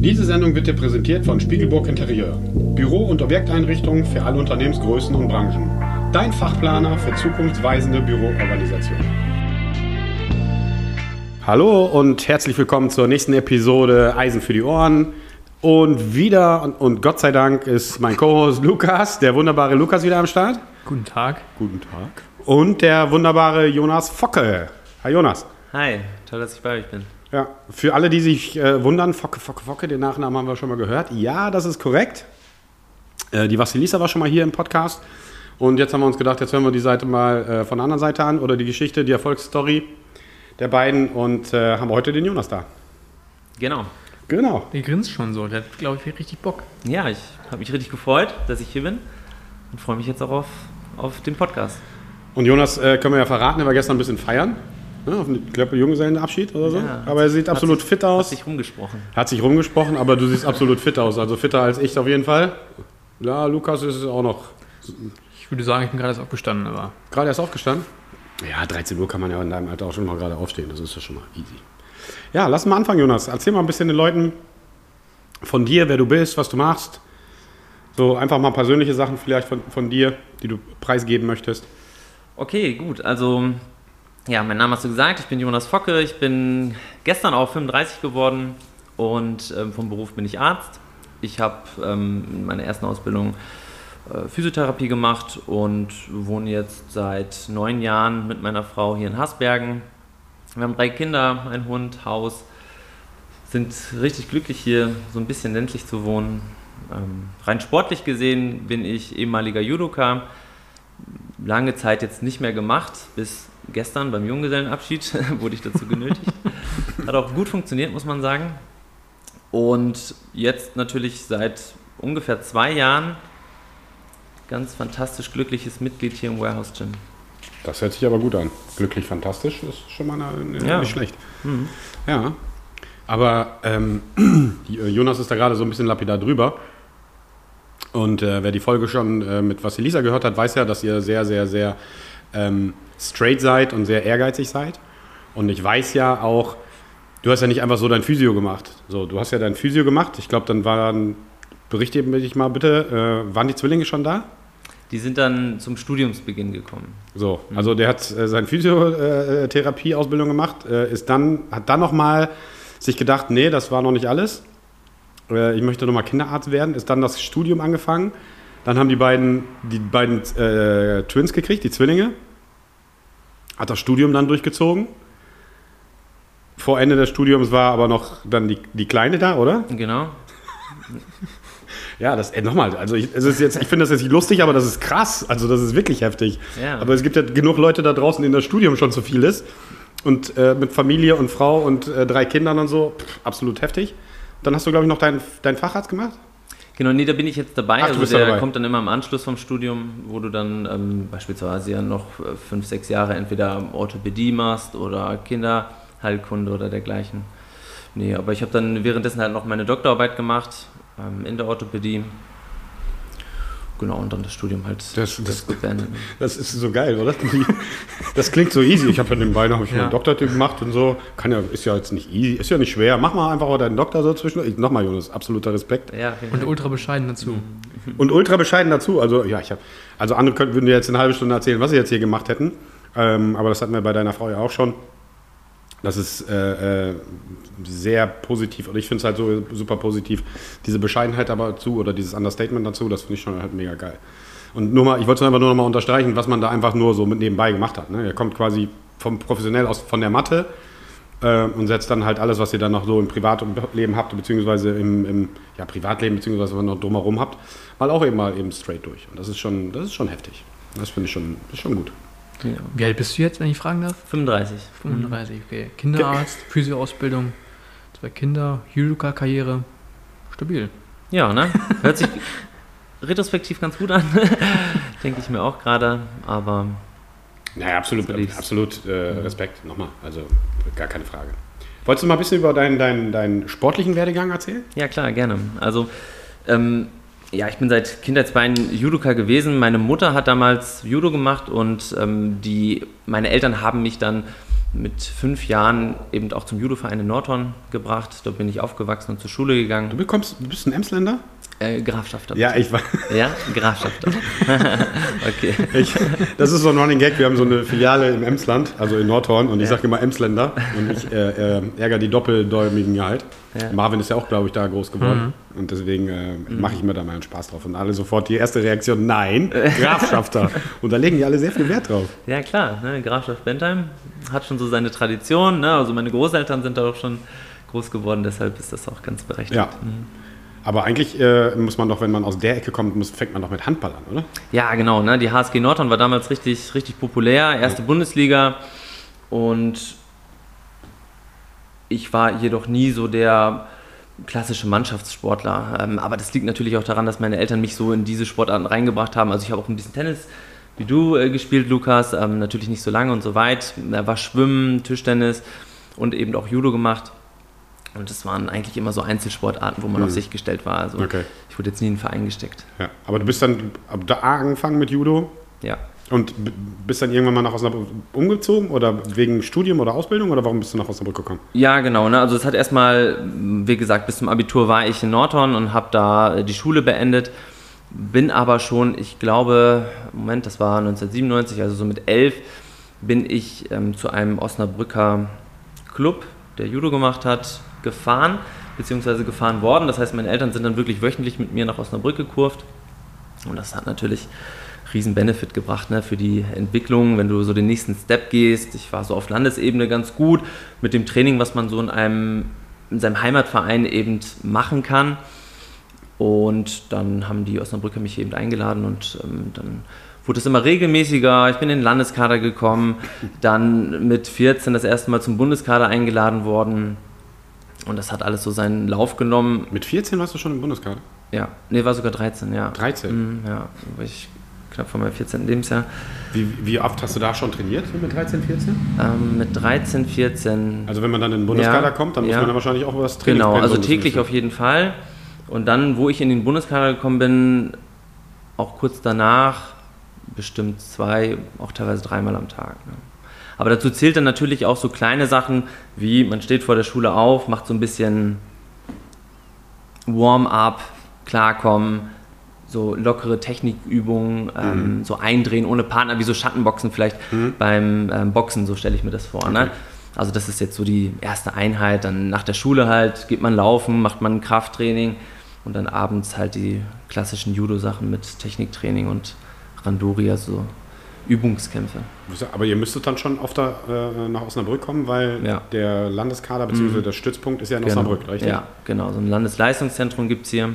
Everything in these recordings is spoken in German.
Diese Sendung wird dir präsentiert von Spiegelburg Interieur. Büro- und Objekteinrichtungen für alle Unternehmensgrößen und Branchen. Dein Fachplaner für zukunftsweisende Büroorganisation. Hallo und herzlich willkommen zur nächsten Episode Eisen für die Ohren. Und wieder und, und Gott sei Dank ist mein Co-Host Lukas, der wunderbare Lukas, wieder am Start. Guten Tag. Guten Tag. Und der wunderbare Jonas Focke. Hi Jonas. Hi, toll, dass ich bei euch bin. Ja, für alle, die sich äh, wundern, Focke, Focke, Focke, den Nachnamen haben wir schon mal gehört. Ja, das ist korrekt. Äh, die Vassilisa war schon mal hier im Podcast. Und jetzt haben wir uns gedacht, jetzt hören wir die Seite mal äh, von der anderen Seite an oder die Geschichte, die Erfolgsstory der beiden. Und äh, haben heute den Jonas da. Genau. Genau. Der grinst schon so, der hat, glaube ich, richtig Bock. Ja, ich habe mich richtig gefreut, dass ich hier bin und freue mich jetzt auch auf, auf den Podcast. Und Jonas, äh, können wir ja verraten, er war gestern ein bisschen feiern. Ne, auf einen, ich glaube, Junggesellenabschied oder so. Ja, aber er sieht hat absolut sich- fit Hat aus. sich rumgesprochen. Hat sich rumgesprochen, aber du siehst absolut fit aus. Also fitter als ich auf jeden Fall. Ja, Lukas ist es auch noch. Ich würde sagen, ich bin gerade erst aufgestanden, aber Gerade erst aufgestanden? Ja, 13 Uhr kann man ja in deinem Alter auch schon mal gerade aufstehen. Das ist ja schon mal easy. Ja, lass mal anfangen, Jonas. Erzähl mal ein bisschen den Leuten von dir, wer du bist, was du machst. So einfach mal persönliche Sachen vielleicht von, von dir, die du preisgeben möchtest. Okay, gut. Also, ja, mein Name hast du gesagt. Ich bin Jonas Focke. Ich bin gestern auch 35 geworden und ähm, vom Beruf bin ich Arzt. Ich habe ähm, in meiner ersten Ausbildung äh, Physiotherapie gemacht und wohne jetzt seit neun Jahren mit meiner Frau hier in Hasbergen. Wir haben drei Kinder, ein Hund, Haus. Sind richtig glücklich hier, so ein bisschen ländlich zu wohnen. Ähm, rein sportlich gesehen bin ich ehemaliger Judoka lange Zeit jetzt nicht mehr gemacht. Bis gestern beim Junggesellenabschied wurde ich dazu genötigt. Hat auch gut funktioniert, muss man sagen. Und jetzt natürlich seit ungefähr zwei Jahren ganz fantastisch glückliches Mitglied hier im Warehouse Gym. Das hört sich aber gut an. Glücklich fantastisch ist schon mal eine, Ja. nicht schlecht. Ja. Aber ähm, äh, Jonas ist da gerade so ein bisschen lapidar drüber. Und äh, wer die Folge schon äh, mit Vassilisa gehört hat, weiß ja, dass ihr sehr, sehr, sehr ähm, straight seid und sehr ehrgeizig seid. Und ich weiß ja auch, du hast ja nicht einfach so dein Physio gemacht. So, du hast ja dein Physio gemacht. Ich glaube, dann waren, berichte mich mal bitte, äh, waren die Zwillinge schon da? Die sind dann zum Studiumsbeginn gekommen. So, also der hat äh, seine Physiotherapie-Ausbildung gemacht, äh, ist dann, hat dann nochmal sich gedacht, nee, das war noch nicht alles. Äh, ich möchte nochmal Kinderarzt werden, ist dann das Studium angefangen. Dann haben die beiden, die beiden äh, Twins gekriegt, die Zwillinge. Hat das Studium dann durchgezogen. Vor Ende des Studiums war aber noch dann die, die Kleine da, oder? Genau. Ja, das äh, nochmal. Also ich, es ist jetzt, ich finde das jetzt nicht lustig, aber das ist krass. Also das ist wirklich heftig. Ja. Aber es gibt ja genug Leute da draußen, denen das Studium schon zu viel ist. Und äh, mit Familie und Frau und äh, drei Kindern und so, pff, absolut heftig. Dann hast du, glaube ich, noch deinen dein Facharzt gemacht? Genau, nee, da bin ich jetzt dabei. Ach, also der dabei. kommt dann immer im Anschluss vom Studium, wo du dann ähm, beispielsweise ja noch äh, fünf, sechs Jahre entweder Orthopädie machst oder Kinderheilkunde oder dergleichen. Nee, aber ich habe dann währenddessen halt noch meine Doktorarbeit gemacht ähm, in der Orthopädie. Genau, und dann das Studium halt Das- das- gut beendet. Das ist so geil, oder? Das klingt so easy. Ich habe ja nebenbei noch hab ich Ja. einen Doktortyp gemacht und so. Kann ja, ist ja jetzt nicht easy, ist ja nicht schwer. Mach mal einfach mal deinen Doktor so zwischen. Nochmal, Jonas, absoluter Respekt. Ja, und ultra bescheiden dazu. Und ultra bescheiden dazu. Also, ja, ich habe. Also, andere könnten, würden dir jetzt eine halbe Stunde erzählen, was sie jetzt hier gemacht hätten. Ähm, aber das hatten wir bei deiner Frau ja auch schon. Das ist äh, äh, sehr positiv. Und ich finde es halt so super positiv. Diese Bescheidenheit aber dazu oder dieses Understatement dazu, das finde ich schon halt mega geil. Und nur mal, ich wollte es einfach nur noch mal unterstreichen, was man da einfach nur so mit nebenbei gemacht hat. Ne? Er kommt quasi vom professionell aus von der Matte äh, und setzt dann halt alles, was ihr dann noch so im Privatleben habt, beziehungsweise im, im ja, Privatleben, beziehungsweise was ihr noch drumherum habt, mal auch eben mal eben straight durch. Und das ist schon, das ist schon heftig. Das finde ich schon, ist schon gut. Ja. Wie alt bist du jetzt, wenn ich fragen darf? 35. 35, okay. Kinderarzt, Physioausbildung, zwei Kinder, Judoka-Karriere. Stabil. Ja, ne? Hört sich retrospektiv ganz gut an. Denke ich mir auch gerade. Aber Naja, absolut, absolut äh, Respekt, nochmal. Also gar keine Frage. Wolltest du mal ein bisschen über deinen, deinen, deinen sportlichen Werdegang erzählen? Ja, klar, gerne. Also, ähm, ja, ich bin seit Kindheitsbeinen Judoka gewesen. Meine Mutter hat damals Judo gemacht und ähm, die, meine Eltern haben mich dann mit fünf Jahren eben auch zum Judoverein in Nordhorn gebracht. Dort bin ich aufgewachsen und zur Schule Du, gegangen. bekommst, du bist ein Emsländer? Äh, Grafschafter. Ja, ich war. Ja, Grafschafter. okay. Ich, das ist so ein Running Gag. Wir haben so eine Filiale im Emsland, also in Nordhorn, und ich Ja. sage immer Emsländer und ich äh, äh, ärgere die Doppeldäumigen halt. Ja. Marvin ist ja auch, glaube ich, da groß geworden und deswegen äh, mache ich mir da meinen Spaß drauf. Und alle sofort die erste Reaktion: Nein, Grafschafter. und da legen die alle sehr viel Wert drauf. Ja, klar, ne, Grafschaft Bentheim hat schon so seine Tradition. Ne? Also meine Großeltern sind da auch schon groß geworden, deshalb ist das auch ganz berechtigt. Ja. Aber eigentlich äh, muss man doch, wenn man aus der Ecke kommt, muss, fängt man doch mit Handball an, oder? Ja, genau. Ne? Die HSG Nordhorn war damals richtig, richtig populär, erste Bundesliga. Und ich war jedoch nie so der klassische Mannschaftssportler. Ähm, aber das liegt natürlich auch daran, dass meine Eltern mich so in diese Sportarten reingebracht haben. Also ich habe auch ein bisschen Tennis wie du äh, gespielt, Lukas. Ähm, natürlich nicht so lange und so weit. Er war Schwimmen, Tischtennis und eben auch Judo gemacht. Und das waren eigentlich immer so Einzelsportarten, wo man auf sich gestellt war. Also Okay. ich wurde jetzt nie in einen Verein gesteckt. Ja. Aber du bist dann ab da angefangen mit Judo Ja. und bist dann irgendwann mal nach Osnabrück umgezogen oder wegen Studium oder Ausbildung oder warum bist du nach Osnabrück gekommen? Ja, genau. Ne? Also es hat erstmal, wie gesagt, bis zum Abitur war ich in Nordhorn und habe da äh, die Schule beendet. Bin aber schon, ich glaube, Moment, das war 1997, also so mit elf, bin ich ähm, zu einem Osnabrücker Club, der Judo gemacht hat, gefahren, beziehungsweise gefahren worden. Das heißt, meine Eltern sind dann wirklich wöchentlich mit mir nach Osnabrück gekurvt. Und das hat natürlich riesen Benefit gebracht ne, für die Entwicklung, wenn du so den nächsten Step gehst. Ich war so auf Landesebene ganz gut mit dem Training, was man so in einem in seinem Heimatverein eben machen kann. Und dann haben die Osnabrücker mich eben eingeladen und ähm, dann wurde es immer regelmäßiger. Ich bin in den Landeskader gekommen, dann mit 14 das erste Mal zum Bundeskader eingeladen worden. Und das hat alles so seinen Lauf genommen. Mit 14 warst du schon im Bundeskader? Ja, nee, war sogar 13, ja. 13? Mhm, ja, war ich knapp vor meinem 14. Lebensjahr. Wie, wie oft hast du da schon trainiert so mit 13, 14? Ähm, mit 13, 14. Also wenn man dann in den Bundeskader Ja, kommt, dann muss ja. man dann wahrscheinlich auch was Training Genau, also täglich auf jeden Fall. Und dann, wo ich in den Bundeskader gekommen bin, auch kurz danach, bestimmt zwei, auch teilweise dreimal am Tag. Ne? Aber dazu zählt dann natürlich auch so kleine Sachen, wie man steht vor der Schule auf, macht so ein bisschen Warm-up, klarkommen, so lockere Technikübungen, ähm, so eindrehen ohne Partner, wie so Schattenboxen vielleicht beim ähm, Boxen, so stelle ich mir das vor. Ne? Also das ist jetzt so die erste Einheit. Dann nach der Schule halt geht man laufen, macht man Krafttraining und dann abends halt die klassischen Judo-Sachen mit Techniktraining und Randori, also Übungskämpfe. Aber ihr müsstet dann schon oft da, äh, nach Osnabrück kommen, weil Ja. der Landeskader bzw. der Stützpunkt ist ja in Osnabrück, richtig? Ja, genau. So ein Landesleistungszentrum gibt es hier.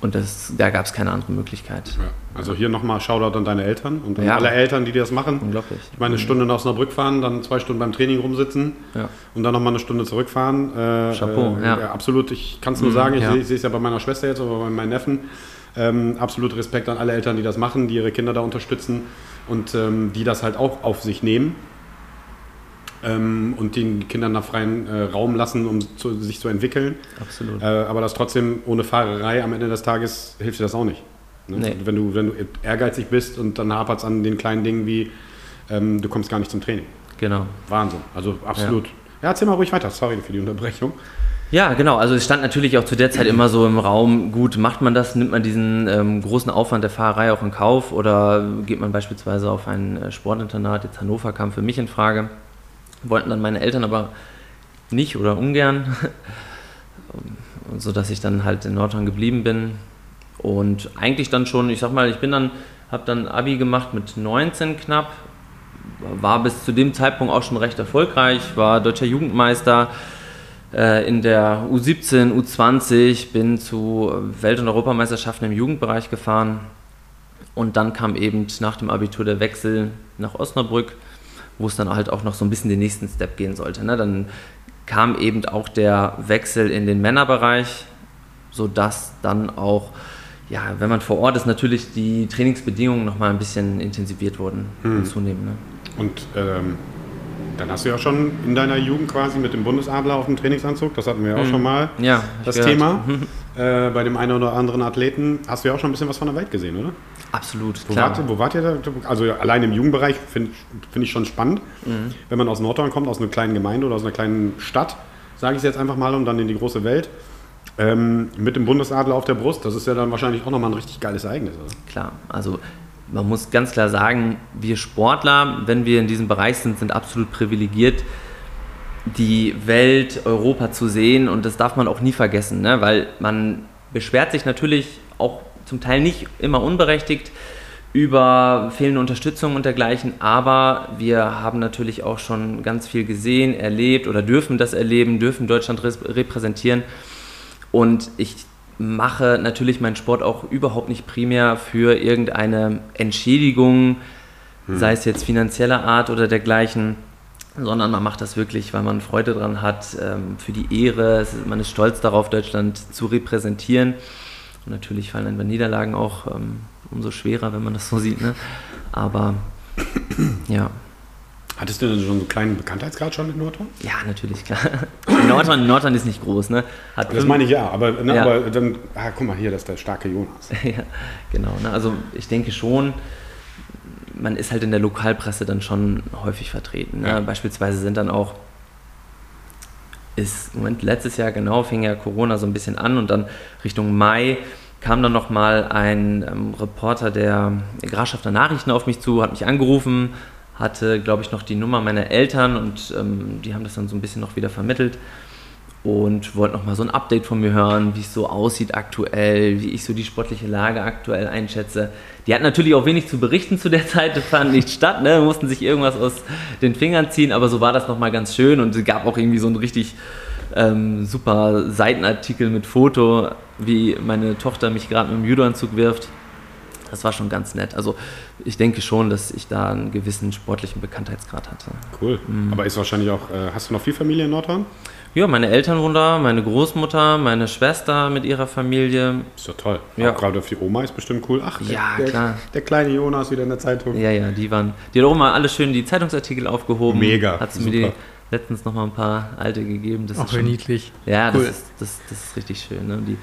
Und das, da gab es keine andere Möglichkeit. Ja. Also hier nochmal Shoutout an deine Eltern und an Ja. alle Eltern, die das machen. Unglaublich. Ich meine, eine Stunde nach Osnabrück fahren, dann zwei Stunden beim Training rumsitzen Ja. und dann nochmal eine Stunde zurückfahren. Äh, Chapeau, äh, ja. Absolut, ich kann es nur sagen, ich ja. sehe ich sehe es ja bei meiner Schwester jetzt, aber bei meinen Neffen. Ähm, absolut Respekt an alle Eltern, die das machen, die ihre Kinder da unterstützen und ähm, die das halt auch auf sich nehmen ähm, und den Kindern da freien äh, Raum lassen, um zu, sich zu entwickeln. Absolut. Äh, aber das trotzdem ohne Fahrerei am Ende des Tages hilft dir das auch nicht. Ne? Nee. Wenn, du, wenn du ehrgeizig bist und dann hapert es an den kleinen Dingen wie, ähm, du kommst gar nicht zum Training. Genau. Wahnsinn. Also absolut. Ja. erzähl mal ruhig weiter. Sorry für die Unterbrechung. Ja, genau. Also es stand natürlich auch zu der Zeit immer so im Raum, gut, macht man das, nimmt man diesen ähm, großen Aufwand der Fahrerei auch in Kauf? Oder geht man beispielsweise auf ein äh, Sportinternat, jetzt Hannover kam für mich in Frage, wollten dann meine Eltern aber nicht oder ungern, sodass ich dann halt in Nordhorn geblieben bin. Und eigentlich dann schon, ich sag mal, ich bin dann, habe dann Abi gemacht mit 19 knapp, war bis zu dem Zeitpunkt auch schon recht erfolgreich, war deutscher Jugendmeister, in der U17, U20, bin zu Welt- und Europameisterschaften im Jugendbereich gefahren. Und dann kam eben nach dem Abitur der Wechsel nach Osnabrück, wo es dann halt auch noch so ein bisschen den nächsten Step gehen sollte. Ne? Dann kam eben auch der Wechsel in den Männerbereich sodass dann auch, ja, wenn man vor Ort ist, natürlich die Trainingsbedingungen nochmal ein bisschen intensiviert wurden und zunehmen. Ne? Und ähm, dann hast du ja schon in deiner Jugend quasi mit dem Bundesadler auf dem Trainingsanzug, das hatten wir ja auch schon mal, Ja, das gehört. Thema. Äh, bei dem einen oder anderen Athleten hast du ja auch schon ein bisschen was von der Welt gesehen, oder? Absolut, Wo, klar. wart, wo wart ihr da? Also allein im Jugendbereich finde find ich schon spannend. Mhm. Wenn man aus Nordhorn kommt, aus einer kleinen Gemeinde oder aus einer kleinen Stadt, sage ich es jetzt einfach mal, und dann in die große Welt. Ähm, mit dem Bundesadler auf der Brust, das ist ja dann wahrscheinlich auch nochmal ein richtig geiles Ereignis, oder? Klar, also man muss ganz klar sagen, wir Sportler, wenn wir in diesem Bereich sind, sind absolut privilegiert, die Welt, Europa zu sehen. Und das darf man auch nie vergessen, ne? weil man beschwert sich natürlich auch zum Teil nicht immer unberechtigt über fehlende Unterstützung und dergleichen, aber wir haben natürlich auch schon ganz viel gesehen, erlebt oder dürfen das erleben, dürfen Deutschland repräsentieren. Und ich mache natürlich meinen Sport auch überhaupt nicht primär für irgendeine Entschädigung, sei es jetzt finanzieller Art oder dergleichen, sondern man macht das wirklich, weil man Freude dran hat, ähm, für die Ehre. Man ist stolz darauf, Deutschland zu repräsentieren. Und natürlich fallen dann bei Niederlagen auch ähm, umso schwerer, wenn man das so sieht. Ne? Aber ja. Hattest du denn schon so einen kleinen Bekanntheitsgrad schon in Nordhorn? Ja, natürlich, klar. Nordrhein, Nordrhein ist nicht groß, ne? Hat Das meine ich ja, aber, ne, Ja. aber dann, ah, guck mal hier, das ist der starke Jonas. ja, genau. Ne? Also ich denke schon, man ist halt in der Lokalpresse dann schon häufig vertreten. Ne? Ja. Beispielsweise sind dann auch, ist, Moment, letztes Jahr genau, fing ja Corona so ein bisschen an und dann Richtung Mai kam dann nochmal ein ähm, Reporter der Grafschafter Nachrichten auf mich zu, hat mich angerufen, hatte, glaube ich, noch die Nummer meiner Eltern und ähm, die haben das dann so ein bisschen noch wieder vermittelt und wollte noch mal so ein Update von mir hören, wie es so aussieht aktuell, wie ich so die sportliche Lage aktuell einschätze. Die hatten natürlich auch wenig zu berichten zu der Zeit, das fand nicht statt, ne? mussten sich irgendwas aus den Fingern ziehen, aber so war das noch mal ganz schön und es gab auch irgendwie so einen richtig ähm, super Seitenartikel mit Foto, wie meine Tochter mich gerade mit dem Judoanzug wirft. Das war schon ganz nett. Also ich denke schon, dass ich da einen gewissen sportlichen Bekanntheitsgrad hatte. Cool. Mhm. Aber ist wahrscheinlich auch, äh, hast du noch viel Familie in Nordhorn? Ja, meine Eltern wohnen da, meine Großmutter, meine Schwester mit ihrer Familie. Ist doch toll. Ja. Auch gerade für die Oma ist bestimmt cool. Ach, der, Ja, der, klar. der kleine Jonas wieder in der Zeitung. Ja, ja, die waren. Die hat auch mal alle schön die Zeitungsartikel aufgehoben. Mega, Hat sie mir die letztens noch mal ein paar alte gegeben. Das Auch ist schon, niedlich. Ja, das, Cool. ist, das, das ist richtig schön. Ne? Die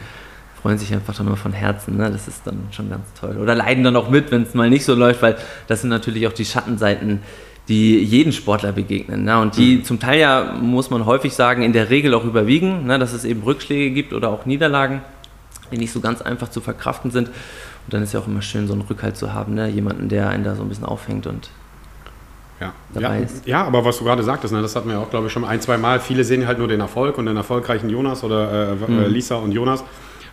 freuen sich einfach dann immer von Herzen. Ne? Das ist dann schon ganz toll. Oder leiden dann auch mit, wenn es mal nicht so läuft, weil das sind natürlich auch die Schattenseiten, die jeden Sportler begegnen. Ne? Und die zum Teil ja, muss man häufig sagen, in der Regel auch überwiegen, ne? dass es eben Rückschläge gibt oder auch Niederlagen, die nicht so ganz einfach zu verkraften sind. Und dann ist ja auch immer schön, so einen Rückhalt zu haben, ne? jemanden, der einen da so ein bisschen auffängt und Ja. Ja, ist. ja, aber was du gerade sagtest, ne, das hatten wir auch, glaube ich, schon ein, zwei Mal. Viele sehen halt nur den Erfolg und den erfolgreichen Jonas oder äh, Mhm. äh, Lisa und Jonas.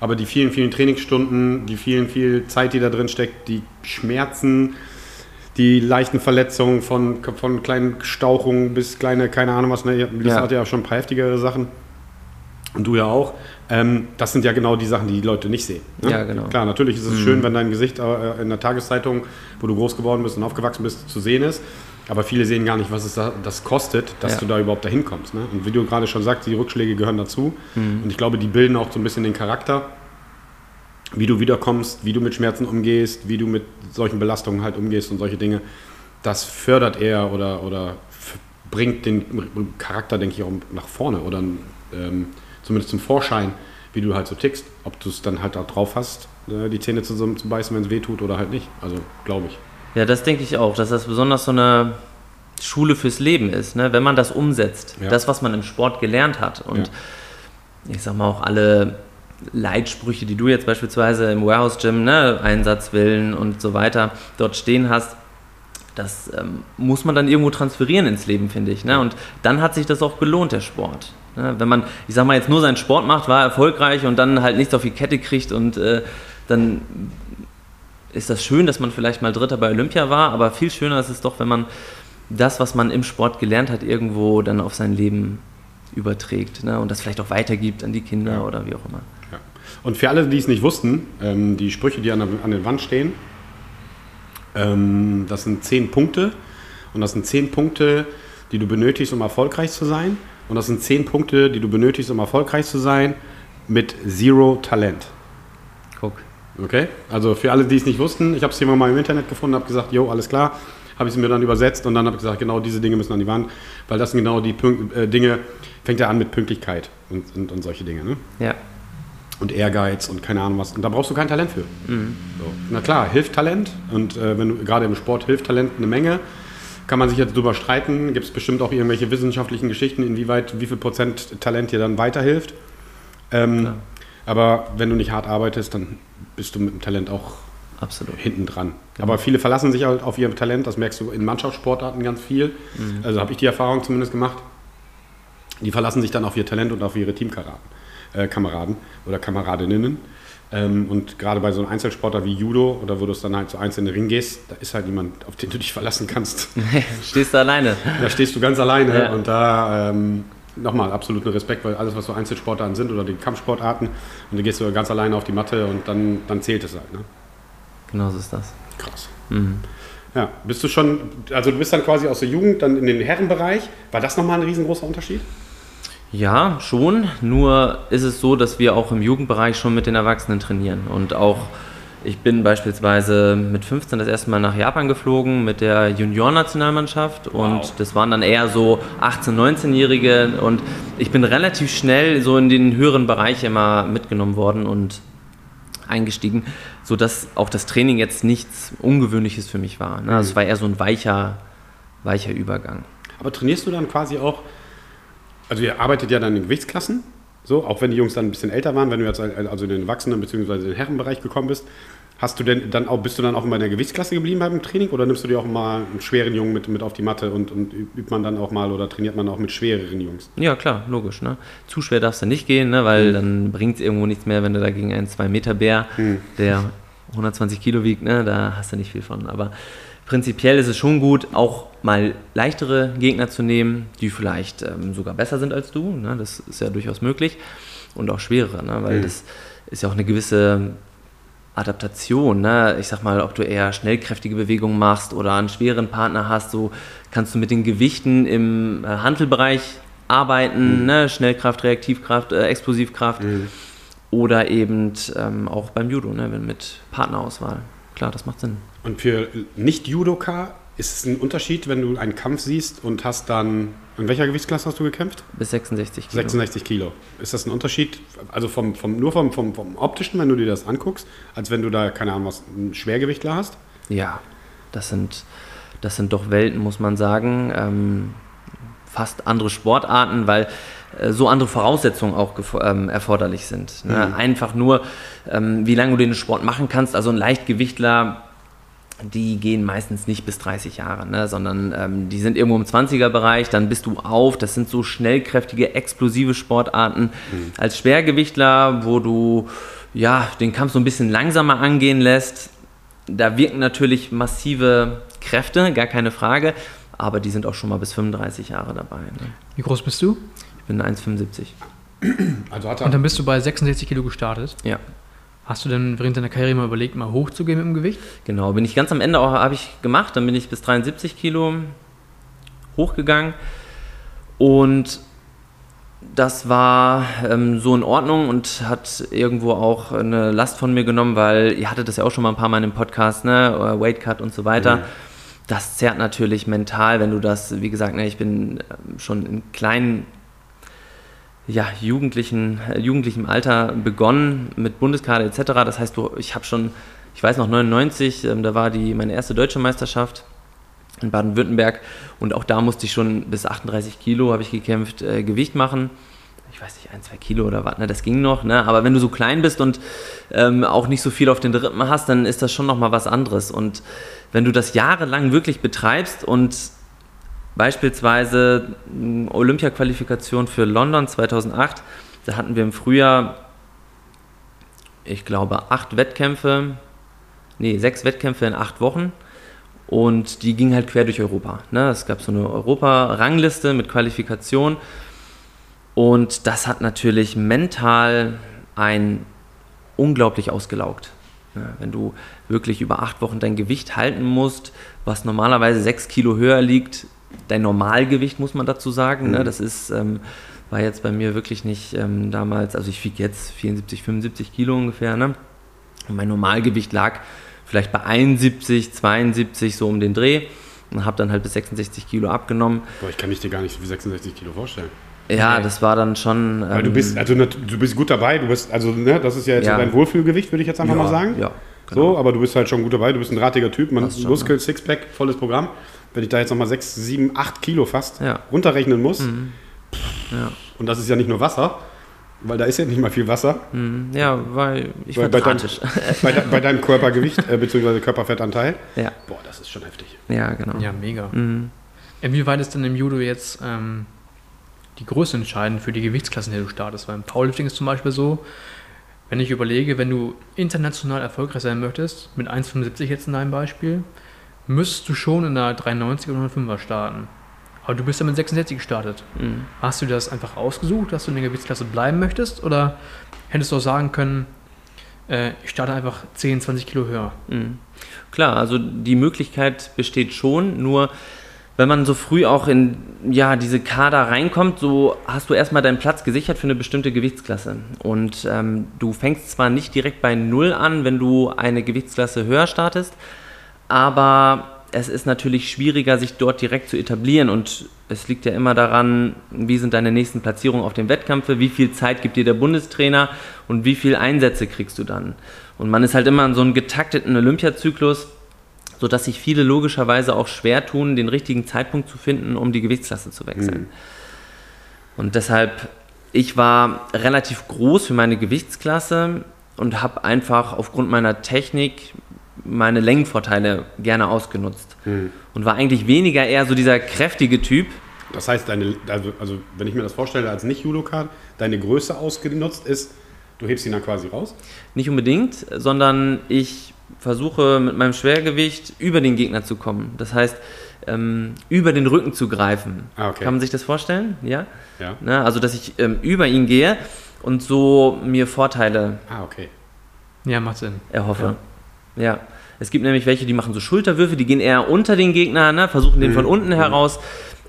Aber die vielen, vielen Trainingsstunden, die vielen, viel Zeit, die da drin steckt, die Schmerzen, die leichten Verletzungen von, von kleinen Stauchungen bis kleine, keine Ahnung was. Ne? Lisa Ja. hat ja schon ein paar heftigere Sachen. Und du ja auch. Ähm, das sind ja genau die Sachen, die die Leute nicht sehen. Ne? Ja, genau. Klar, natürlich ist es schön, wenn dein Gesicht äh, in der Tageszeitung, wo du groß geworden bist und aufgewachsen bist, zu sehen ist. Aber viele sehen gar nicht, was es da, das kostet, dass Ja. du da überhaupt dahin kommst. Ne? Und wie du gerade schon sagst, die Rückschläge gehören dazu. Mhm. Und ich glaube, die bilden auch so ein bisschen den Charakter, wie du wiederkommst, wie du mit Schmerzen umgehst, wie du mit solchen Belastungen halt umgehst und solche Dinge. Das fördert eher oder, oder bringt den Charakter, denke ich, auch nach vorne oder ähm, zumindest zum Vorschein, wie du halt so tickst. Ob du es dann halt da drauf hast, äh, die Zähne zusammen zu beißen, wenn es weh tut oder halt nicht. Also, glaube ich. Ja, das denke ich auch, dass das besonders so eine Schule fürs Leben ist, ne? wenn man das umsetzt. Ja. Das, was man im Sport gelernt hat. Und ich sag mal auch alle Leitsprüche, die du jetzt beispielsweise im Warehouse Gym, ne, Einsatzwillen und so weiter, dort stehen hast, das ähm, muss man dann irgendwo transferieren ins Leben, finde ich. Ne? Und dann hat sich das auch gelohnt, der Sport. Ne? Wenn man, ich sag mal, jetzt nur seinen Sport macht, war erfolgreich und dann halt nichts auf die Kette kriegt und äh, dann ist das schön, dass man vielleicht mal Dritter bei Olympia war, aber viel schöner ist es doch, wenn man das, was man im Sport gelernt hat, irgendwo dann auf sein Leben überträgt ne? und das vielleicht auch weitergibt an die Kinder Ja. oder wie auch immer. Ja. Und für alle, die es nicht wussten, ähm, die Sprüche, die an der, an der Wand stehen, ähm, das sind zehn Punkte. Und das sind zehn Punkte, die du benötigst, um erfolgreich zu sein. Und das sind zehn Punkte, die du benötigst, um erfolgreich zu sein, mit Zero Talent. Okay? Also für alle, die es nicht wussten, ich habe es hier mal im Internet gefunden, habe gesagt, jo, alles klar. Habe ich es mir dann übersetzt und dann habe ich gesagt, genau diese Dinge müssen an die Wand, weil das sind genau die Pünkt, äh, Dinge, fängt ja an mit Pünktlichkeit und, und, und solche Dinge. Ne? Ja. und Ehrgeiz und keine Ahnung was. Und da brauchst du kein Talent für. So. Na klar, hilft Talent und äh, wenn du gerade im Sport hilft Talent eine Menge. Kann man sich jetzt drüber streiten. Gibt es bestimmt auch irgendwelche wissenschaftlichen Geschichten, inwieweit, wie viel Prozent Talent dir dann weiterhilft. Ähm, aber wenn du nicht hart arbeitest, dann bist du mit dem Talent auch Absolut. hinten dran. Aber viele verlassen sich halt auf ihr Talent, das merkst du in Mannschaftssportarten ganz viel. Also habe ich die Erfahrung zumindest gemacht. Die verlassen sich dann auf ihr Talent und auf ihre Teamkameraden äh, Kameraden oder Kameradinnen. Ähm, und gerade bei so einem Einzelsportler wie Judo oder wo du es dann halt so einzeln in den Ring gehst, da ist halt niemand, auf den du dich verlassen kannst. Stehst du alleine. Da stehst du ganz alleine Ja. und da ähm, nochmal absoluten Respekt, weil alles, was so Einzelsportarten sind oder die Kampfsportarten, und du gehst so ganz alleine auf die Matte und dann, dann zählt es halt. Ne? Genau so ist das. Krass. Mhm. Ja, bist du schon, also du bist dann quasi aus der Jugend dann in den Herrenbereich. War das nochmal ein riesengroßer Unterschied? Ja, schon. Nur ist es so, dass wir auch im Jugendbereich schon mit den Erwachsenen trainieren. Und auch ich bin beispielsweise mit 15 das erste Mal nach Japan geflogen mit der Juniorennationalmannschaft. Und das waren dann eher so 18-, 19-Jährige. Und ich bin relativ schnell so in den höheren Bereich immer mitgenommen worden und eingestiegen, sodass auch das Training jetzt nichts Ungewöhnliches für mich war. Ne? Also es war eher so ein weicher, weicher Übergang. Aber trainierst du dann quasi auch, also ihr arbeitet ja dann in Gewichtsklassen, so, auch wenn die Jungs dann ein bisschen älter waren, wenn du jetzt also in den Erwachsenen- bzw. in den Herrenbereich gekommen bist, hast du denn dann auch, bist du dann auch immer in der Gewichtsklasse geblieben beim Training oder nimmst du dir auch mal einen schweren Jungen mit, mit auf die Matte und, und übt man dann auch mal oder trainiert man auch mit schwereren Jungs? Ja, klar, logisch. Ne? Zu schwer darfst du nicht gehen, ne? weil dann bringt es irgendwo nichts mehr, wenn du da gegen einen 2-Meter-Bär, der 120 Kilo wiegt, ne? da hast du nicht viel von. Aber prinzipiell ist es schon gut, auch mal leichtere Gegner zu nehmen, die vielleicht ähm, sogar besser sind als du. Ne? Das ist ja durchaus möglich. Und auch schwerere, ne? weil das ist ja auch eine gewisse Adaptation, ne? ich sag mal, ob du eher schnellkräftige Bewegungen machst oder einen schweren Partner hast, so kannst du mit den Gewichten im äh, Handelbereich arbeiten, ne? Schnellkraft, Reaktivkraft, äh, Explosivkraft oder eben ähm, auch beim Judo, ne? wenn mit Partnerauswahl. Klar, das macht Sinn. Und für Nicht-Judoka ist es ein Unterschied, wenn du einen Kampf siehst und hast dann, in welcher Gewichtsklasse hast du gekämpft? Bis 66 Kilo. 66 Kilo. Ist das ein Unterschied, also vom, vom, nur vom, vom, vom optischen, wenn du dir das anguckst, als wenn du da, keine Ahnung, was, einen Schwergewichtler hast? Ja, das sind, das sind doch Welten, muss man sagen. Ähm, fast andere Sportarten, weil äh, so andere Voraussetzungen auch ähm, erforderlich sind. Ne? Einfach nur, ähm, wie lange du den Sport machen kannst. Also ein Leichtgewichtler, die gehen meistens nicht bis 30 Jahre, ne? sondern ähm, die sind irgendwo im 20er-Bereich, dann bist du auf. Das sind so schnellkräftige, explosive Sportarten. Als Schwergewichtler, wo du ja, den Kampf so ein bisschen langsamer angehen lässt, da wirken natürlich massive Kräfte, gar keine Frage, aber die sind auch schon mal bis 35 Jahre dabei. Ne? Wie groß bist du? Ich bin 1,75. Also hat Und dann bist du bei 66 Kilo gestartet. Ja, Hast du denn während deiner Karriere mal überlegt, mal hochzugehen mit dem Gewicht? genau. Bin ich ganz am Ende auch, habe ich gemacht, dann bin ich bis 73 Kilo hochgegangen und das war ähm, so in Ordnung und hat irgendwo auch eine Last von mir genommen, weil ihr hattet das ja auch schon mal ein paar Mal im Podcast, ne? Weight Cut und so weiter. Das zerrt natürlich mental, wenn du das, wie gesagt, ne, ich bin ähm, schon in kleinen, ja, jugendlichen, äh, jugendlichem Alter begonnen mit Bundeskader etc. Das heißt, ich habe schon, ich weiß noch 99, ähm, da war die meine erste deutsche Meisterschaft in Baden-Württemberg und auch da musste ich schon bis 38 Kilo habe ich gekämpft äh, Gewicht machen. Ich weiß nicht, ein, zwei Kilo oder was, ne, das ging noch, ne? aber wenn du so klein bist und ähm, auch nicht so viel auf den Rippen hast, dann ist das schon nochmal was anderes. Und wenn du das jahrelang wirklich betreibst und beispielsweise Olympia-Qualifikation für London 2008, da hatten wir im Frühjahr, ich glaube, acht Wettkämpfe, nee, sechs Wettkämpfe in acht Wochen. Und die ging halt quer durch Europa. Ne? Es gab so eine Europa-Rangliste mit Qualifikation. Und das hat natürlich mental ein unglaublich ausgelaugt. Ja, wenn du wirklich über acht Wochen dein Gewicht halten musst, was normalerweise sechs Kilo höher liegt, dein Normalgewicht muss man dazu sagen, ne? das ist ähm, war jetzt bei mir wirklich nicht ähm, damals, also ich wiege jetzt 74, 75 Kilo ungefähr, ne? Und mein Normalgewicht lag vielleicht bei 71, 72, so um den Dreh. Und habe dann halt bis 66 Kilo abgenommen. Boah, ich kann mich dir gar nicht wie 66 Kilo vorstellen. Ja, das war dann schon. Weil du bist, also du bist gut dabei, du bist, also ne, das ist ja jetzt Ja. so dein Wohlfühlgewicht, würde ich jetzt einfach ja, mal sagen. Ja, So, aber du bist halt schon gut dabei, du bist ein drahtiger Typ, man Muskel, Sixpack, volles Programm. Wenn ich da jetzt nochmal 6, 7, 8 Kilo fast Ja. runterrechnen muss, Ja. und das ist ja nicht nur Wasser, weil da ist ja nicht mal viel Wasser, Mhm. Ja, weil ich Bei- war bei deinem- drahtisch. bei, de, bei deinem Körpergewicht, äh, beziehungsweise Körperfettanteil. ja, Boah, das ist schon heftig. ja, genau. Ja, mega. Mhm. Inwieweit ist denn im Judo jetzt ähm, die Größe entscheidend für die Gewichtsklassen, in der du startest? Weil im Powerlifting ist zum Beispiel so, wenn ich überlege, wenn du international erfolgreich sein möchtest, mit 1,75 jetzt in deinem Beispiel, müsstest du schon in der 93 oder 105er starten. Aber du bist ja mit 66 gestartet. Mhm. Hast du das einfach ausgesucht, dass du in der Gewichtsklasse bleiben möchtest? Oder hättest du auch sagen können, äh, ich starte einfach 10, 20 Kilo höher? Mhm. Klar, also die Möglichkeit besteht schon, nur wenn man so früh auch in ja, diese Kader reinkommt, so hast du erstmal deinen Platz gesichert für eine bestimmte Gewichtsklasse. Und ähm, du fängst zwar nicht direkt bei Null an, wenn du eine Gewichtsklasse höher startest, aber es ist natürlich schwieriger, sich dort direkt zu etablieren und es liegt ja immer daran, wie sind deine nächsten Platzierungen auf dem Wettkampf, wie viel Zeit gibt dir der Bundestrainer und wie viel Einsätze kriegst du dann. Und man ist halt immer in so einem getakteten Olympiazyklus, sodass sich viele logischerweise auch schwer tun, den richtigen Zeitpunkt zu finden, um die Gewichtsklasse zu wechseln. Und deshalb, ich war relativ groß für meine Gewichtsklasse und habe einfach aufgrund meiner Technik meine Längenvorteile gerne ausgenutzt. Und war eigentlich weniger eher so dieser kräftige Typ. Das heißt, deine, also, also wenn ich mir das vorstelle als Nicht-Judoka, deine Größe ausgenutzt ist, du hebst ihn dann quasi raus? Nicht unbedingt, sondern ich versuche mit meinem Schwergewicht über den Gegner zu kommen. Das heißt, ähm, über den Rücken zu greifen. Ah, okay. Kann man sich das vorstellen? Ja. Ja. Ne? Also, dass ich ähm, über ihn gehe und so mir Vorteile Ah, okay. Ja, macht Sinn. erhoffe. Ja. Es gibt nämlich welche, die machen so Schulterwürfe, die gehen eher unter den Gegner, ne? versuchen den von unten heraus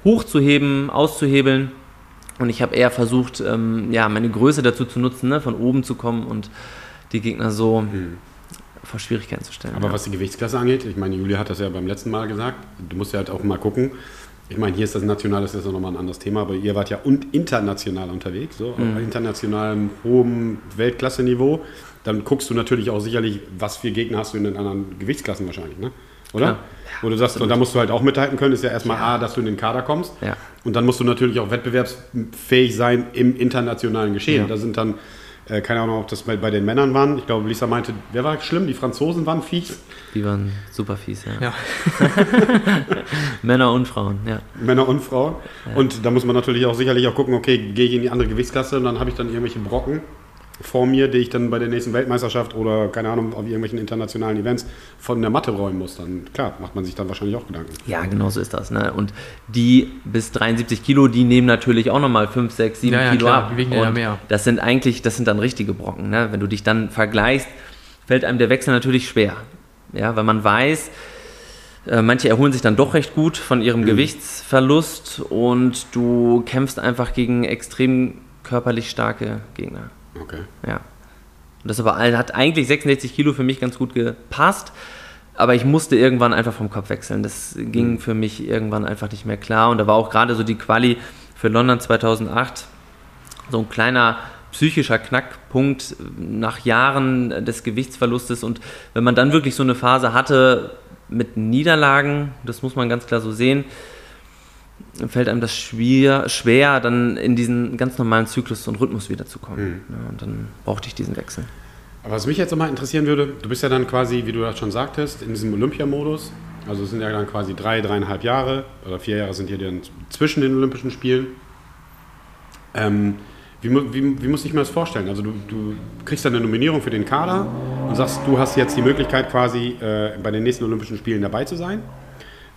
hochzuheben, auszuhebeln. Und ich habe eher versucht, ähm, ja, meine Größe dazu zu nutzen, ne? von oben zu kommen und die Gegner so vor Schwierigkeiten zu stellen. Aber ja. was die Gewichtsklasse angeht, ich meine, Julia hat das ja beim letzten Mal gesagt, du musst ja halt auch mal gucken. Ich meine, hier ist das national, das ist ja nochmal ein anderes Thema, aber ihr wart ja und international unterwegs, so Mhm. auf internationalem, hohem Weltklasse-Niveau. Dann guckst du natürlich auch sicherlich, was für Gegner hast du in den anderen Gewichtsklassen wahrscheinlich, ne? Oder? Klar. Wo du sagst, und da musst du halt auch mithalten können, ist ja erstmal A, dass du in den Kader kommst. Ja. Und dann musst du natürlich auch wettbewerbsfähig sein im internationalen Geschehen. Ja. Da sind dann, äh, keine Ahnung, ob das bei, bei den Männern waren. Ich glaube, Lisa meinte, wer war schlimm? Die Franzosen waren fies. Die waren super fies, ja. Ja. Männer und Frauen, ja. Männer und Frauen. Und da muss man natürlich auch sicherlich auch gucken, okay, gehe ich in die andere Gewichtsklasse und dann habe ich dann irgendwelche Brocken vor mir, die ich dann bei der nächsten Weltmeisterschaft oder keine Ahnung, auf irgendwelchen internationalen Events von der Matte räumen muss. Dann klar, macht man sich dann wahrscheinlich auch Gedanken. Ja, genau so ist das. Ne? Und die bis 73 Kilo, die nehmen natürlich auch nochmal 5, 6, 7 Ja, ja, Kilo klar, ab. die wiegen ja Und mehr. Das sind eigentlich, das sind dann richtige Brocken. Ne? Wenn du dich dann vergleichst, fällt einem der Wechsel natürlich schwer. Ja, weil man weiß, äh, manche erholen sich dann doch recht gut von ihrem Gewichtsverlust und du kämpfst einfach gegen extrem körperlich starke Gegner. Okay. Ja. Und das aber hat eigentlich 66 Kilo für mich ganz gut gepasst. Aber ich musste irgendwann einfach vom Kopf wechseln. Das ging für mich irgendwann einfach nicht mehr klar. Und da war auch gerade so die Quali für London 2008 so ein kleiner psychischer Knackpunkt nach Jahren des Gewichtsverlustes. Und wenn man dann wirklich so eine Phase hatte mit Niederlagen, das muss man ganz klar so sehen, fällt einem das schwer, schwer, dann in diesen ganz normalen Zyklus und Rhythmus wiederzukommen. Ja, und dann brauchte ich diesen Wechsel. Aber was mich jetzt nochmal interessieren würde, du bist ja dann quasi, wie du das schon sagtest, in diesem Olympiamodus. Also es sind ja dann quasi drei, dreieinhalb Jahre oder vier Jahre sind hier dann zwischen den Olympischen Spielen. Ähm, wie, wie, wie muss ich mir das vorstellen? Also du, du kriegst dann eine Nominierung für den Kader und sagst, du hast jetzt die Möglichkeit quasi äh, bei den nächsten Olympischen Spielen dabei zu sein.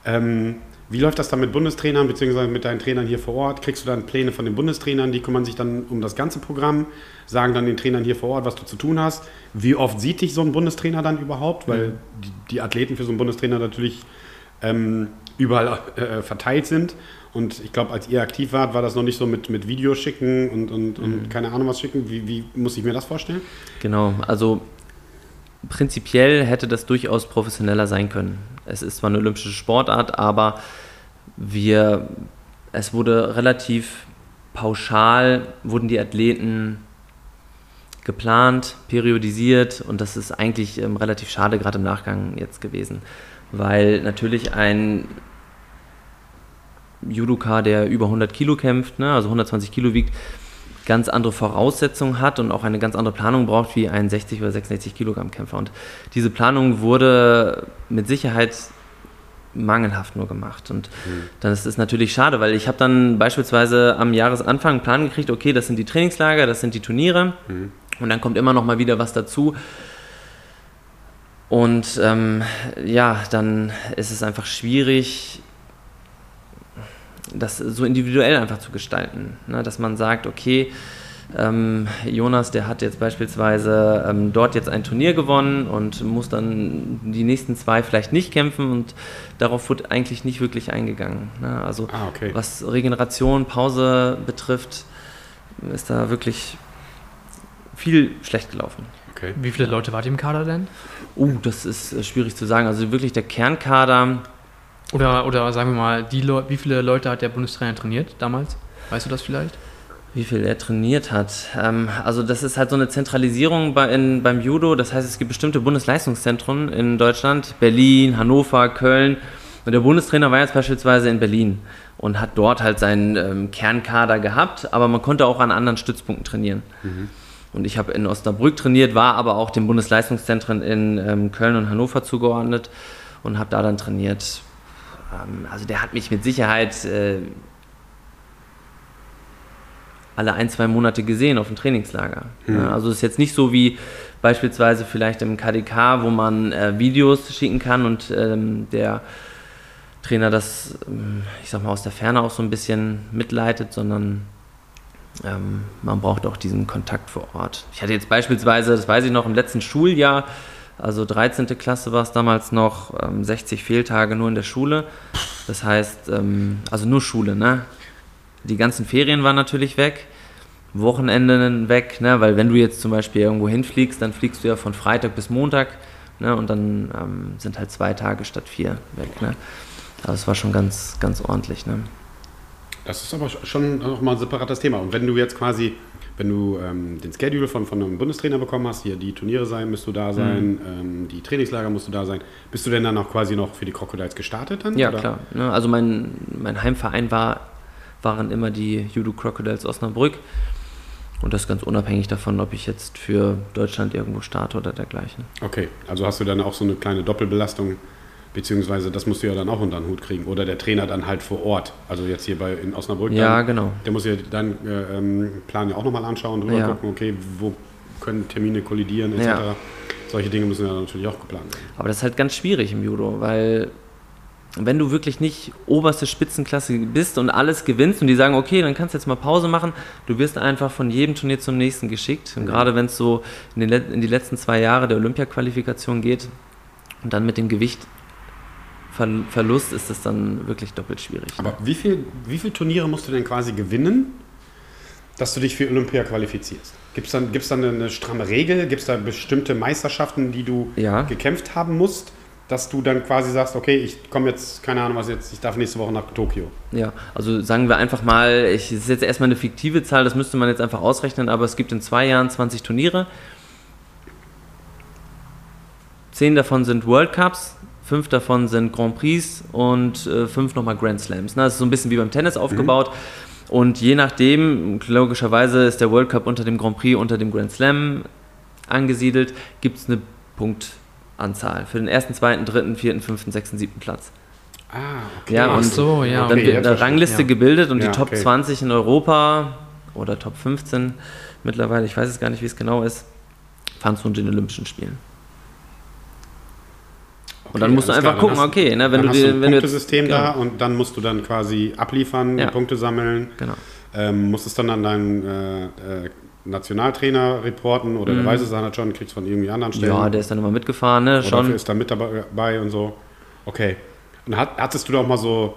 Ähm, wie läuft das dann mit Bundestrainern bzw. mit deinen Trainern hier vor Ort? Kriegst du dann Pläne von den Bundestrainern, die kümmern sich dann um das ganze Programm, sagen dann den Trainern hier vor Ort, was du zu tun hast? Wie oft sieht dich so ein Bundestrainer dann überhaupt? Weil die, die Athleten für so einen Bundestrainer natürlich ähm, überall äh, verteilt sind. Und ich glaube, als ihr aktiv wart, war das noch nicht so mit, mit Videos schicken und, und, Mhm. und keine Ahnung was schicken. Wie, wie muss ich mir das vorstellen? Genau, also prinzipiell hätte das durchaus professioneller sein können. Es ist zwar eine olympische Sportart, aber wir, es wurde relativ pauschal, wurden die Athleten geplant, periodisiert und das ist eigentlich ähm, relativ schade gerade im Nachgang jetzt gewesen, weil natürlich ein Judoka, der über 100 Kilo kämpft, ne, also 120 Kilo wiegt, ganz andere Voraussetzungen hat und auch eine ganz andere Planung braucht wie ein 60 oder 66 Kilogramm Kämpfer. Und diese Planung wurde mit Sicherheit mangelhaft nur gemacht. Und dann ist es natürlich schade, weil ich habe dann beispielsweise am Jahresanfang einen Plan gekriegt, okay, das sind die Trainingslager, das sind die Turniere und dann kommt immer noch mal wieder was dazu. Und ähm, ja, dann ist es einfach schwierig, das so individuell einfach zu gestalten. Ne? Dass man sagt, okay, ähm, Jonas, der hat jetzt beispielsweise ähm, dort jetzt ein Turnier gewonnen und muss dann die nächsten zwei vielleicht nicht kämpfen und darauf wird eigentlich nicht wirklich eingegangen. Ne? Also Ah, okay. was Regeneration, Pause betrifft, ist da wirklich viel schlecht gelaufen. okay. Wie viele Leute wart ihr im Kader denn? Uh, das ist äh, schwierig zu sagen. Also wirklich der Kernkader, Oder, oder sagen wir mal, die wie viele Leute hat der Bundestrainer trainiert damals? Weißt du das vielleicht? Wie viel er trainiert hat. Ähm, also das ist halt so eine Zentralisierung bei, in, beim Judo. Das heißt, es gibt bestimmte Bundesleistungszentren in Deutschland. Berlin, Hannover, Köln. Und der Bundestrainer war jetzt beispielsweise in Berlin und hat dort halt seinen ähm, Kernkader gehabt. Aber man konnte auch an anderen Stützpunkten trainieren. Und ich habe in Osnabrück trainiert, war aber auch den Bundesleistungszentren in ähm, Köln und Hannover zugeordnet und habe da dann trainiert. Ähm, also der hat mich mit Sicherheit äh, alle ein, zwei Monate gesehen auf dem Trainingslager. Ja, also es ist jetzt nicht so wie beispielsweise vielleicht im KDK, wo man äh, Videos schicken kann und ähm, der Trainer das, ähm, ich sag mal, aus der Ferne auch so ein bisschen mitleitet, sondern ähm, man braucht auch diesen Kontakt vor Ort. Ich hatte jetzt beispielsweise, das weiß ich noch, im letzten Schuljahr, also 13. Klasse war es damals noch, ähm, 60 Fehltage nur in der Schule. Das heißt, ähm, also nur Schule, ne? Die ganzen Ferien waren natürlich weg, Wochenenden weg, ne? weil wenn du jetzt zum Beispiel irgendwo hinfliegst, dann fliegst du ja von Freitag bis Montag ne? und dann ähm, sind halt zwei Tage statt vier weg. Ne? Also es war schon ganz, ganz ordentlich. Ne? Das ist aber schon nochmal ein separates Thema. Und wenn du jetzt quasi, wenn du ähm, den Schedule von, von einem Bundestrainer bekommen hast, hier die Turniere sein, müsst du da sein, ähm, die Trainingslager musst du da sein, bist du denn dann auch quasi noch für die Crocodiles gestartet dann? Ja, oder? klar. Ne? Also mein, mein Heimverein war, waren immer die Judo Crocodiles Osnabrück. Und das ganz unabhängig davon, ob ich jetzt für Deutschland irgendwo starte oder dergleichen. Okay, also hast du dann auch so eine kleine Doppelbelastung, beziehungsweise das musst du ja dann auch unter den Hut kriegen. Oder der Trainer dann halt vor Ort, also jetzt hier bei in Osnabrück. Ja, dann, genau. Der muss ja deinen äh, ähm, Plan ja auch nochmal anschauen, drüber Ja. gucken, okay, wo können Termine kollidieren, etc. Ja. Solche Dinge müssen ja natürlich auch geplant werden. Aber das ist halt ganz schwierig im Judo, weil wenn du wirklich nicht oberste Spitzenklasse bist und alles gewinnst und die sagen, okay, dann kannst du jetzt mal Pause machen, du wirst einfach von jedem Turnier zum nächsten geschickt. Und gerade wenn es so in, den, in die letzten zwei Jahre der Olympia-Qualifikation geht und dann mit dem Gewicht Ver- Verlust ist es dann wirklich doppelt schwierig. Aber wie viel, wie viele Turniere musst du denn quasi gewinnen, dass du dich für Olympia qualifizierst? Gibt es dann, gibt's dann eine stramme Regel? Gibt es da bestimmte Meisterschaften, die du Ja. gekämpft haben musst, dass du dann quasi sagst, okay, ich komme jetzt, keine Ahnung was jetzt, ich darf nächste Woche nach Tokio. Ja, also sagen wir einfach mal, ich, es ist jetzt erstmal eine fiktive Zahl, das müsste man jetzt einfach ausrechnen, aber es gibt in zwei Jahren 20 Turniere. Zehn davon sind World Cups, fünf davon sind Grand Prix und äh, fünf nochmal Grand Slams. Ne? Das ist so ein bisschen wie beim Tennis aufgebaut. Und je nachdem, logischerweise ist der World Cup unter dem Grand Prix, unter dem Grand Slam angesiedelt, gibt es eine Punktanzahl für den ersten, zweiten, dritten, vierten, fünften, sechsten, siebten Platz. Ah, okay. Ja, und so, ja. dann Okay, wird eine. Rangliste Ja. gebildet und Ja, die Top okay. 20 in Europa oder Top 15 mittlerweile, ich weiß es gar nicht, wie es genau ist, fahren zu den Olympischen Spielen. Und dann musst du einfach klar, gucken, dann hast- okay, ne, wenn dann du hast dir, du ein wenn du jetzt, Punktesystem da genau, und dann musst du dann quasi abliefern, Ja. Punkte sammeln. genau. Ähm, musst es dann an deinen äh, äh, Nationaltrainer reporten oder der weiß es dann halt schon, kriegst von irgendwie anderen Stellen. Mhm. Ja, der ist dann immer mitgefahren, ne, oder schon. ist da mit dabei und so. Okay. Und hat, hattest du da auch mal so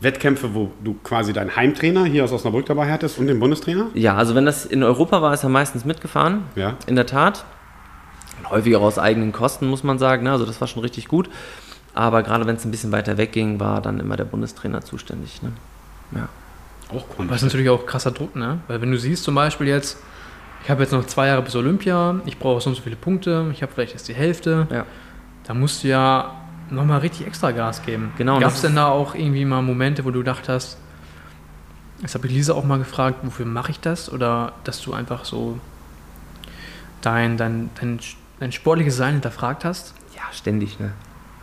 Wettkämpfe, wo du quasi deinen Heimtrainer hier aus Osnabrück dabei hattest und den Bundestrainer? Ja, also wenn das in Europa war, ist er meistens mitgefahren. Ja. In der Tat. Häufiger aus eigenen Kosten, muss man sagen. Ne? Also das war schon richtig gut. Aber gerade wenn es ein bisschen weiter wegging, war dann immer der Bundestrainer zuständig. Ne? Ja. Auch cool. das ist natürlich auch krasser Druck, ne? Weil wenn du siehst zum Beispiel jetzt, ich habe jetzt noch zwei Jahre bis Olympia, ich brauche so und so viele Punkte, ich habe vielleicht erst die Hälfte, Ja. da musst du ja nochmal richtig extra Gas geben. Genau, und Gab es denn da auch irgendwie mal Momente, wo du gedacht hast, das habe ich Lisa auch mal gefragt, wofür mache ich das? Oder dass du einfach so dein, dein, dein, dein sportliches Sein hinterfragt hast? Ja, ständig, ne?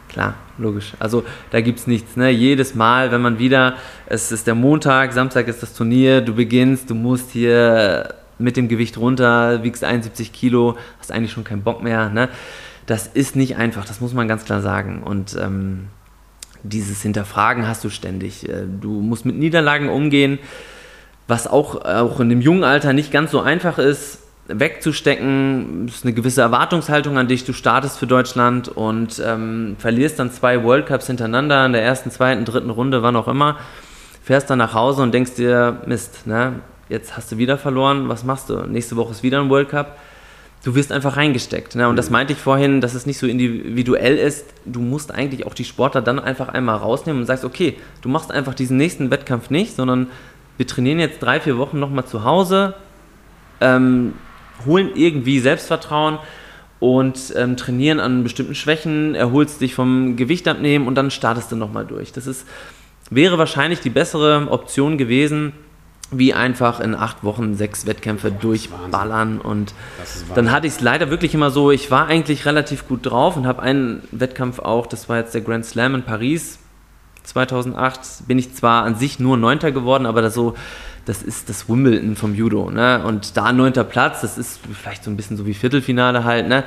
Klar, logisch. Also da gibt es nichts, ne? Jedes Mal, wenn man wieder, es ist der Montag, Samstag ist das Turnier, du beginnst, du musst hier mit dem Gewicht runter, wiegst 71 Kilo, hast eigentlich schon keinen Bock mehr, ne? Das ist nicht einfach, das muss man ganz klar sagen. Und ähm, dieses Hinterfragen hast du ständig. Äh, Du musst mit Niederlagen umgehen, was auch, auch in dem jungen Alter nicht ganz so einfach ist, wegzustecken. Es ist eine gewisse Erwartungshaltung an dich. Du startest für Deutschland und ähm, verlierst dann zwei World Cups hintereinander in der ersten, zweiten, dritten Runde, wann auch immer. Fährst dann nach Hause und denkst dir, Mist, ne? jetzt hast du wieder verloren, was machst du? Nächste Woche ist wieder ein World Cup. Du wirst einfach reingesteckt. Ne? Und das meinte ich vorhin, dass es nicht so individuell ist. Du musst eigentlich auch die Sportler dann einfach einmal rausnehmen und sagst, okay, du machst einfach diesen nächsten Wettkampf nicht, sondern wir trainieren jetzt drei, vier Wochen nochmal zu Hause, ähm, holen irgendwie Selbstvertrauen und ähm, trainieren an bestimmten Schwächen, erholst dich vom Gewicht abnehmen und dann startest du nochmal durch. Das ist, wäre wahrscheinlich die bessere Option gewesen, wie einfach in acht Wochen sechs Wettkämpfe durchballern und dann hatte ich es leider wirklich immer so, ich war eigentlich relativ gut drauf und habe einen Wettkampf auch, das war jetzt der Grand Slam in Paris. 2008, bin ich zwar an sich nur Neunter geworden, aber das so, das ist das Wimbledon vom Judo, ne? Und da neunter Platz, das ist vielleicht so ein bisschen so wie Viertelfinale halt, ne?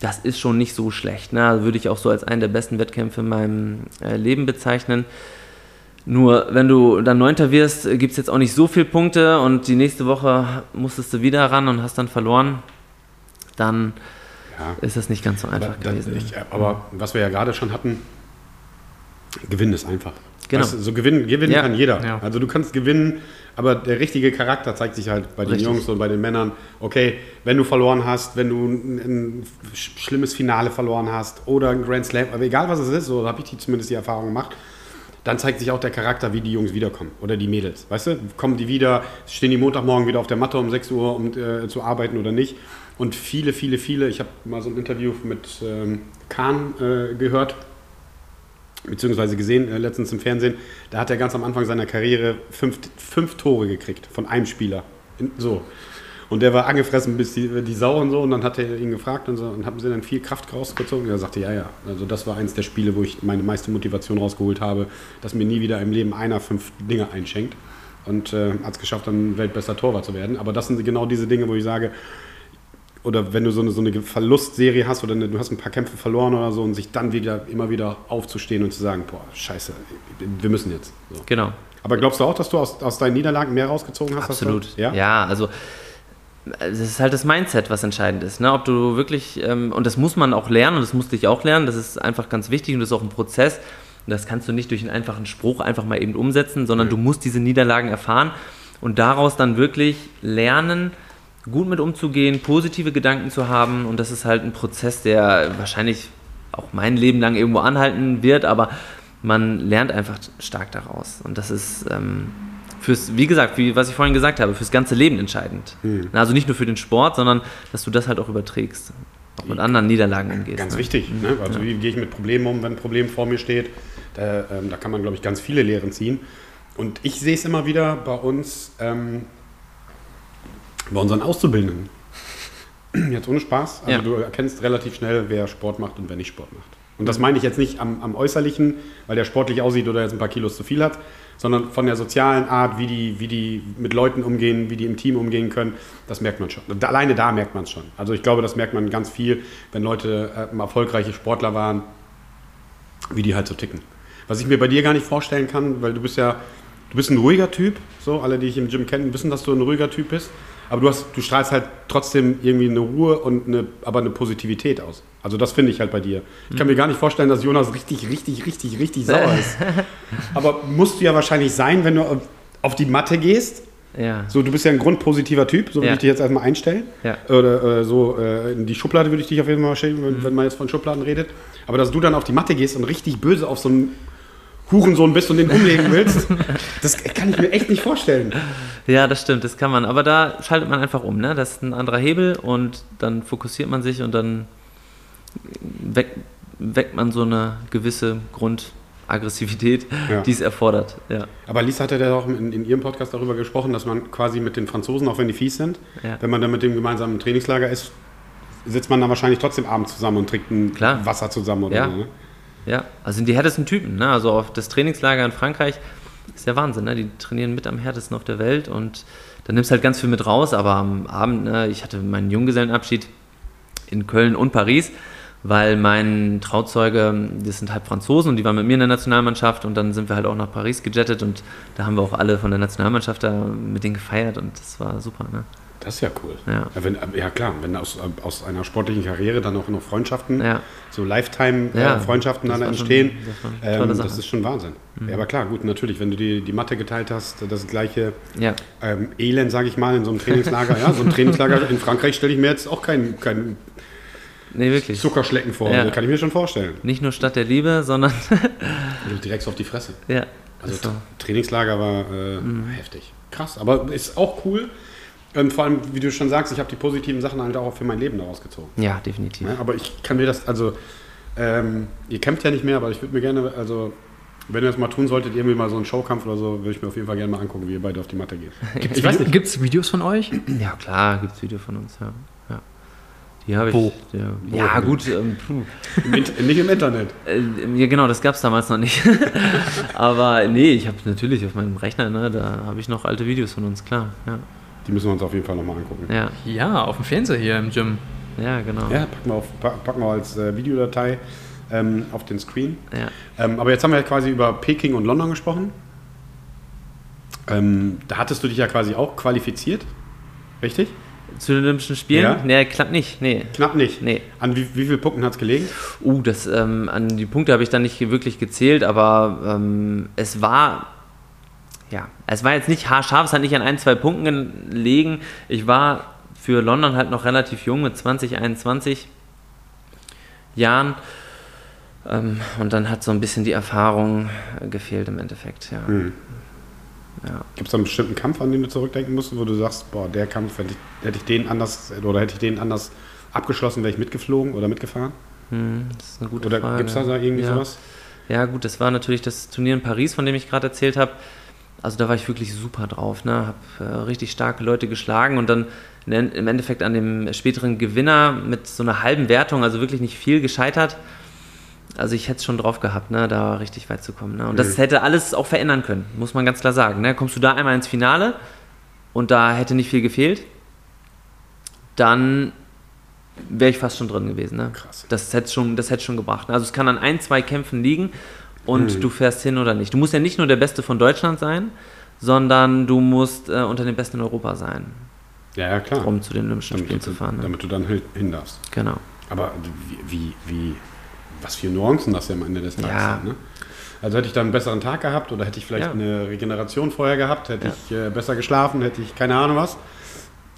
Das ist schon nicht so schlecht, ne? Also würde ich auch so als einen der besten Wettkämpfe in meinem äh, Leben bezeichnen. Nur wenn du dann Neunter wirst, gibt es jetzt auch nicht so viele Punkte und die nächste Woche musstest du wieder ran und hast dann verloren, dann Ja. ist das nicht ganz so einfach Aber, gewesen. ich, aber was wir ja gerade schon hatten, gewinnen ist einfach. Genau. Weißt so gewinnen, gewinnen Ja. kann jeder. Ja. Also du kannst gewinnen, aber der richtige Charakter zeigt sich halt bei den Richtig. Jungs und bei den Männern. Okay, wenn du verloren hast, wenn du ein, ein sch- schlimmes Finale verloren hast oder ein Grand Slam, aber egal was es ist, so habe ich die zumindest die Erfahrung gemacht, dann zeigt sich auch der Charakter, wie die Jungs wiederkommen oder die Mädels. Weißt du, kommen die wieder, stehen die Montagmorgen wieder auf der Matte um 6 Uhr, um äh, zu arbeiten oder nicht. Und viele, viele, viele, ich habe mal so ein Interview mit ähm, Kahn äh, gehört, beziehungsweise gesehen, äh, letztens im Fernsehen, da hat er ganz am Anfang seiner Karriere fünf, fünf Tore gekriegt von einem Spieler. In, so. Und der war angefressen bis die, die Sau und so. Und dann hat er ihn gefragt und so. Und haben sie dann viel Kraft rausgezogen? Und er sagte, ja, ja. Also das war eins der Spiele, wo ich meine meiste Motivation rausgeholt habe, dass mir nie wieder im Leben einer fünf Dinge einschenkt. Und äh, hat es geschafft, dann weltbester Torwart zu werden. Aber das sind genau diese Dinge, wo ich sage, oder wenn du so eine, so eine Verlustserie hast oder eine, du hast ein paar Kämpfe verloren oder so und sich dann wieder immer wieder aufzustehen und zu sagen, boah, scheiße, wir müssen jetzt. So. Genau. Aber glaubst du auch, dass du aus, aus deinen Niederlagen mehr rausgezogen hast? Absolut. Ja? ja, also es ist halt das Mindset, was entscheidend ist. Ne? Ob du wirklich, ähm, und das muss man auch lernen, und das musste ich auch lernen, das ist einfach ganz wichtig und das ist auch ein Prozess. Und das kannst du nicht durch einen einfachen Spruch einfach mal eben umsetzen, sondern du musst diese Niederlagen erfahren und daraus dann wirklich lernen, gut mit umzugehen, positive Gedanken zu haben. Und das ist halt ein Prozess, der wahrscheinlich auch mein Leben lang irgendwo anhalten wird, aber man lernt einfach stark daraus. Und das ist ähm, fürs, wie gesagt, wie was ich vorhin gesagt habe, fürs ganze Leben entscheidend. Hm. Also nicht nur für den Sport, sondern dass du das halt auch überträgst. Auch mit anderen Niederlagen umgehst. Ganz ne? wichtig. Ne? Also wie gehe ich mit Problemen um, wenn ein Problem vor mir steht? Da, ähm, da kann man, glaube ich, ganz viele Lehren ziehen. Und ich sehe es immer wieder bei uns, ähm, bei unseren Auszubildenden. Jetzt ohne Spaß. Also Ja. du erkennst relativ schnell, wer Sport macht und wer nicht Sport macht. Und das meine ich jetzt nicht am, am Äußerlichen, weil der sportlich aussieht oder jetzt ein paar Kilos zu viel hat, sondern von der sozialen Art, wie die, wie die mit Leuten umgehen, wie die im Team umgehen können, das merkt man schon. Alleine da merkt man es schon. Also ich glaube, das merkt man ganz viel, wenn Leute äh, erfolgreiche Sportler waren, wie die halt so ticken. Was ich mir bei dir gar nicht vorstellen kann, weil du bist ja, du bist ein ruhiger Typ, so alle, die ich im Gym kenne, wissen, dass du ein ruhiger Typ bist. Aber du, hast, du strahlst halt trotzdem irgendwie eine Ruhe und eine, aber eine Positivität aus. Also das finde ich halt bei dir. Ich kann mir gar nicht vorstellen, dass Jonas richtig, richtig, richtig, richtig sauer ist. aber musst du ja wahrscheinlich sein, wenn du auf- die Matte gehst. Ja. So, du bist ja ein grundpositiver Typ, so würde Ja. ich dich jetzt erstmal einstellen. Ja. Oder äh, so äh, in die Schublade würde ich dich auf jeden Fall stellen, wenn, wenn man jetzt von Schubladen redet. Aber dass du dann auf die Matte gehst und richtig böse auf so einen Hurensohn bist und den umlegen willst, das kann ich mir echt nicht vorstellen. Ja, das stimmt, das kann man. Aber da schaltet man einfach um, ne? Das ist ein anderer Hebel und dann fokussiert man sich und dann weckt, weckt man so eine gewisse Grundaggressivität, Ja. die es erfordert. Ja. Aber Lisa hatte ja auch in, in ihrem Podcast darüber gesprochen, dass man quasi mit den Franzosen, auch wenn die fies sind, Ja. wenn man dann mit dem gemeinsamen Trainingslager ist, sitzt man dann wahrscheinlich trotzdem abends zusammen und trinkt ein Klar. Wasser zusammen oder Ja. so. Ne? Ja, also sind die härtesten Typen. Ne? Also auf das Trainingslager in Frankreich ist der Wahnsinn. Ne? Die trainieren mit am härtesten auf der Welt und da nimmst halt ganz viel mit raus. Aber am Abend, ne, ich hatte meinen Junggesellenabschied in Köln und Paris, weil mein Trauzeuge, das sind halb Franzosen und die waren mit mir in der Nationalmannschaft und dann sind wir halt auch nach Paris gejettet und da haben wir auch alle von der Nationalmannschaft da mit denen gefeiert und das war super. Ne? Das ist ja cool. Ja. wenn, ja klar, wenn aus, aus einer sportlichen Karriere dann auch noch Freundschaften, Ja. so Ja. Lifetime-Freundschaften Das dann war schon- entstehen, das ähm. Mhm. das ist schon Wahnsinn. Ja, aber klar, gut, natürlich, wenn du die, die Matte geteilt hast, das gleiche Ja, ähm, Elend, sage ich mal, in so einem Trainingslager. ja, so ein Trainingslager in Frankreich stelle ich mir jetzt auch kein, kein nee, wirklich. Zuckerschlecken vor. Ja. Das kann ich mir schon vorstellen. Nicht nur Stadt der Liebe, sondern Also direkt auf die Fresse. ja. Also so. Tra- Trainingslager war äh, Mhm. heftig. Krass, aber ist auch cool. Ähm, vor allem, wie du schon sagst, ich habe die positiven Sachen halt auch für mein Leben daraus gezogen. Ja, definitiv. Ne? Aber ich kann mir das, also, ähm, ihr kämpft ja nicht mehr, aber ich würde mir gerne, also, wenn ihr das mal tun solltet, irgendwie mal so einen Showkampf oder so, würde ich mir auf jeden Fall gerne mal angucken, wie ihr beide auf die Matte geht. Ich weiß nicht, gibt es Videos von euch? Ja, klar, gibt es Video von uns, ja. ja. Die habe ich. Wo? Ja, ja gut. Ähm. Im nicht im Internet. Äh, ja, genau, das gab es damals noch nicht. Aber nee, ich habe natürlich auf meinem Rechner, ne, da habe ich noch alte Videos von uns, klar. Ja, Die müssen wir uns auf jeden Fall nochmal angucken. ja, Ja, auf dem Fernseher hier im Gym. ja genau. Ja, packen wir, auf, pa- packen wir als äh, Videodatei ähm, auf den Screen. Ja. Ähm, aber jetzt haben wir ja quasi über Peking und London gesprochen. Ähm, da hattest du dich ja quasi auch qualifiziert, richtig? Zu den Olympischen Spielen? Ja. Nee, klappt nicht. Nee. Knapp nicht. Nee. An wie, wie vielen Punkten hat es gelegen? Uh, das, ähm, an die Punkte habe ich dann nicht wirklich gezählt, aber ähm, es war, ja, es war jetzt nicht haarscharf, es hat nicht an ein, zwei Punkten gelegen. Ich war für London halt noch relativ jung mit 20, 21 Jahren. Ähm, und dann hat so ein bisschen die Erfahrung gefehlt im Endeffekt, ja. Hm. ja. Gibt es da einen bestimmten Kampf, an den du zurückdenken musst, wo du sagst, boah, der Kampf, hätte ich, hätte ich den anders oder hätte ich den anders abgeschlossen, wäre ich mitgeflogen oder mitgefahren? Hm, das ist eine gute Oder Frage. gibt es da irgendwie ja. sowas? Ja, gut, das war natürlich das Turnier in Paris, von dem ich gerade erzählt habe. Also da war ich wirklich super drauf, ne? Hab äh, richtig starke Leute geschlagen und dann im Endeffekt an dem späteren Gewinner mit so einer halben Wertung, also wirklich nicht viel gescheitert. Also ich hätte es schon drauf gehabt, ne, da richtig weit zu kommen. Ne? Und das Mhm. hätte alles auch verändern können, muss man ganz klar sagen. Ne? Kommst du da einmal ins Finale und da hätte nicht viel gefehlt, dann wäre ich fast schon drin gewesen. Ne? Krass. Das hätte schon, das hätte schon gebracht. Ne? Also es kann an ein, zwei Kämpfen liegen und Mhm. du fährst hin oder nicht. Du musst ja nicht nur der Beste von Deutschland sein, sondern du musst äh, unter den Besten in Europa sein, Ja, ja, klar. um zu den Olympischen damit, Spielen du, zu fahren. Ne? damit du dann hin, darfst. Genau. Aber wie, wie, was für Nuancen das ja am Ende des Tages Ja. hat, ne? Also hätte ich dann einen besseren Tag gehabt oder hätte ich vielleicht Ja. eine Regeneration vorher gehabt, hätte Ja. ich äh, besser geschlafen, hätte ich keine Ahnung was.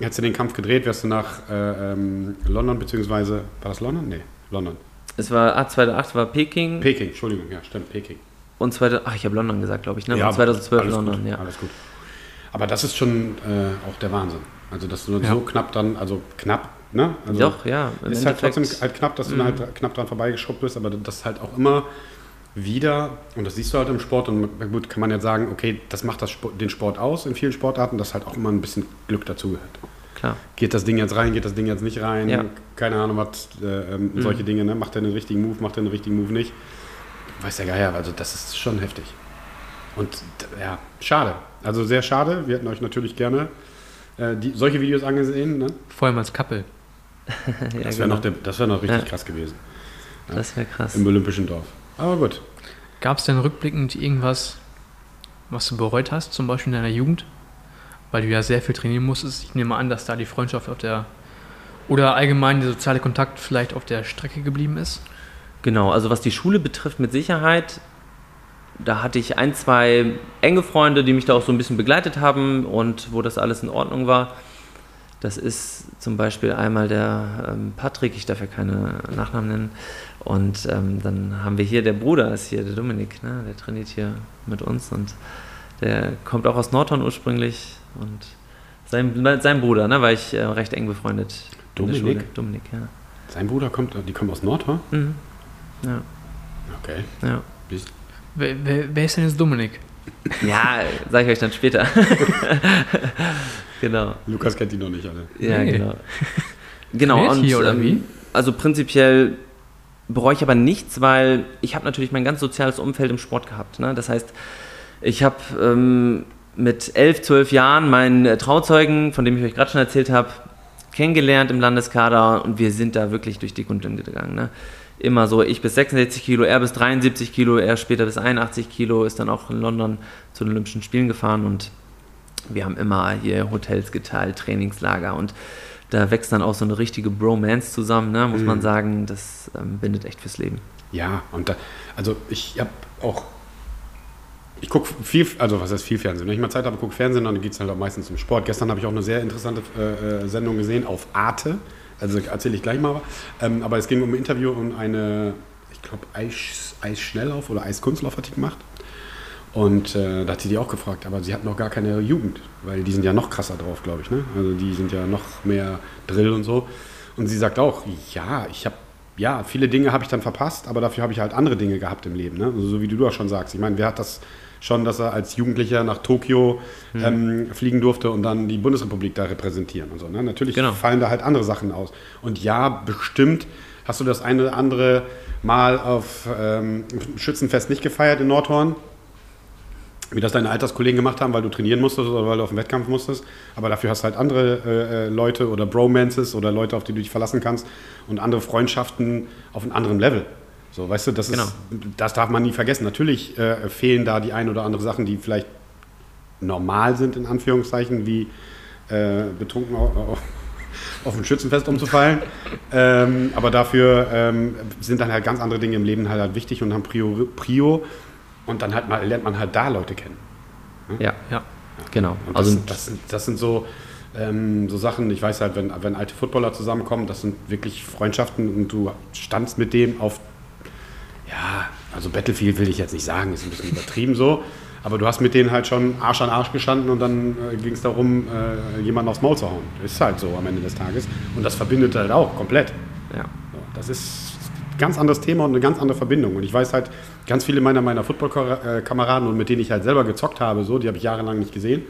Hättest du den Kampf gedreht, wärst du nach äh, ähm, London, beziehungsweise, war das London? Nee, London. Es war, ah, 2008 war Peking Peking, Entschuldigung, ja, stimmt, Peking. und 2000, ach, ich habe London gesagt, glaube ich, ne? Ja, Und 2012 alles London, gut, ja. Alles gut. Aber das ist schon äh, auch der Wahnsinn. Also, dass du Ja. so knapp dann, also knapp, ne? Also, Doch, ja. Ist halt trotzdem halt knapp, dass du Mhm. halt knapp dran vorbeigeschrubbt bist, aber das halt auch immer wieder, und das siehst du halt im Sport, und gut, kann man jetzt sagen, okay, das macht das Sport, den Sport aus in vielen Sportarten, dass halt auch immer ein bisschen Glück dazugehört. Klar. Geht das Ding jetzt rein, geht das Ding jetzt nicht rein, Ja. keine Ahnung was, äh, ähm, Mhm. solche Dinge, ne? macht er den richtigen Move, macht er den richtigen Move nicht. Weiß der Geier, also das ist schon heftig. Und ja, schade. Also sehr schade. Wir hätten euch natürlich gerne äh, die, solche Videos angesehen. Ne? Vor allem als Couple. ja, Das wäre genau. noch, der- das wär noch richtig Ja. krass gewesen. Das wäre krass. Im Olympischen Dorf. Aber gut. Gab es denn rückblickend irgendwas, was du bereut hast, zum Beispiel in deiner Jugend? Weil du ja sehr viel trainieren musstest. Ich nehme an, dass da die Freundschaft auf der oder allgemein der soziale Kontakt vielleicht auf der Strecke geblieben ist. Genau, also was die Schule betrifft, mit Sicherheit. Da hatte ich ein, zwei enge Freunde, die mich da auch so ein bisschen begleitet haben und wo das alles in Ordnung war. Das ist zum Beispiel einmal der ähm, Patrick, ich darf ja keine Nachnamen nennen. Und ähm, dann haben wir hier, der Bruder ist hier, der Dominik, ne? der trainiert hier mit uns und der kommt auch aus Nordhorn ursprünglich und sein, sein Bruder, ne, war ich äh, recht eng befreundet. in der Schule. Dominik? Dominik, ja. Sein Bruder kommt, die kommen aus Nordhorn? Mhm. Ja, Okay. ja. Wer, wer, wer ist denn jetzt Dominik? Ja, sage ich euch dann später. genau. Lukas kennt die noch nicht alle. Ja, Nee. genau. Genau, und hier, oder ähm, wie? also prinzipiell bereue ich aber nichts, weil ich habe natürlich mein ganz soziales Umfeld im Sport gehabt. Ne? Das heißt, ich habe ähm, mit elf, zwölf Jahren meinen äh, Trauzeugen, von dem ich euch gerade schon erzählt habe, kennengelernt im Landeskader und wir sind da wirklich durch dick und dünn gegangen. Ne? Immer so, ich bis 66 Kilo, er bis 73 Kilo, er später bis 81 Kilo, ist dann auch in London zu den Olympischen Spielen gefahren und wir haben immer hier Hotels geteilt, Trainingslager und da wächst dann auch so eine richtige Bromance zusammen, ne? muss man sagen. Das ähm, bindet echt fürs Leben. Ja, und da, also ich habe auch, ich gucke viel, also was heißt viel Fernsehen? Wenn ich mal Zeit habe, gucke Fernsehen, dann geht es halt auch meistens um Sport. Gestern habe ich auch eine sehr interessante äh, äh, Sendung gesehen auf Arte, also erzähle ich gleich mal. Ähm, aber es ging um ein Interview und eine, ich glaube, Eis, Eisschnelllauf oder Eiskunstlauf hat die gemacht. Und äh, da hat sie die auch gefragt, aber sie hat noch gar keine Jugend, weil die sind ja noch krasser drauf, glaube ich. Ne? Also die sind ja noch mehr Drill und so. Und sie sagt auch, ja, ich habe, ja, viele Dinge habe ich dann verpasst, aber dafür habe ich halt andere Dinge gehabt im Leben. Ne? Also so wie du auch schon sagst. Ich meine, wer hat das schon, dass er als Jugendlicher nach Tokio ähm, fliegen durfte und dann die Bundesrepublik da repräsentieren und so. Ne? Natürlich Genau. fallen da halt andere Sachen aus. Und ja, bestimmt hast du das eine oder andere Mal auf ähm, Schützenfest nicht gefeiert in Nordhorn wie das deine Alterskollegen gemacht haben, weil du trainieren musstest oder weil du auf den Wettkampf musstest. Aber dafür hast du halt andere äh, äh, Leute oder Bromances oder Leute, auf die du dich verlassen kannst und andere Freundschaften auf einem anderen Level. So, weißt du, das, Genau. ist, das darf man nie vergessen. Natürlich äh, fehlen da die ein oder andere Sachen, die vielleicht normal sind, in Anführungszeichen, wie äh, betrunken auf, auf, auf ein Schützenfest umzufallen. ähm, aber dafür ähm, sind dann halt ganz andere Dinge im Leben halt, halt wichtig und haben Prio, Prio. Und dann halt mal, lernt man halt da Leute kennen. Ja, Ja. genau. Und Also das, das, sind, das sind so, ähm, so Sachen, ich weiß halt, wenn, wenn alte Footballer zusammenkommen, das sind wirklich Freundschaften und du standst mit dem auf, ja, also Battlefield will ich jetzt nicht sagen, ist ein bisschen übertrieben so, aber du hast mit denen halt schon Arsch an Arsch gestanden und dann äh, ging es darum, äh, jemanden aufs Maul zu hauen. Ist halt so am Ende des Tages. Und das verbindet halt auch komplett. ja. Das ist ein ganz anderes Thema und eine ganz andere Verbindung. Und ich weiß halt, ganz viele meiner, meiner Football-Kameraden und mit denen ich halt selber gezockt habe, so, die habe ich jahrelang nicht gesehen.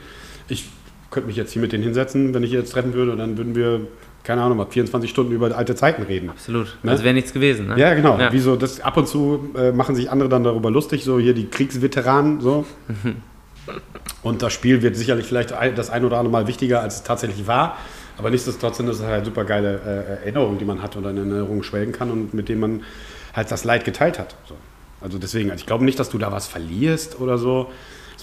Ich könnte mich jetzt hier mit denen hinsetzen, wenn ich jetzt treffen würde, und dann würden wir, keine Ahnung, mal 24 Stunden über alte Zeiten reden. Absolut. Ne? Also wäre nichts gewesen. Ne? Ja, genau. Ja. Wie so, das, ab und zu äh, machen sich andere dann darüber lustig, so hier die Kriegsveteranen, so. und das Spiel wird sicherlich vielleicht das ein oder andere Mal wichtiger, als es tatsächlich war. Aber nichtsdestotrotz sind das halt super geile äh, Erinnerungen, die man hat oder in Erinnerungen schwelgen kann und mit denen man halt das Leid geteilt hat. So. Also deswegen, also ich glaube nicht, dass du da was verlierst oder so,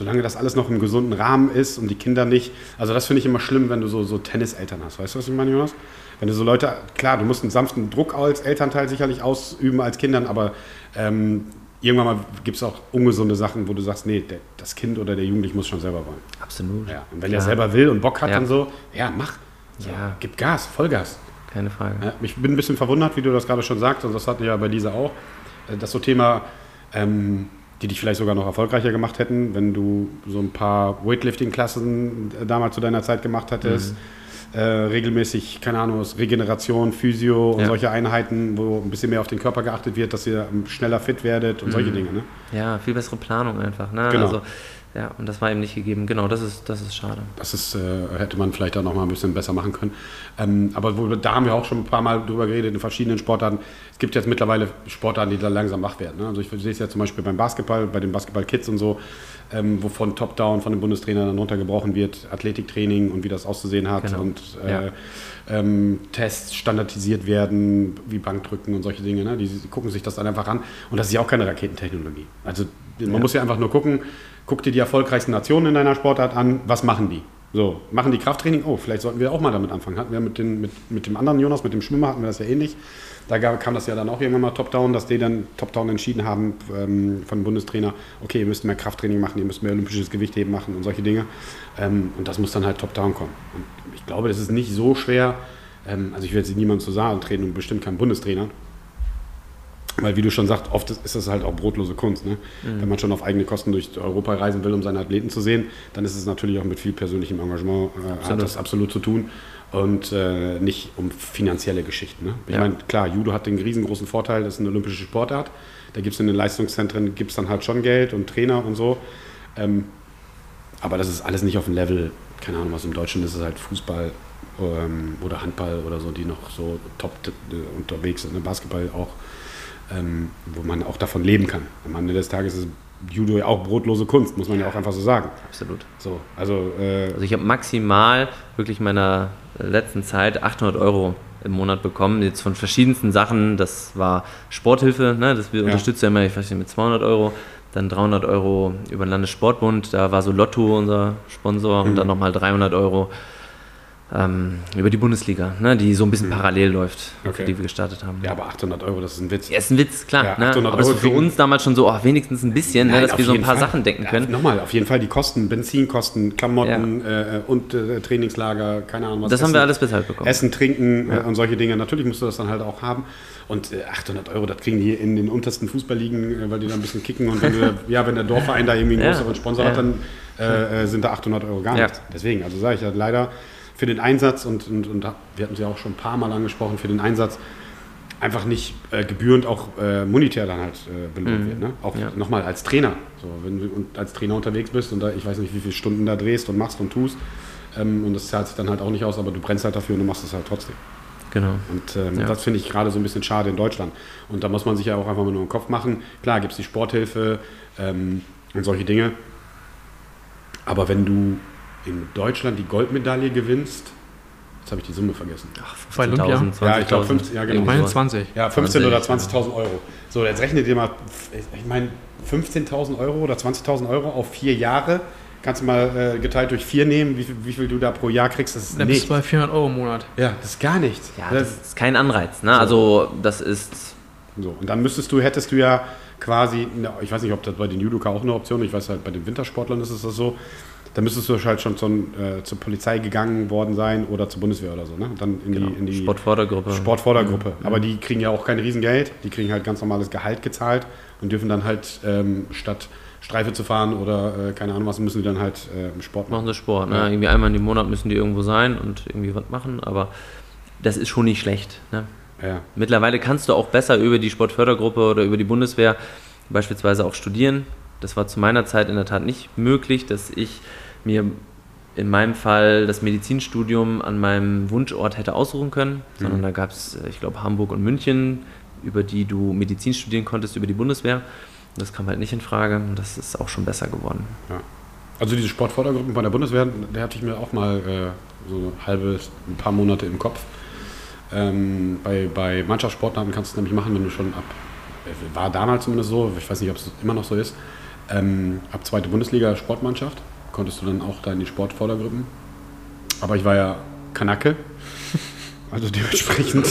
solange das alles noch im gesunden Rahmen ist und die Kinder nicht. Also das finde ich immer schlimm, wenn du so, so Tenniseltern hast. Weißt du, was ich meine, Jonas? Wenn du so Leute, klar, du musst einen sanften Druck als Elternteil sicherlich ausüben als Kindern, aber ähm, irgendwann mal gibt es auch ungesunde Sachen, wo du sagst, nee, der, das Kind oder der Jugendliche muss schon selber wollen. Absolut. Ja. Und wenn Klar. er selber will und Bock hat Ja. und so, ja, mach. So, Ja. Gib Gas, Vollgas. Keine Frage. Ja, ich bin ein bisschen verwundert, wie du das gerade schon sagst, und das hatten wir ja bei Lisa auch, äh, dass so Thema, ähm, die dich vielleicht sogar noch erfolgreicher gemacht hätten, wenn du so ein paar Weightlifting-Klassen äh, damals zu deiner Zeit gemacht hättest. Äh, regelmäßig, keine Ahnung, Regeneration, Physio und Ja. solche Einheiten, wo ein bisschen mehr auf den Körper geachtet wird, dass ihr ähm, schneller fit werdet und solche Dinge. Ne? Ja, viel bessere Planung einfach. Ne? Genau. Also, ja, und das war eben nicht gegeben. Genau, das ist, das ist schade. Das ist, äh, hätte man vielleicht auch noch mal ein bisschen besser machen können. Ähm, aber wo, da haben wir auch schon ein paar Mal drüber geredet in verschiedenen Sportarten. Es gibt jetzt mittlerweile Sportarten, die da langsam wach werden. Ne? Also ich sehe es ja zum Beispiel beim Basketball, bei den Basketball-Kids und so, ähm, wo von Top-Down, von dem Bundestrainer dann runtergebrochen wird, Athletiktraining und wie das auszusehen hat Genau. und äh, Ja. ähm, Tests standardisiert werden, wie Bankdrücken und solche Dinge. Ne? Die, die gucken sich das dann einfach an. Und das ist ja auch keine Raketentechnologie. Also man Ja. muss ja einfach nur gucken, guck dir die erfolgreichsten Nationen in deiner Sportart an, was machen die? So, machen die Krafttraining, oh, vielleicht sollten wir auch mal damit anfangen. Hatten wir mit, den, mit, mit dem anderen Jonas, mit dem Schwimmer, hatten wir das ja ähnlich. Da gab, kam das ja dann auch irgendwann mal top-down, dass die dann top-down entschieden haben ähm, von Bundestrainer, okay, ihr müsst mehr Krafttraining machen, ihr müsst mehr olympisches Gewichtheben machen und solche Dinge. Ähm, und das muss dann halt top-down kommen. Und ich glaube, das ist nicht so schwer. Ähm, also ich will jetzt niemandem zu sagen treten und bestimmt kein Bundestrainer. Weil, wie du schon sagst, oft ist das halt auch brotlose Kunst. Ne? Mhm. Wenn man schon auf eigene Kosten durch Europa reisen will, um seine Athleten zu sehen, dann ist es natürlich auch mit viel persönlichem Engagement, äh, hat das absolut zu tun und äh, nicht um finanzielle Geschichten. Ne? Ich ja. meine, klar, Judo hat den riesengroßen Vorteil, das ist eine olympische Sportart. Da gibt es in den Leistungszentren gibt's dann halt schon Geld und Trainer und so. Ähm, aber das ist alles nicht auf dem Level, keine Ahnung, was im Deutschen ist, ist halt Fußball ähm, oder Handball oder so, die noch so top äh, unterwegs sind. Ne? Basketball auch ähm, wo man auch davon leben kann. Am Ende des Tages ist Judo ja auch brotlose Kunst, muss man ja auch einfach so sagen. Absolut. So, also, äh also ich habe maximal wirklich meiner letzten Zeit 800 Euro im Monat bekommen, jetzt von verschiedensten Sachen. Das war Sporthilfe, ne? das wir ja. unterstützen ja immer, ich weiß nicht, mit 200 Euro. Dann 300 Euro über den Landessportbund, da war so Lotto unser Sponsor mhm. und dann nochmal 300 Euro ähm, über die Bundesliga, ne, die so ein bisschen mhm. parallel läuft, okay. für die wir gestartet haben. Ja, aber 800 Euro, das ist ein Witz. Ja, ist ein Witz, klar. Ja, ne? Aber das ist für uns damals schon so, oh, wenigstens ein bisschen, ne, Nein, ne, dass wir so ein paar Fall. Sachen denken können. Ja, nochmal, auf jeden Fall die Kosten, Benzinkosten, Klamotten ja. äh, und äh, Trainingslager, keine Ahnung was. Das Essen, haben wir alles bezahlt bekommen. Essen, Trinken äh, und solche Dinge. Natürlich musst du das dann halt auch haben. Und 800 äh, Euro, das kriegen die in den untersten Fußballligen, äh, weil die da ein bisschen kicken. Und wenn, du, ja, wenn der Dorfverein da irgendwie einen größeren Sponsor hat, dann äh, sind da 800 Euro gar nichts. Deswegen, also sage ich ja leider für den Einsatz und, und, und wir hatten ja auch schon ein paar Mal angesprochen, für den Einsatz einfach nicht äh, gebührend auch äh, monetär dann halt äh, belohnt mhm. wird. Ne? Auch ja. nochmal als Trainer. So, wenn du als Trainer unterwegs bist und da, ich weiß nicht, wie viele Stunden da drehst und machst und tust. Ähm, und das zahlt sich dann halt auch nicht aus, aber du brennst halt dafür und du machst es halt trotzdem. Genau. Und ähm, ja. das finde ich gerade so ein bisschen schade in Deutschland. Und da muss man sich ja auch einfach mal nur im Kopf machen. Klar gibt es die Sporthilfe ähm, und solche Dinge. Aber wenn du in Deutschland die Goldmedaille gewinnst, jetzt habe ich die Summe vergessen. Ach, bei Olympia? Ja, ich glaube 15, ja genau. Ich meine 20. Ja, 15 oder 20.000 Euro. So, jetzt rechnet ihr mal, ich meine 15.000 Euro oder 20.000 Euro auf vier Jahre. Kannst du mal äh, geteilt durch vier nehmen, wie viel, wie viel, du da pro Jahr kriegst. Das ist Dann bist du bei 400 Euro im Monat. Ja, das ist gar nichts. Ja, das, das ist kein Anreiz. Ne? Also das ist... So, und dann müsstest du, hättest du ja quasi, ich weiß nicht, ob das bei den Judoka auch eine Option ist, ich weiß halt, bei den Wintersportlern ist es das so, da müsstest du halt schon zum, äh, zur Polizei gegangen worden sein oder zur Bundeswehr oder so. Ne? dann in, genau. die, in die Sportfördergruppe. Sportfördergruppe. Mhm. Aber die kriegen ja auch kein Riesengeld, die kriegen halt ganz normales Gehalt gezahlt und dürfen dann halt ähm, statt Streife zu fahren oder äh, keine Ahnung was, müssen die dann halt äh, Sport machen. Machen sie Sport, ne? Irgendwie einmal im Monat müssen die irgendwo sein und irgendwie was machen, aber das ist schon nicht schlecht. Ne? Ja. Mittlerweile kannst du auch besser über die Sportfördergruppe oder über die Bundeswehr beispielsweise auch studieren. Das war zu meiner Zeit in der Tat nicht möglich, dass ich mir in meinem Fall das Medizinstudium an meinem Wunschort hätte aussuchen können, mhm. sondern da gab es, ich glaube, Hamburg und München, über die du Medizin studieren konntest, über die Bundeswehr. Das kam halt nicht in Frage und das ist auch schon besser geworden. Ja. Also diese Sportfördergruppen bei der Bundeswehr, der hatte ich mir auch mal äh, so ein halbes, ein paar Monate im Kopf. Ähm, bei, bei Mannschaftssportarten kannst du es nämlich machen, wenn du schon ab, äh, war damals zumindest so, ich weiß nicht, ob es immer noch so ist, ähm, ab zweite Bundesliga Sportmannschaft konntest du dann auch da in die Sportvordergruppen. Aber ich war ja Kanake. Also dementsprechend,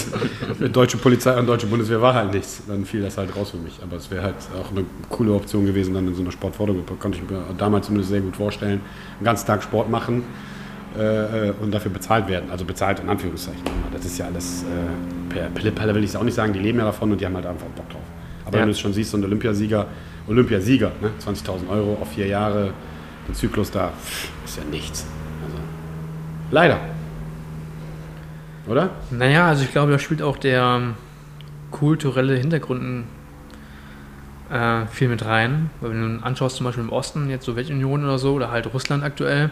deutsche Polizei und deutsche Bundeswehr war halt nichts. Dann fiel das halt raus für mich. Aber es wäre halt auch eine coole Option gewesen, dann in so einer Sportvordergruppe. Konnte ich mir damals zumindest sehr gut vorstellen. Den ganzen Tag Sport machen äh, und dafür bezahlt werden. Also bezahlt in Anführungszeichen. Das ist ja alles äh, per Pille-Palle will ich es auch nicht sagen. Die leben ja davon und die haben halt einfach Bock drauf. Aber ja. wenn du es schon siehst, so ein Olympiasieger, Olympiasieger, ne? 20.000 Euro auf vier Jahre, ein Zyklus da ist ja nichts. Also, leider. Oder? Naja, also ich glaube, da spielt auch der ähm, kulturelle Hintergrund äh, viel mit rein. Weil wenn du anschaust, zum Beispiel im Osten, jetzt Sowjetunion oder so, oder halt Russland aktuell,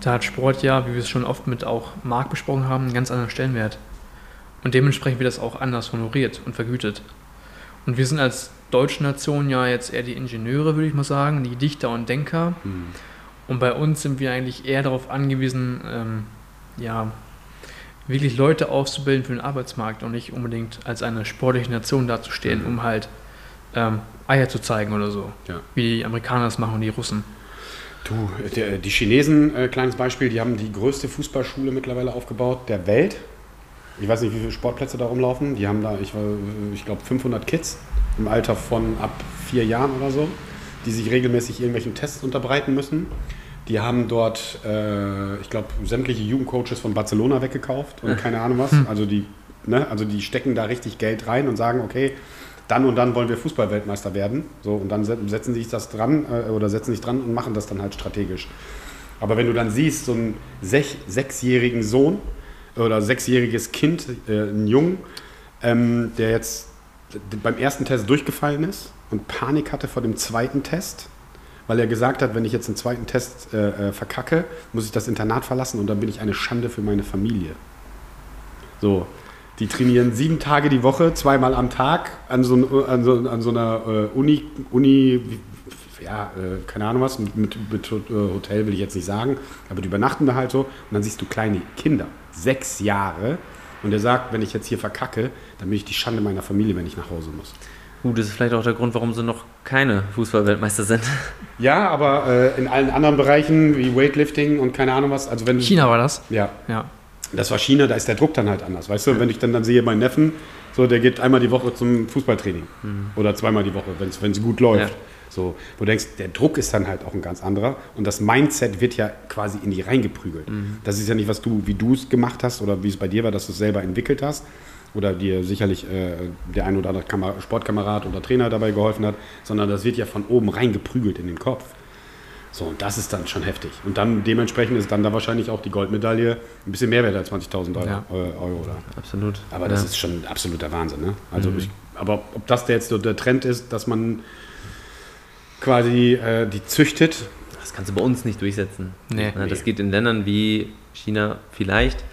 da hat Sport ja, wie wir es schon oft mit auch Marc besprochen haben, einen ganz anderen Stellenwert. Und dementsprechend wird das auch anders honoriert und vergütet. Und wir sind als deutsche Nation ja jetzt eher die Ingenieure, würde ich mal sagen, die Dichter und Denker. Mhm. Und bei uns sind wir eigentlich eher darauf angewiesen, ähm, ja, wirklich Leute auszubilden für den Arbeitsmarkt und nicht unbedingt als eine sportliche Nation dazustehen, mhm. um halt ähm, Eier zu zeigen oder so. Ja. Wie die Amerikaner das machen und die Russen. Du, der, die Chinesen, äh, kleines Beispiel, die haben die größte Fußballschule mittlerweile aufgebaut der Welt. Ich weiß nicht, wie viele Sportplätze da rumlaufen. Die haben da, ich, ich glaube, 500 Kids im Alter von ab vier Jahren oder so, die sich regelmäßig irgendwelchen Tests unterbreiten müssen. Die haben dort, äh, ich glaube, sämtliche Jugendcoaches von Barcelona weggekauft und keine Ahnung was. Also die, ne, also die stecken da richtig Geld rein und sagen, okay, dann und dann wollen wir Fußballweltmeister werden. So, und dann setzen sich das dran äh, oder setzen sich dran und machen das dann halt strategisch. Aber wenn du dann siehst, so einen sech, sechsjährigen Sohn oder sechsjähriges Kind, äh, einen Jungen, ähm, der jetzt beim ersten Test durchgefallen ist und Panik hatte vor dem zweiten Test, weil er gesagt hat, wenn ich jetzt den zweiten Test äh, äh verkacke, muss ich das Internat verlassen und dann bin ich eine Schande für meine Familie. So, die trainieren sieben Tage die Woche, zweimal am Tag an so, an so, an so einer äh, Uni, Uni, ja, äh, keine Ahnung was, mit, mit, äh, Hotel will ich jetzt nicht sagen, aber die übernachten da halt so und dann siehst du kleine Kinder, sechs Jahre und der sagt, wenn ich jetzt hier verkacke, dann bin ich die Schande meiner Familie, wenn ich nach Hause muss. Gut, das ist vielleicht auch der Grund, warum sie noch keine Fußballweltmeister sind. Ja, aber äh, in allen anderen Bereichen wie Weightlifting und keine Ahnung was, also wenn China war das? Ja. Ja. Das war China, da ist der Druck dann halt anders. Weißt du, wenn ich dann, dann sehe, meinen Neffen, so, der geht einmal die Woche zum Fußballtraining. Mhm. Oder zweimal die Woche, wenn es gut läuft. Ja. So, wo du denkst, der Druck ist dann halt auch ein ganz anderer und das Mindset wird ja quasi in die reingeprügelt. Mhm. Das ist ja nicht, was du, wie du es gemacht hast oder wie es bei dir war, dass du es selber entwickelt hast oder dir sicherlich äh, der ein oder andere Kamer Sportkamerad oder Trainer dabei geholfen hat, sondern das wird ja von oben reingeprügelt in den Kopf. So, und das ist dann schon heftig. Und dann dementsprechend ist dann da wahrscheinlich auch die Goldmedaille ein bisschen mehr wert als 20.000 Euro, ja. Euro. Oder? Absolut. Aber das ja. ist schon absoluter Wahnsinn. Ne? Also mhm. ich, aber ob das jetzt so der Trend ist, dass man quasi äh, die züchtet. Das kannst du bei uns nicht durchsetzen. Nee. Ja, das nee. geht in Ländern wie China vielleicht,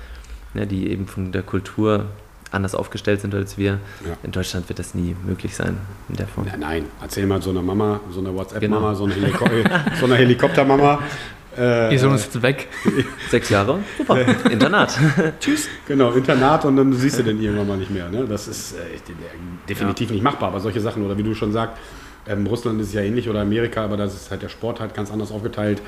die eben von der Kultur anders aufgestellt sind als wir. Ja. In Deutschland wird das nie möglich sein in der Form. Ja, nein, erzähl mal so einer Mama, so einer WhatsApp-Mama, genau. so eine, Heliko so eine Helikoptermama. Äh, Ihr Sohn ist jetzt weg. Sechs Jahre? Super. Internat. Tschüss. Genau, Internat und dann siehst du den irgendwann mal nicht mehr. Ne? Das ist äh, definitiv ja. nicht machbar, aber solche Sachen, oder wie du schon sagst, ähm, Russland ist ja ähnlich oder Amerika, aber da ist halt der Sport halt ganz anders aufgeteilt.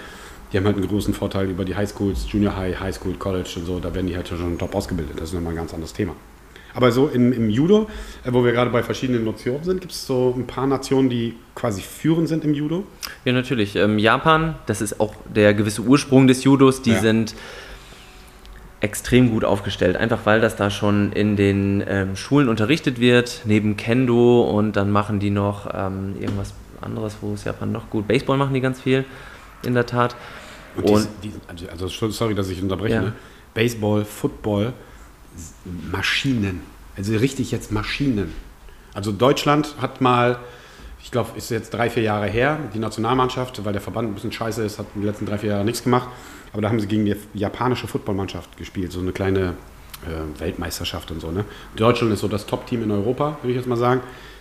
Die haben halt einen großen Vorteil über die Highschools, Junior High, High School, College und so. Da werden die halt schon top ausgebildet. Das ist nochmal ein ganz anderes Thema. Aber so im, im Judo, äh, wo wir gerade bei verschiedenen Nationen sind, gibt es so ein paar Nationen, die quasi führend sind im Judo? Ja, natürlich. Ähm, Japan, das ist auch der gewisse Ursprung des Judos, die ja. sind extrem gut aufgestellt, einfach weil das da schon in den ähm, Schulen unterrichtet wird, neben Kendo und dann machen die noch ähm, irgendwas anderes, wo es Japan noch gut, Baseball machen die ganz viel, in der Tat. Und, und die, die, also sorry, dass ich unterbreche, ja. ne? Baseball, Football, Maschinen. Also richtig jetzt Maschinen. Also Deutschland hat mal, ich glaube, ist jetzt drei, vier Jahre her, die Nationalmannschaft, weil der Verband ein bisschen scheiße ist, hat in den letzten drei, vier Jahren nichts gemacht. Aber da haben sie gegen die japanische Footballmannschaft gespielt, so eine kleine äh, Weltmeisterschaft und so. Ne? Deutschland ist so das Top-Team in Europa, würde ich jetzt mal sagen.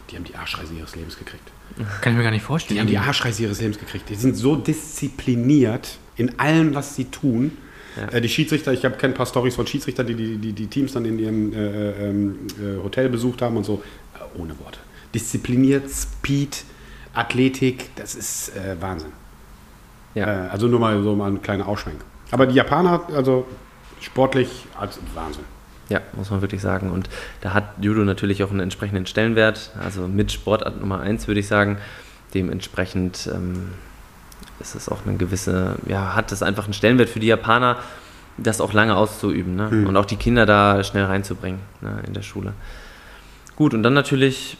Die haben die Arschreise ihres Lebens gekriegt. Kann ich mir gar nicht vorstellen. Die haben die Arschreise ihres Lebens gekriegt. Die sind so diszipliniert in allem, was sie tun. Ja. Äh, die Schiedsrichter, ich habe ein paar Stories von Schiedsrichtern, die die, die die, Teams dann in ihrem äh, äh, ähm, äh, Hotel besucht haben und so. Äh, ohne Worte. Diszipliniert, Speed, Athletik, das ist äh, Wahnsinn. Ja. also nur mal so mal ein kleiner Ausschwenk. Aber die Japaner, also sportlich, als Wahnsinn. Ja, muss man wirklich sagen. Und da hat Judo natürlich auch einen entsprechenden Stellenwert. Also mit Sportart Nummer 1 würde ich sagen. Dementsprechend ähm, ist es auch eine gewisse, ja, hat es einfach einen Stellenwert für die Japaner, das auch lange auszuüben ne? Mhm. und auch die Kinder da schnell reinzubringen ne, in der Schule. Gut, und dann natürlich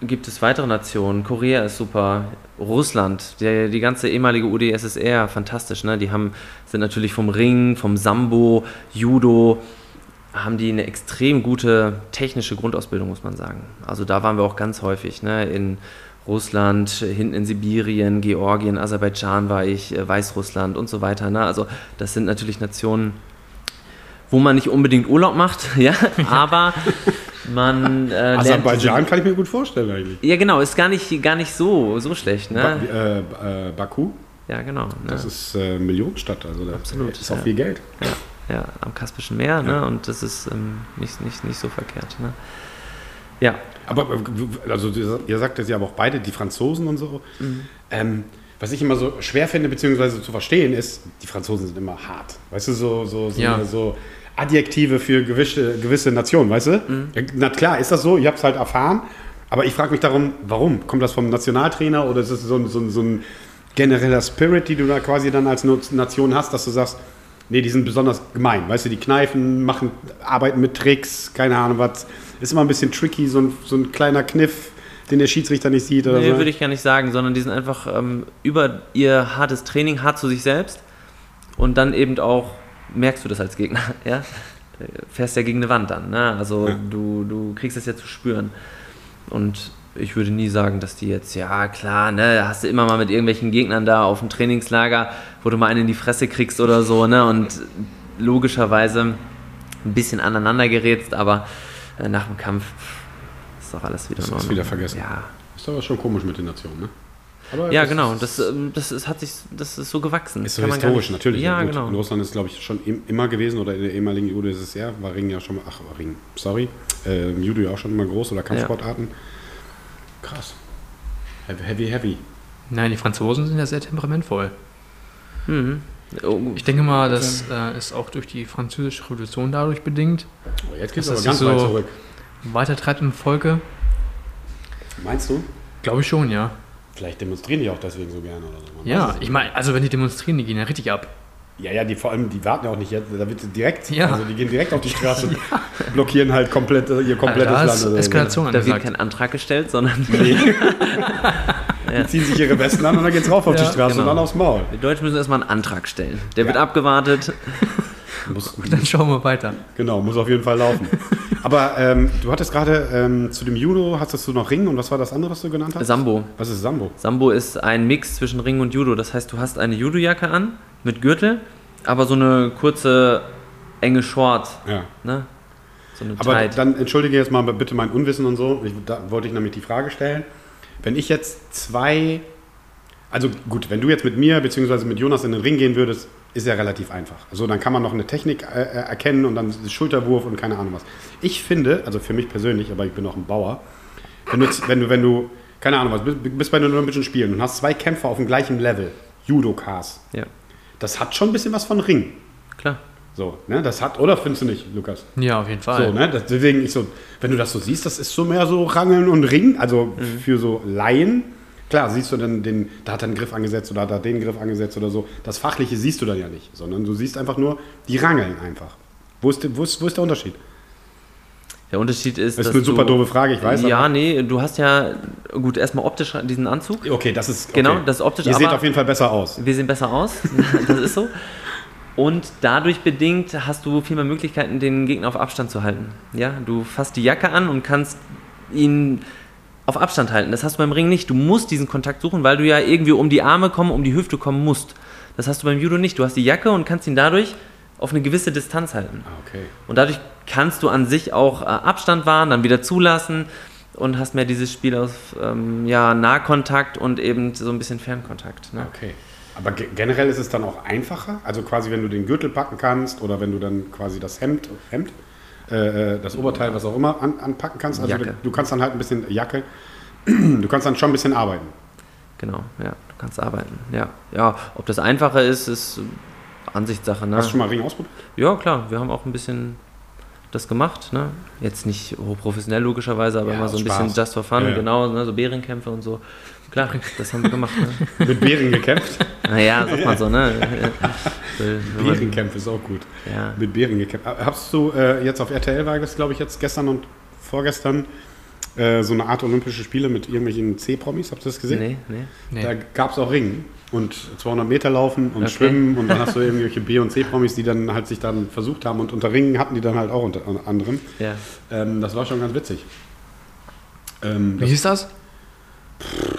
gibt es weitere Nationen. Korea ist super, Russland, der, die ganze ehemalige UdSSR, fantastisch. Ne? Die haben, sind natürlich vom Ring, vom Sambo, Judo, haben die eine extrem gute technische Grundausbildung, muss man sagen. Also da waren wir auch ganz häufig. Ne? In Russland, hinten in Sibirien, Georgien, Aserbaidschan war ich, äh, Weißrussland und so weiter. Ne? Also das sind natürlich Nationen, wo man nicht unbedingt Urlaub macht, ja, aber man. Äh, Aserbaidschan kann ich mir gut vorstellen eigentlich. Ja, genau, ist gar nicht, gar nicht so, so schlecht. Ne? Ba äh, äh, Baku? Ja, genau. Ne? Das ist äh, Millionenstadt, also da Absolut, ist auch ja. viel Geld. Ja, ja, am Kaspischen Meer, ne? und das ist ähm, nicht, nicht, nicht so verkehrt. Ne? Ja. Aber also ihr sagt das ja aber auch beide, die Franzosen und so. Mhm. Ähm, was ich immer so schwer finde, beziehungsweise zu verstehen, ist, die Franzosen sind immer hart. Weißt du, so, so, so, Ja. so Adjektive für gewisse, gewisse Nationen, weißt du? Ja, na klar, ist das so, ich habe es halt erfahren, aber ich frage mich darum, warum? Kommt das vom Nationaltrainer oder ist es so, ein- so, so ein genereller Spirit, die du da quasi dann als Nation hast, dass du sagst, nee, die sind besonders gemein, weißt du, die kneifen, machen, arbeiten mit Tricks, keine Ahnung was. Ist immer ein bisschen tricky, so ein, so ein kleiner Kniff, den der Schiedsrichter nicht sieht oder Nee, so. würde ich gar nicht sagen, sondern die sind einfach ähm, über ihr hartes Training hart zu sich selbst und dann eben auch merkst du das als Gegner, ja. Du fährst ja gegen eine Wand an, ne? Also Ja. du, du kriegst das ja zu spüren. Und ich würde nie sagen, dass die jetzt, ja klar, ne, hast du immer mal mit irgendwelchen Gegnern da auf dem Trainingslager, wo du mal einen in die Fresse kriegst oder so, ne? Und logischerweise ein bisschen aneinander gerätst, aber äh, nach dem Kampf ist doch alles wieder Ist alles Ordnung. wieder vergessen. Ja, Ist aber schon komisch mit den Nationen, ne? Aber ja, das genau. ist- Das, ähm, das ist, hat sich, das ist so gewachsen. Ist so Kann historisch, natürlich. Ja, gut. genau. In Russland ist, glaube ich, schon im, immer gewesen oder in der ehemaligen UdSSR war Ring ja schon mal, ach, Ring, sorry, äh, im Judo ja auch schon immer groß oder Kampfsportarten. Krass. Heavy, heavy, heavy. Nein, die Franzosen sind ja sehr temperamentvoll. Mhm. Oh, Ich denke mal, das äh, ist auch durch die französische Revolution dadurch bedingt. Oh, jetzt geht's Das aber ist ganz weit so- zurück. Weitertreibt im Volke? Meinst du? Glaube ich schon, ja. Vielleicht demonstrieren die auch deswegen so gerne oder so. Man Ja, ich meine, also wenn die demonstrieren, die gehen ja richtig ab. Ja, ja, die vor allem, die warten ja auch nicht jetzt, da wird direkt, Ja. also die gehen direkt auf die Straße und blockieren halt komplett ihr komplettes da Land. ist oder so. Eskalation da wird kein Antrag gestellt, sondern Die ziehen sich ihre Westen an und dann geht's rauf auf die Ja, Straße genau. und dann aufs Maul. die Deutschen müssen erstmal einen Antrag stellen. Der wird Ja. abgewartet. Muss, Dann schauen wir weiter. Genau, muss auf jeden Fall laufen. Aber ähm, du hattest gerade ähm, zu dem Judo, hattest du noch Ring und was war das andere, was du genannt hast? Sambo. Was ist Sambo? Sambo ist ein Mix zwischen Ring und Judo. Das heißt, du hast eine Judojacke an mit Gürtel, aber so eine kurze, enge Short. Ja. Ne? So eine Aber Tight. dann entschuldige jetzt mal bitte mein Unwissen und so. Ich, da wollte ich nämlich die Frage stellen. Wenn ich jetzt zwei, also gut, wenn du jetzt mit mir bzw. mit Jonas in den Ring gehen würdest, ist ja relativ einfach. Also dann kann man noch eine Technik äh, äh, erkennen und dann Schulterwurf und keine Ahnung was. Ich finde, also für mich persönlich, aber ich bin auch ein Bauer, wenn du, wenn du, wenn du keine Ahnung was, bist, bist bei den Olympischen Spielen und hast zwei Kämpfer auf dem gleichen Level, Judokas, ja, das hat schon ein bisschen was von Ring. klar. So, ne, das hat, oder findest du nicht, Lukas? Ja, auf jeden Fall. So, ne? Deswegen, ich so, wenn du das so siehst, das ist so mehr so Rangeln und Ring, also für so Laien. Klar, siehst du dann den, da hat er einen Griff angesetzt oder hat er den Griff angesetzt oder so. Das Fachliche siehst du dann ja nicht, sondern du siehst einfach nur, die rangeln einfach. Wo ist, wo ist, wo ist der Unterschied? Der Unterschied ist, Das ist eine super du, doofe Frage, ich weiß. Ja, aber- nee, du hast ja, gut, erstmal optisch diesen Anzug. Okay, das ist. Okay. Genau, das ist optisch, Ihr seht auf jeden Fall besser aus. Wir sehen besser aus, das ist so. Und dadurch bedingt hast du viel mehr Möglichkeiten, den Gegner auf Abstand zu halten. Ja, du fasst die Jacke an und kannst ihn auf Abstand halten. Das hast du beim Ring nicht. Du musst diesen Kontakt suchen, weil du ja irgendwie um die Arme kommen, um die Hüfte kommen musst. Das hast du beim Judo nicht. Du hast die Jacke und kannst ihn dadurch auf eine gewisse Distanz halten. Ah, okay. Und dadurch kannst du an sich auch äh, Abstand wahren, dann wieder zulassen und hast mehr dieses Spiel aus ähm, ja, Nahkontakt und eben so ein bisschen Fernkontakt. Ne? Okay. Aber ge generell ist es dann auch einfacher? Also quasi, wenn du den Gürtel packen kannst oder wenn du dann quasi das Hemd, Hemd, äh, äh, das Oberteil, was auch immer, an, anpacken kannst. Also du, du kannst dann halt ein bisschen Jacke, du kannst dann schon ein bisschen arbeiten. Genau, ja, du kannst arbeiten. Ja, ja ob das einfacher ist, ist Ansichtssache. Ne? Hast du schon mal Ring ausprobiert? Ja, klar, wir haben auch ein bisschen das gemacht. Ne? Jetzt nicht hochprofessionell logischerweise, aber Ja, immer so ein bisschen Spaß. just for fun, Ja, ja. genau, ne? so Bärenkämpfe und so. Klar, das haben wir gemacht. Ne? Mit Bären gekämpft? Naja, sagt man so, ne? Bärenkämpfe ist auch gut. Ja. Mit Bären gekämpft. Hast du äh, jetzt auf RTL war das, glaube ich, jetzt gestern und vorgestern äh, so eine Art Olympische Spiele mit irgendwelchen C-Promis? Habt ihr das gesehen? Nee, nee. Nee. Da gab es auch Ringen und 200 Meter laufen und Okay. schwimmen und dann hast du irgendwelche B- und C-Promis, die dann halt sich dann versucht haben und unter Ringen hatten die dann halt auch unter anderem. Ja. Ähm, das war schon ganz witzig. Ähm, Wie hieß das?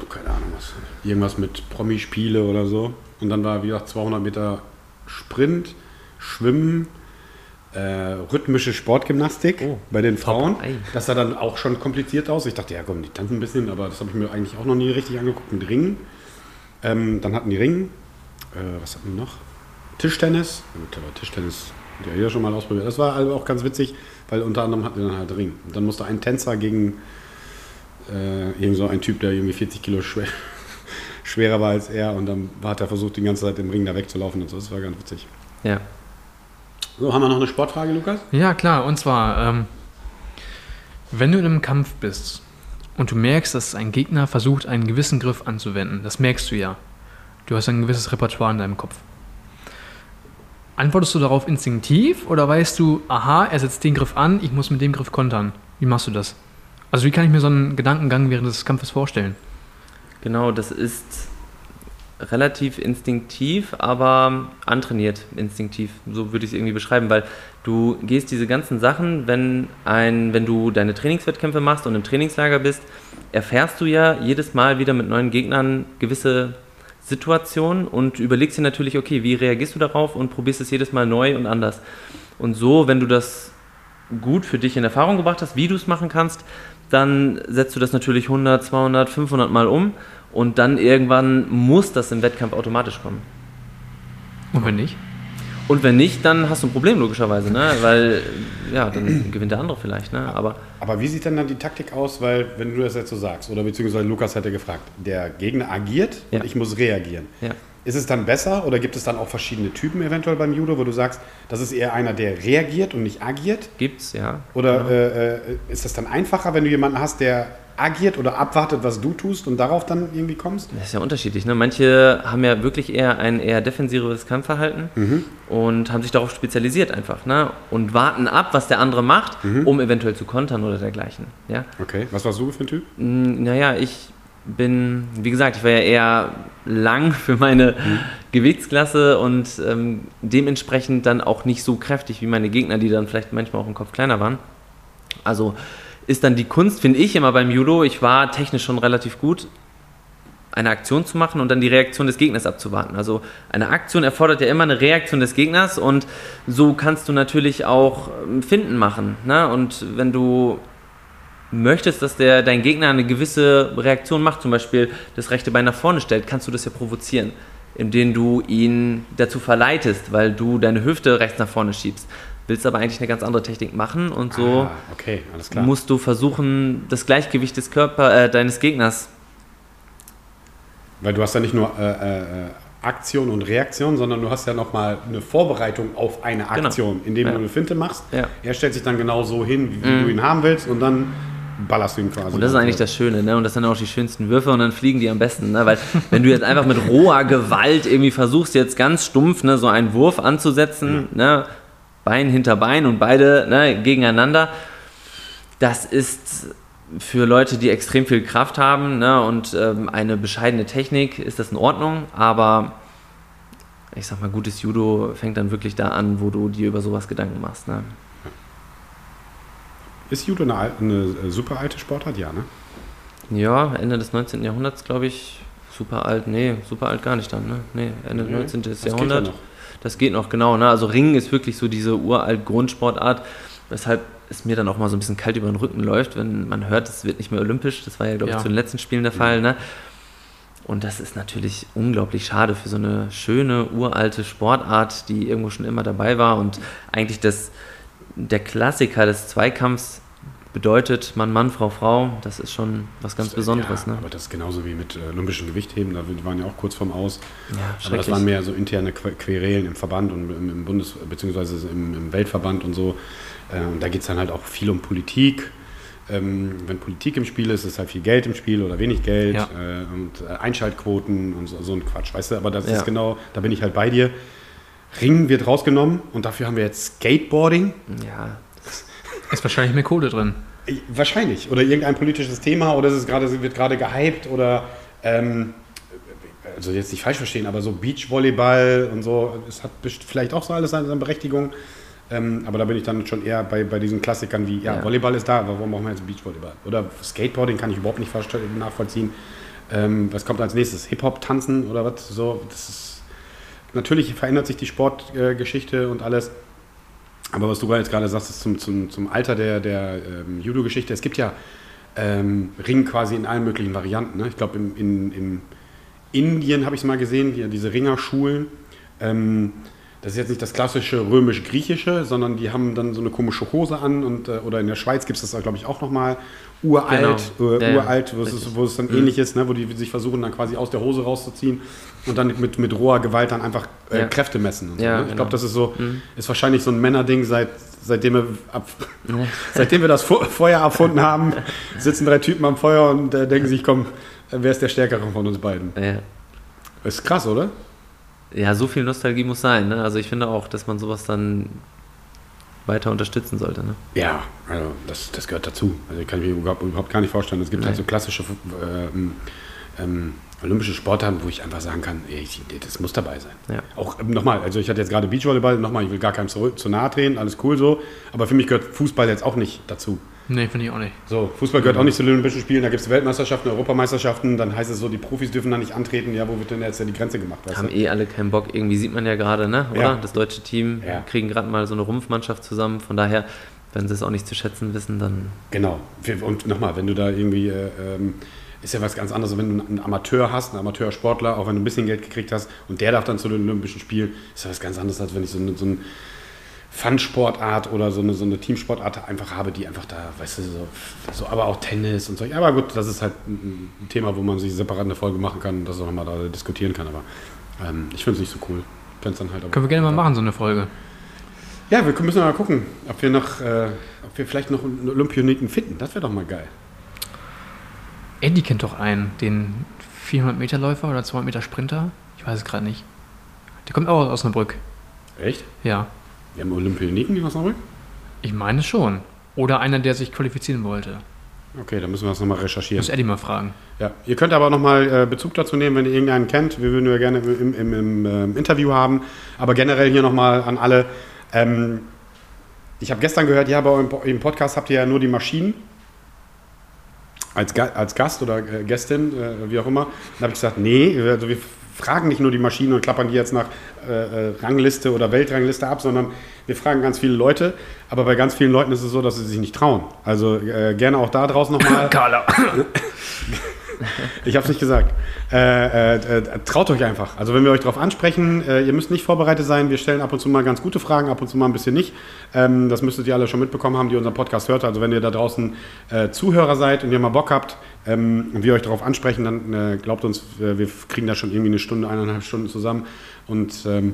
Keine Ahnung was. Irgendwas mit Promispiele oder so. Und dann war, wie gesagt, 200 Meter Sprint, Schwimmen, äh, rhythmische Sportgymnastik Oh, bei den Frauen. Das sah dann auch schon kompliziert aus. Ich dachte, ja komm, die tanzen ein bisschen, aber das habe ich mir eigentlich auch noch nie richtig angeguckt. Mit Ringen. Ähm, dann hatten die Ringen. Äh, was hatten die noch? Tischtennis. Tischtennis hat ja jeder schon mal ausprobiert. Das war also auch ganz witzig, weil unter anderem hatten wir dann halt Ring. Und dann musste ein Tänzer gegen äh, irgend so ein Typ, der irgendwie 40 Kilo schwer, schwerer war als er und dann hat er versucht, die ganze Zeit im Ring da wegzulaufen und so. Das war ganz witzig. Ja. So, haben wir noch eine Sportfrage, Lukas? Ja, klar. Und zwar, ähm, wenn du in einem Kampf bist und du merkst, dass ein Gegner versucht, einen gewissen Griff anzuwenden, das merkst du ja. Du hast ein gewisses Repertoire in deinem Kopf. Antwortest du darauf instinktiv oder weißt du, aha, er setzt den Griff an, ich muss mit dem Griff kontern? Wie machst du das? Also wie kann ich mir so einen Gedankengang während des Kampfes vorstellen? Genau, das ist relativ instinktiv, aber antrainiert instinktiv. So würde ich es irgendwie beschreiben, weil du gehst diese ganzen Sachen, wenn, ein, wenn du deine Trainingswettkämpfe machst und im Trainingslager bist, erfährst du ja jedes Mal wieder mit neuen Gegnern gewisse Situationen und überlegst dir natürlich, okay, wie reagierst du darauf und probierst es jedes Mal neu und anders. Und so, wenn du das gut für dich in Erfahrung gebracht hast, wie du es machen kannst, dann setzt du das natürlich 100, 200, 500 Mal um und dann irgendwann muss das im Wettkampf automatisch kommen. Und wenn nicht? Und wenn nicht, dann hast du ein Problem logischerweise, ne? weil ja, dann gewinnt der andere vielleicht. Ne? Aber Aber wie sieht denn dann die Taktik aus? Weil, wenn du das jetzt so sagst, oder beziehungsweise Lukas hätte gefragt, der Gegner agiert Ja. und ich muss reagieren. ja. Ist es dann besser oder gibt es dann auch verschiedene Typen eventuell beim Judo, wo du sagst, das ist eher einer, der reagiert und nicht agiert? gibt's, ja. Oder äh, äh, ist das dann einfacher, wenn du jemanden hast, der agiert oder abwartet, was du tust und darauf dann irgendwie kommst? Das ist ja unterschiedlich. Ne? Manche haben ja wirklich eher ein eher defensives Kampfverhalten und haben sich darauf spezialisiert einfach ne? und warten ab, was der andere macht, um eventuell zu kontern oder dergleichen. Ja? Okay, was warst du für ein Typ? Mm, Naja, ich bin, wie gesagt, ich war ja eher lang für meine Gewichtsklasse und ähm, dementsprechend dann auch nicht so kräftig wie meine Gegner, die dann vielleicht manchmal auch im Kopf kleiner waren. Also ist dann die Kunst, finde ich immer beim Judo, ich war technisch schon relativ gut, eine Aktion zu machen und dann die Reaktion des Gegners abzuwarten. Also eine Aktion erfordert ja immer eine Reaktion des Gegners und so kannst du natürlich auch ähm, Finden machen. Ne? Und wenn du möchtest, dass der, dein Gegner eine gewisse Reaktion macht, zum Beispiel das rechte Bein nach vorne stellt, kannst du das ja provozieren, indem du ihn dazu verleitest, weil du deine Hüfte rechts nach vorne schiebst. Willst aber eigentlich eine ganz andere Technik machen und so Ah, okay, musst du versuchen, das Gleichgewicht des Körper, äh, deines Gegners Weil du hast ja nicht nur äh, äh, Aktion und Reaktion, sondern du hast ja nochmal eine Vorbereitung auf eine Genau. Aktion, indem Ja. du eine Finte machst. Ja. Er stellt sich dann genau so hin, wie du ihn haben willst und dann ballerst du ihn quasi. Und das ist eigentlich das Schöne, ne? Und das sind auch die schönsten Würfe und dann fliegen die am besten, ne? Weil wenn du jetzt einfach mit roher Gewalt irgendwie versuchst, jetzt ganz stumpf ne, so einen Wurf anzusetzen, ne? Bein hinter Bein und beide ne, gegeneinander, das ist für Leute, die extrem viel Kraft haben ne, und ähm, eine bescheidene Technik, ist das in Ordnung, aber ich sag mal, gutes Judo fängt dann wirklich da an, wo du dir über sowas Gedanken machst. Ne? Ist Judo eine, eine äh, super alte Sportart? Ja, ne? Ja, Ende des 19. Jahrhunderts, glaube ich. Super alt, nee, super alt gar nicht dann, ne? Nee, Ende des Nee, 19. das geht ja Jahrhundert. noch. Das geht noch, genau. Ne? Also Ringen ist wirklich so diese uralt Grundsportart, weshalb es mir dann auch mal so ein bisschen kalt über den Rücken läuft, wenn man hört, es wird nicht mehr olympisch. Das war ja, glaube ich, Ja. zu den letzten Spielen der Fall. Ne? Und das ist natürlich unglaublich schade für so eine schöne, uralte Sportart, die irgendwo schon immer dabei war und eigentlich das, der Klassiker des Zweikampfs bedeutet Mann, Mann, Frau, Frau. Das ist schon was ganz Besonderes. Ja, ne? aber das ist genauso wie mit äh, olympischen Gewichtheben, da wir waren ja auch kurz vorm Aus. Ja, Aber das waren mehr so interne Que- Querelen im Verband und im, Bundes- bzw. Im, im Weltverband und so. Äh, und da geht es dann halt auch viel um Politik. Ähm, wenn Politik im Spiel ist, ist halt viel Geld im Spiel oder wenig Geld Ja. äh, und Einschaltquoten und so, so ein Quatsch, weißt du? Aber das ist genau, da bin ich halt bei dir. Ringen wird rausgenommen und dafür haben wir jetzt Skateboarding. Ja, Ist wahrscheinlich mehr Kohle drin. Äh, Wahrscheinlich. Oder irgendein politisches Thema oder es wird gerade gehypt oder ähm, also jetzt nicht falsch verstehen, aber so Beachvolleyball und so, es hat vielleicht auch so alles seine Berechtigung. Ähm, aber da bin ich dann schon eher bei, bei diesen Klassikern wie, ja, Ja. Volleyball ist da, aber warum machen wir jetzt Beachvolleyball? Oder Skateboarding kann ich überhaupt nicht nachvollziehen. Ähm, was kommt als nächstes? Hip-Hop, Tanzen oder was? So, das ist, natürlich verändert sich die Sportgeschichte äh, und alles. Aber was du jetzt gerade sagst, ist zum, zum, zum Alter der, der ähm, Judo-Geschichte. Es gibt ja ähm, Ring quasi in allen möglichen Varianten. Ne? Ich glaube, in, in, in Indien habe ich es mal gesehen, die, diese Ringerschulen. Ähm, das ist jetzt nicht das klassische römisch-griechische, sondern die haben dann so eine komische Hose an und äh, oder in der Schweiz gibt es das, glaube ich, auch nochmal uralt, Genau. äh, Ja, uralt, wo es, Richtig. wo es dann Mhm. ähnlich ist, ne, wo die sich versuchen, dann quasi aus der Hose rauszuziehen und dann mit, mit roher Gewalt dann einfach äh, Ja. Kräfte messen. Und Ja, so, ne? Ich genau. glaube, das ist so, Mhm. ist wahrscheinlich so ein Männerding, seit, seitdem, wir ab, seitdem wir das Feuer erfunden haben, sitzen drei Typen am Feuer und äh, denken sich, komm, äh, wer ist der Stärkere von uns beiden? Ja. Ist krass, oder? ja, so viel Nostalgie muss sein. Ne? Also ich finde auch, dass man sowas dann weiter unterstützen sollte. Ne? Ja, also das, das gehört dazu. Also kann ich mir überhaupt, überhaupt gar nicht vorstellen. Es gibt halt so klassische ähm, ähm, olympische Sportarten, wo ich einfach sagen kann, ey, das muss dabei sein. Ja. Auch ähm, nochmal, also ich hatte jetzt gerade Beachvolleyball, nochmal, ich will gar keinem zu, zu nahe drehen, alles cool so, aber für mich gehört Fußball jetzt auch nicht dazu. Nee, finde ich auch nicht. So, Fußball gehört auch nicht zu den Olympischen Spielen, da gibt es Weltmeisterschaften, Europameisterschaften, dann heißt es so, die Profis dürfen da nicht antreten, ja, wo wird denn jetzt die Grenze gemacht? Weißt Haben du? eh alle keinen Bock. Irgendwie sieht man ja gerade, ne? oder? Ja. Das deutsche Team Ja. kriegen gerade mal so eine Rumpfmannschaft zusammen. Von daher, wenn sie es auch nicht zu schätzen wissen, dann Genau. Und nochmal, wenn du da irgendwie, äh, ähm, ist ja was ganz anderes, wenn du einen Amateur hast, einen Amateursportler, auch wenn du ein bisschen Geld gekriegt hast und der darf dann zu den Olympischen Spielen, ist ja was ganz anderes, als wenn ich so eine, so eine Fun-Sportart oder so eine, so eine Teamsportart einfach habe, die einfach da, weißt du, so, so, aber auch Tennis und so. Aber gut, das ist halt ein Thema, wo man sich separat eine Folge machen kann, das auch nochmal da diskutieren kann, aber ähm, ich finde es nicht so cool. Halt Können wir gerne mal machen, so eine Folge. Ja, wir müssen mal gucken, ob wir noch, äh, ob wir vielleicht noch einen Olympioniken finden. Das wäre doch mal geil. Eddie kennt doch einen, den 400-Meter-Läufer oder 200-Meter-Sprinter. Ich weiß es gerade nicht. Der kommt auch aus Osnabrück. Echt? Ja, Haben Olympioniken in Osnabrück? ich meine schon. Oder einer, der sich qualifizieren wollte. Okay, dann müssen wir das nochmal recherchieren. muss Eddie mal fragen. Ja. Ihr könnt aber nochmal äh, Bezug dazu nehmen, wenn ihr irgendeinen kennt. Wir würden ja gerne im, im, im ähm, Interview haben. Aber generell hier nochmal an alle. Ähm, ich habe gestern gehört, ja, bei eurem Po- im Podcast habt ihr ja nur die Maschinen. Als, als Gast oder äh, Gästin, äh, wie auch immer. Dann habe ich gesagt, nee, also wir fragen nicht nur die Maschinen und klappern die jetzt nach äh, äh, Rangliste oder Weltrangliste ab, sondern wir fragen ganz viele Leute. Aber bei ganz vielen Leuten ist es so, dass sie sich nicht trauen. Also äh, gerne auch da draußen nochmal. Carla. Ich habe es nicht gesagt. Äh, äh, äh, traut euch einfach. Also wenn wir euch darauf ansprechen, äh, ihr müsst nicht vorbereitet sein. Wir stellen ab und zu mal ganz gute Fragen, ab und zu mal ein bisschen nicht. Ähm, das müsstet ihr alle schon mitbekommen haben, die unseren Podcast hört. Also wenn ihr da draußen äh, Zuhörer seid und ihr mal Bock habt ähm, und wir euch darauf ansprechen, dann äh, glaubt uns, wir kriegen da schon irgendwie eine Stunde, eineinhalb Stunden zusammen und ähm,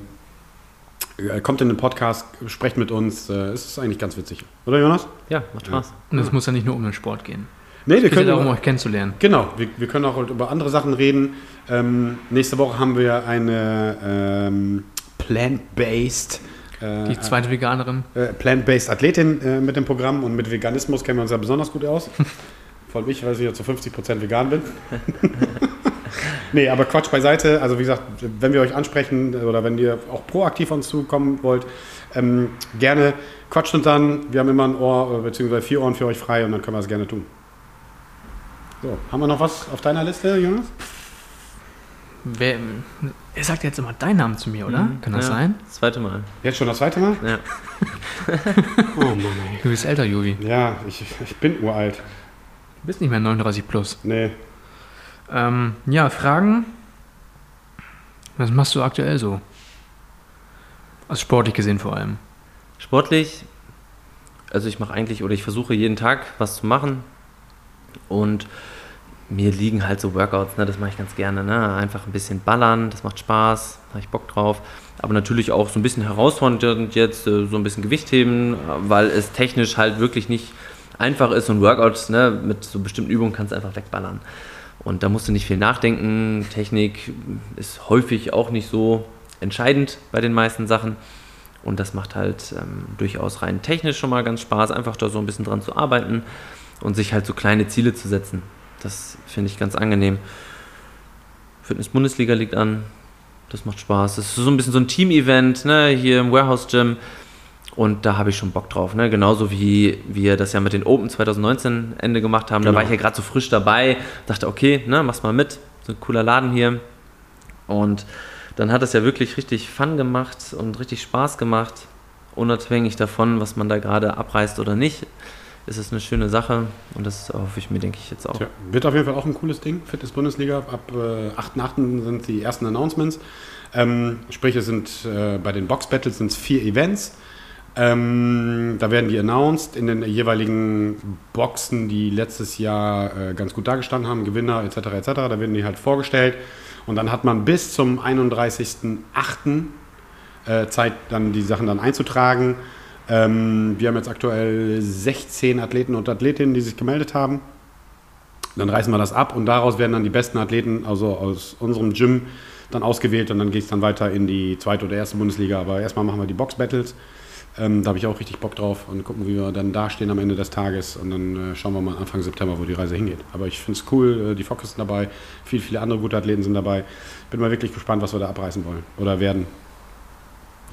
äh, kommt in den Podcast, sprecht mit uns. Äh, es ist eigentlich ganz witzig. Oder Jonas? ja, macht Spaß. Und es muss ja nicht nur um den Sport gehen. Nee, wir Es geht ja darum, euch kennenzulernen. Genau, wir, wir können auch über andere Sachen reden. Ähm, nächste Woche haben wir eine ähm, plant-based äh, Die zweite Veganerin. äh, plant-based Athletin äh, mit dem Programm und mit Veganismus kennen wir uns ja besonders gut aus. Vor allem ich, weil ich ja zu 50% vegan bin. nee, aber Quatsch beiseite. Also wie gesagt, wenn wir euch ansprechen oder wenn ihr auch proaktiv auf uns zukommen wollt, ähm, gerne quatscht uns dann. Wir haben immer ein Ohr, äh, beziehungsweise vier Ohren für euch frei und dann können wir es gerne tun. So, haben wir noch was auf deiner Liste, Jonas? Wer, er sagt jetzt immer deinen Namen zu mir, oder? Mhm, Kann das ja, sein? Das zweite Mal. Jetzt schon das zweite Mal? Ja. Oh Mann, ey. Du bist älter, Juvi. Ja, ich, ich bin uralt. Du bist nicht mehr 39 plus. Nee. Ähm, ja, Fragen. Was machst du aktuell so? Also sportlich gesehen vor allem. Sportlich, also ich mache eigentlich oder ich versuche jeden Tag was zu machen und mir liegen halt so Workouts, ne, das mache ich ganz gerne, ne, einfach ein bisschen ballern, das macht Spaß, da habe ich Bock drauf, aber natürlich auch so ein bisschen herausfordernd jetzt, äh, so ein bisschen Gewicht heben, weil es technisch halt wirklich nicht einfach ist und Workouts, ne, mit so bestimmten Übungen kannst du einfach wegballern. Und da musst du nicht viel nachdenken. Technik ist häufig auch nicht so entscheidend bei den meisten Sachen. Und das macht halt ähm, durchaus rein technisch schon mal ganz Spaß, einfach da so ein bisschen dran zu arbeiten und sich halt so kleine Ziele zu setzen. Das finde ich ganz angenehm. Fitness-Bundesliga liegt an. Das macht Spaß. Das ist so ein bisschen so ein Team-Event, ne, hier im Warehouse Gym. Und da habe ich schon Bock drauf. Ne? Genauso wie wir das ja mit den Open 2019 Ende gemacht haben. Da Genau. war ich ja gerade so frisch dabei. Dachte, okay, ne, mach's mal mit. So ein cooler Laden hier. Und dann hat es ja wirklich richtig Fun gemacht und richtig Spaß gemacht. Unabhängig davon, was man da gerade abreißt oder nicht. Ist es eine schöne Sache und das hoffe ich mir, denke ich, jetzt auch. Tja, wird auf jeden Fall auch ein cooles Ding. Fitness-Bundesliga. Ab äh, 8.8. sind die ersten Announcements. Ähm, sprich, es sind äh, bei den Box-Battles sind es vier Events. Ähm, da werden die announced in den jeweiligen Boxen, die letztes Jahr äh, ganz gut dargestanden haben, Gewinner etc. etc. Da werden die halt vorgestellt. Und dann hat man bis zum 31.08. Äh, Zeit, dann die Sachen dann einzutragen. Ähm, wir haben jetzt aktuell 16 Athleten und Athletinnen, die sich gemeldet haben. Dann reißen wir das ab und daraus werden dann die besten Athleten, also aus unserem Gym, dann ausgewählt und dann geht es dann weiter in die zweite oder erste Bundesliga. Aber erstmal machen wir die Box-Battles. Ähm, da habe ich auch richtig Bock drauf und gucken, wie wir dann dastehen am Ende des Tages und dann äh, schauen wir mal Anfang September, wo die Reise hingeht. Aber ich finde es cool, äh, die Fockes sind dabei, viele, viele andere gute Athleten sind dabei. Bin mal wirklich gespannt, was wir da abreißen wollen oder werden.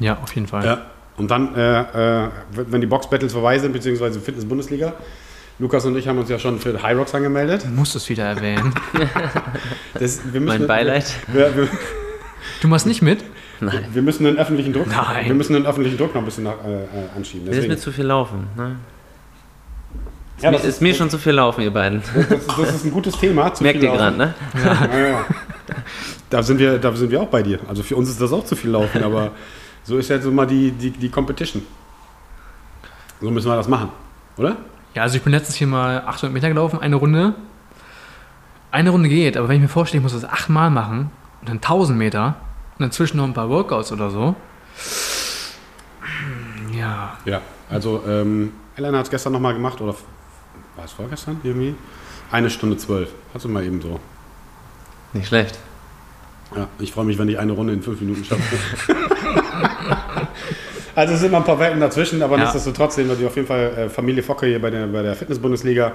Ja, auf jeden Fall. Ja. Und dann, äh, äh, wenn die Box-Battles vorbei sind, beziehungsweise Fitness-Bundesliga, Lukas und ich haben uns ja schon für High Rocks angemeldet. Du musst es wieder erwähnen. Das, wir müssen, Mein Beileid. Wir, wir, Du machst nicht mit? Nein. wir müssen den öffentlichen Druck, Nein. wir müssen den öffentlichen Druck noch ein bisschen nach, äh, äh, anschieben. Das ist Deswegen. mir zu viel laufen. Ne? Ist, Ja, mir, das ist mir schon zu viel laufen, ihr beiden. das, das ist ein gutes Thema. zu Merkt viel ihr gerade, ne? Ja, ja. Da, sind wir, da sind wir auch bei dir. Also für uns ist das auch zu viel Laufen, aber so ist jetzt immer die, die, die Competition. So müssen wir das machen, oder? Ja, also ich bin letztens hier mal 800 Meter gelaufen, eine Runde. Eine Runde geht, aber wenn ich mir vorstelle, ich muss das achtmal machen und dann 1000 Meter und dazwischen noch ein paar Workouts oder so. Ja, Ja, also ähm, Elena hat es gestern nochmal gemacht, oder war es vorgestern irgendwie? Eine Stunde zwölf. Hast du mal eben so. Nicht schlecht. Ja, ich freue mich, wenn ich eine Runde in fünf Minuten schaffe. also es sind immer ein paar Welten dazwischen, aber Ja. nichtsdestotrotz sehen wir die auf jeden Fall äh, Familie Focke hier bei der, bei der Fitness-Bundesliga.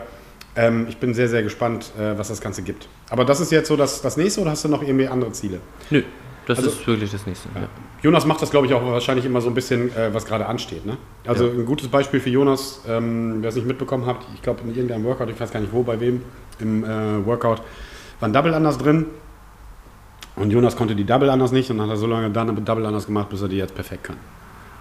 Ähm, ich bin sehr, sehr gespannt, äh, was das Ganze gibt. Aber das ist jetzt so das, das nächste oder hast du noch irgendwie andere Ziele? Nö, das Also- ist wirklich das nächste. Ja. Jonas macht das, glaube ich, auch wahrscheinlich immer so ein bisschen, äh, was gerade ansteht. Ne? Also Ja. ein gutes Beispiel für Jonas, ähm, wer es nicht mitbekommen hat, ich glaube in irgendeinem Workout, ich weiß gar nicht wo, bei wem, im äh, Workout war ein Double anders drin. Und Jonas konnte die Double anders nicht und dann hat er so lange dann Double anders gemacht, bis er die jetzt perfekt kann.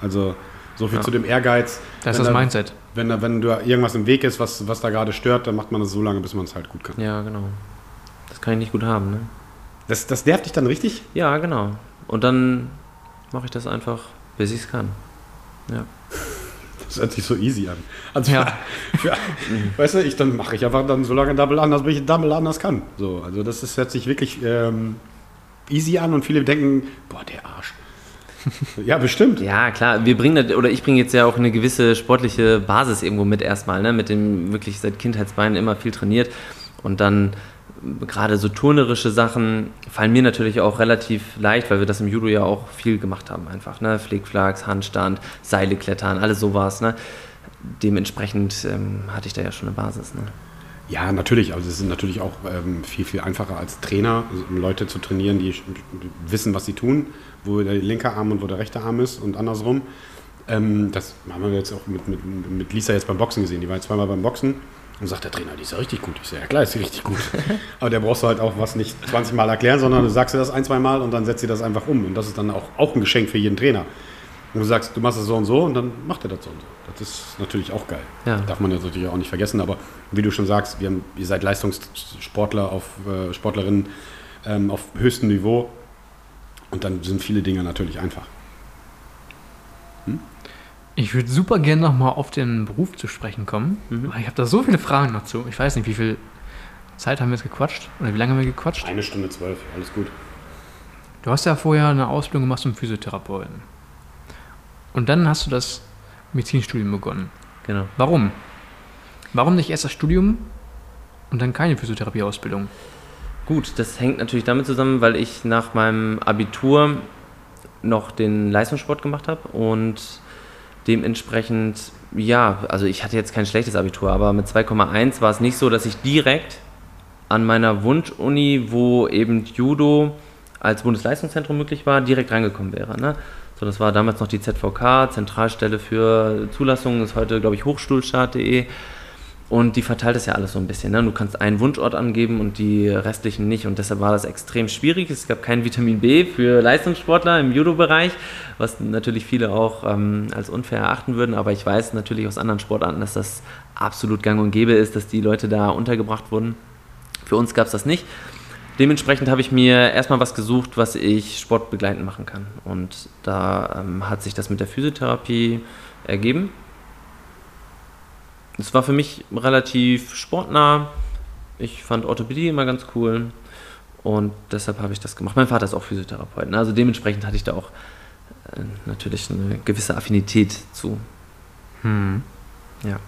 Also so viel Ja. zu dem Ehrgeiz. das ist das da- Mindset. Wenn da, wenn da irgendwas im Weg ist, was, was da gerade stört, dann macht man das so lange, bis man es halt gut kann. ja, genau. Das kann ich nicht gut haben, ne? Das, das nervt dich dann richtig? Ja, genau. Und dann mache ich das einfach, bis ich es kann. Ja. Das hört sich so easy an. Also Ja. für, weißt du, ich dann mache ich einfach dann so lange Double anders, bis ich Double anders kann. So, also das ist, hört sich wirklich ähm, easy an und viele denken, boah, der Arsch. Ja, bestimmt. Ja, klar. Wir bringen, das- oder ich bringe jetzt ja auch eine gewisse sportliche Basis irgendwo mit erstmal, ne? Mit dem wirklich seit Kindheitsbeinen immer viel trainiert. Und dann gerade so turnerische Sachen fallen mir natürlich auch relativ leicht, weil wir das im Judo ja auch viel gemacht haben einfach, ne? Flickflacks, Handstand, Seile klettern, alles sowas, ne? Dementsprechend ähm, hatte ich da ja schon eine Basis, ne? Ja, natürlich. Also es ist natürlich auch ähm, viel, viel einfacher als Trainer, also, um Leute zu trainieren, die wissen, was sie tun, wo der linke Arm und wo der rechte Arm ist und andersrum. Ähm, das haben wir jetzt auch mit, mit, mit Lisa jetzt beim Boxen gesehen. Die war jetzt zweimal beim Boxen und sagt der Trainer, die ist ja richtig gut. Ich sage, ja klar, ist sie richtig gut. Aber der brauchst du halt auch was nicht 20 Mal erklären, sondern du sagst dir das ein, zwei Mal und dann setzt sie das einfach um. Und das ist dann auch, auch ein Geschenk für jeden Trainer. Und du sagst, du machst es so und so und dann macht er das so und so. Das ist natürlich auch geil. Ja. Darf man jetzt natürlich auch nicht vergessen, aber wie du schon sagst, wir haben, ihr seid Leistungssportler auf äh, Sportlerinnen ähm, auf höchstem Niveau und dann sind viele Dinge natürlich einfach. Ich würde super gerne nochmal auf den Beruf zu sprechen kommen, Mhm. weil ich habe da so viele Fragen noch zu. Ich weiß nicht, wie viel Zeit haben wir jetzt gequatscht oder wie lange haben wir gequatscht? Eine Stunde zwölf, alles gut. Du hast ja vorher eine Ausbildung gemacht zum Physiotherapeuten. Und dann hast du das Medizinstudium begonnen. Genau. Warum? Warum nicht erst das Studium und dann keine Physiotherapieausbildung? Gut, das hängt natürlich damit zusammen, weil ich nach meinem Abitur noch den Leistungssport gemacht habe und dementsprechend, ja, also ich hatte jetzt kein schlechtes Abitur, aber mit 2,1 war es nicht so, dass ich direkt an meiner Wunschuni, wo eben Judo als Bundesleistungszentrum möglich war, direkt reingekommen wäre. Ne? So, das war damals noch die ZVK, Zentralstelle für Zulassungen, ist heute, glaube ich, hochschulstart.de. Und die verteilt das ja alles so ein bisschen. Ne? Du kannst einen Wunschort angeben und die restlichen nicht. Und deshalb war das extrem schwierig. Es gab kein Vitamin B für Leistungssportler im Judo-Bereich, was natürlich viele auch ähm, als unfair erachten würden. Aber ich weiß natürlich aus anderen Sportarten, dass das absolut gang und gäbe ist, dass die Leute da untergebracht wurden. Für uns gab es das nicht. Dementsprechend habe ich mir erstmal was gesucht, was ich sportbegleitend machen kann. Und da ähm, hat sich das mit der Physiotherapie ergeben es war für mich relativ sportnah. Ich fand Orthopädie immer ganz cool und deshalb habe ich das gemacht. Mein Vater ist auch Physiotherapeut, ne? also dementsprechend hatte ich da auch äh, natürlich eine gewisse Affinität zu. Hm. Ja.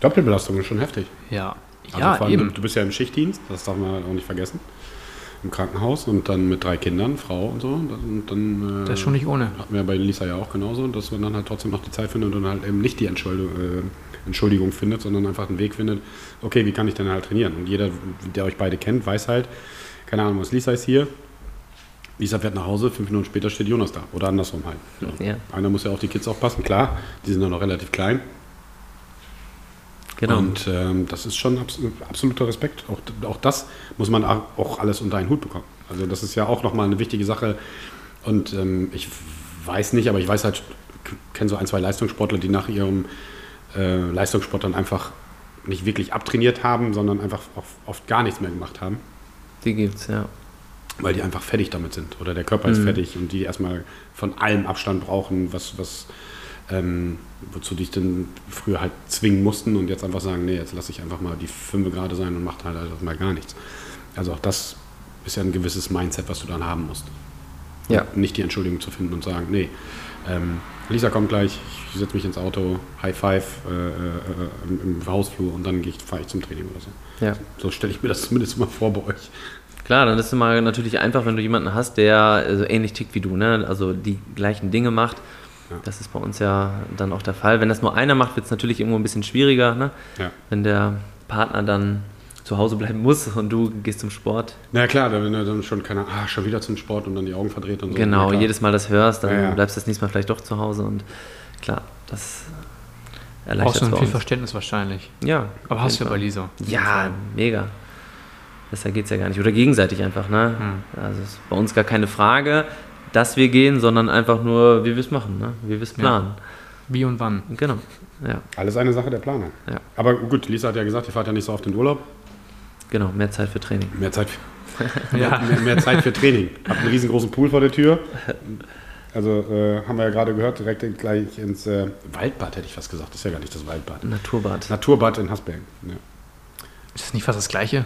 Doppelbelastung ist schon heftig. Ja. Also ja, vor allem, eben. Du, bist ja im Schichtdienst, das darf man auch nicht vergessen. Im Krankenhaus und dann mit drei Kindern, Frau und so. Und dann, äh, Das ist schon nicht ohne. Hatten wir bei Lisa ja auch genauso, dass man dann halt trotzdem noch die Zeit findet und dann halt eben nicht die Entschuldigung, äh, Entschuldigung findet, sondern einfach einen Weg findet, okay, wie kann ich denn halt trainieren? Und jeder, der euch beide kennt, weiß halt, keine Ahnung, was Lisa ist hier. Lisa fährt nach Hause, fünf Minuten später steht Jonas da. Oder andersrum halt. So. Ja. Einer muss ja auf die Kids aufpassen, klar, die sind dann noch relativ klein. Genau. Und ähm, das ist schon abs absoluter Respekt. Auch, auch das muss man auch alles unter einen Hut bekommen. Also das ist ja auch nochmal eine wichtige Sache. Und ähm, ich weiß nicht, aber ich weiß halt, kenne so ein, zwei Leistungssportler, die nach ihrem äh, Leistungssport dann einfach nicht wirklich abtrainiert haben, sondern einfach oft, gar nichts mehr gemacht haben, Die gibt's, ja. weil die einfach fertig damit sind. Oder der Körper ist fertig und die erstmal von allem Abstand brauchen, was, was ähm, wozu die dann früher halt zwingen mussten und jetzt einfach sagen, nee, jetzt lasse ich einfach mal die Fünfe gerade sein und mache halt einfach mal gar nichts. Also auch das ist ja ein gewisses Mindset, was du dann haben musst. Ja. Und nicht die Entschuldigung zu finden und sagen, nee, ähm, Lisa kommt gleich, ich setze mich ins Auto, High Five äh, äh, äh, im, im Hausflur und dann fahre ich zum Training oder so. Ja. So stelle ich mir das zumindest mal vor bei euch. Klar, dann ist es immer natürlich einfach, wenn du jemanden hast, der so ähnlich tickt wie du, ne? also die gleichen Dinge macht. Ja. Das ist bei uns ja dann auch der Fall. Wenn das nur einer macht, wird es natürlich irgendwo ein bisschen schwieriger, ne? Ja. wenn der Partner dann zu Hause bleiben muss und du gehst zum Sport. Na ja, klar, wenn er dann schon keiner, ah, schon wieder zum Sport und dann die Augen verdreht und so. genau, jedes Mal das hörst, dann Ja, ja. bleibst du das nächste Mal vielleicht doch zu Hause und klar, das Brauchst erleichtert du es bei viel uns. Verständnis wahrscheinlich. Ja, Aber hast du ja bei. Lisa. Ja, mega. Besser geht's ja gar nicht. Oder gegenseitig einfach, ne? Hm. Also es ist bei uns gar keine Frage, dass wir gehen, sondern einfach nur, wie wir es machen, ne? Wie wir es planen. Wie und wann? Genau. Ja, Alles eine Sache der Planung. Ja. Aber gut, Lisa hat ja gesagt, ihr fahrt ja nicht so oft in den Urlaub. genau. Mehr Zeit für Training. Mehr Zeit, Ja. mehr, mehr Zeit für Training. Habt einen riesengroßen Pool vor der Tür. Also äh, haben wir ja gerade gehört, direkt gleich ins äh, Waldbad, hätte ich fast gesagt. Das ist ja gar nicht das Waldbad. Naturbad. Naturbad in Hasbergen. Ja. Ist das nicht fast das Gleiche?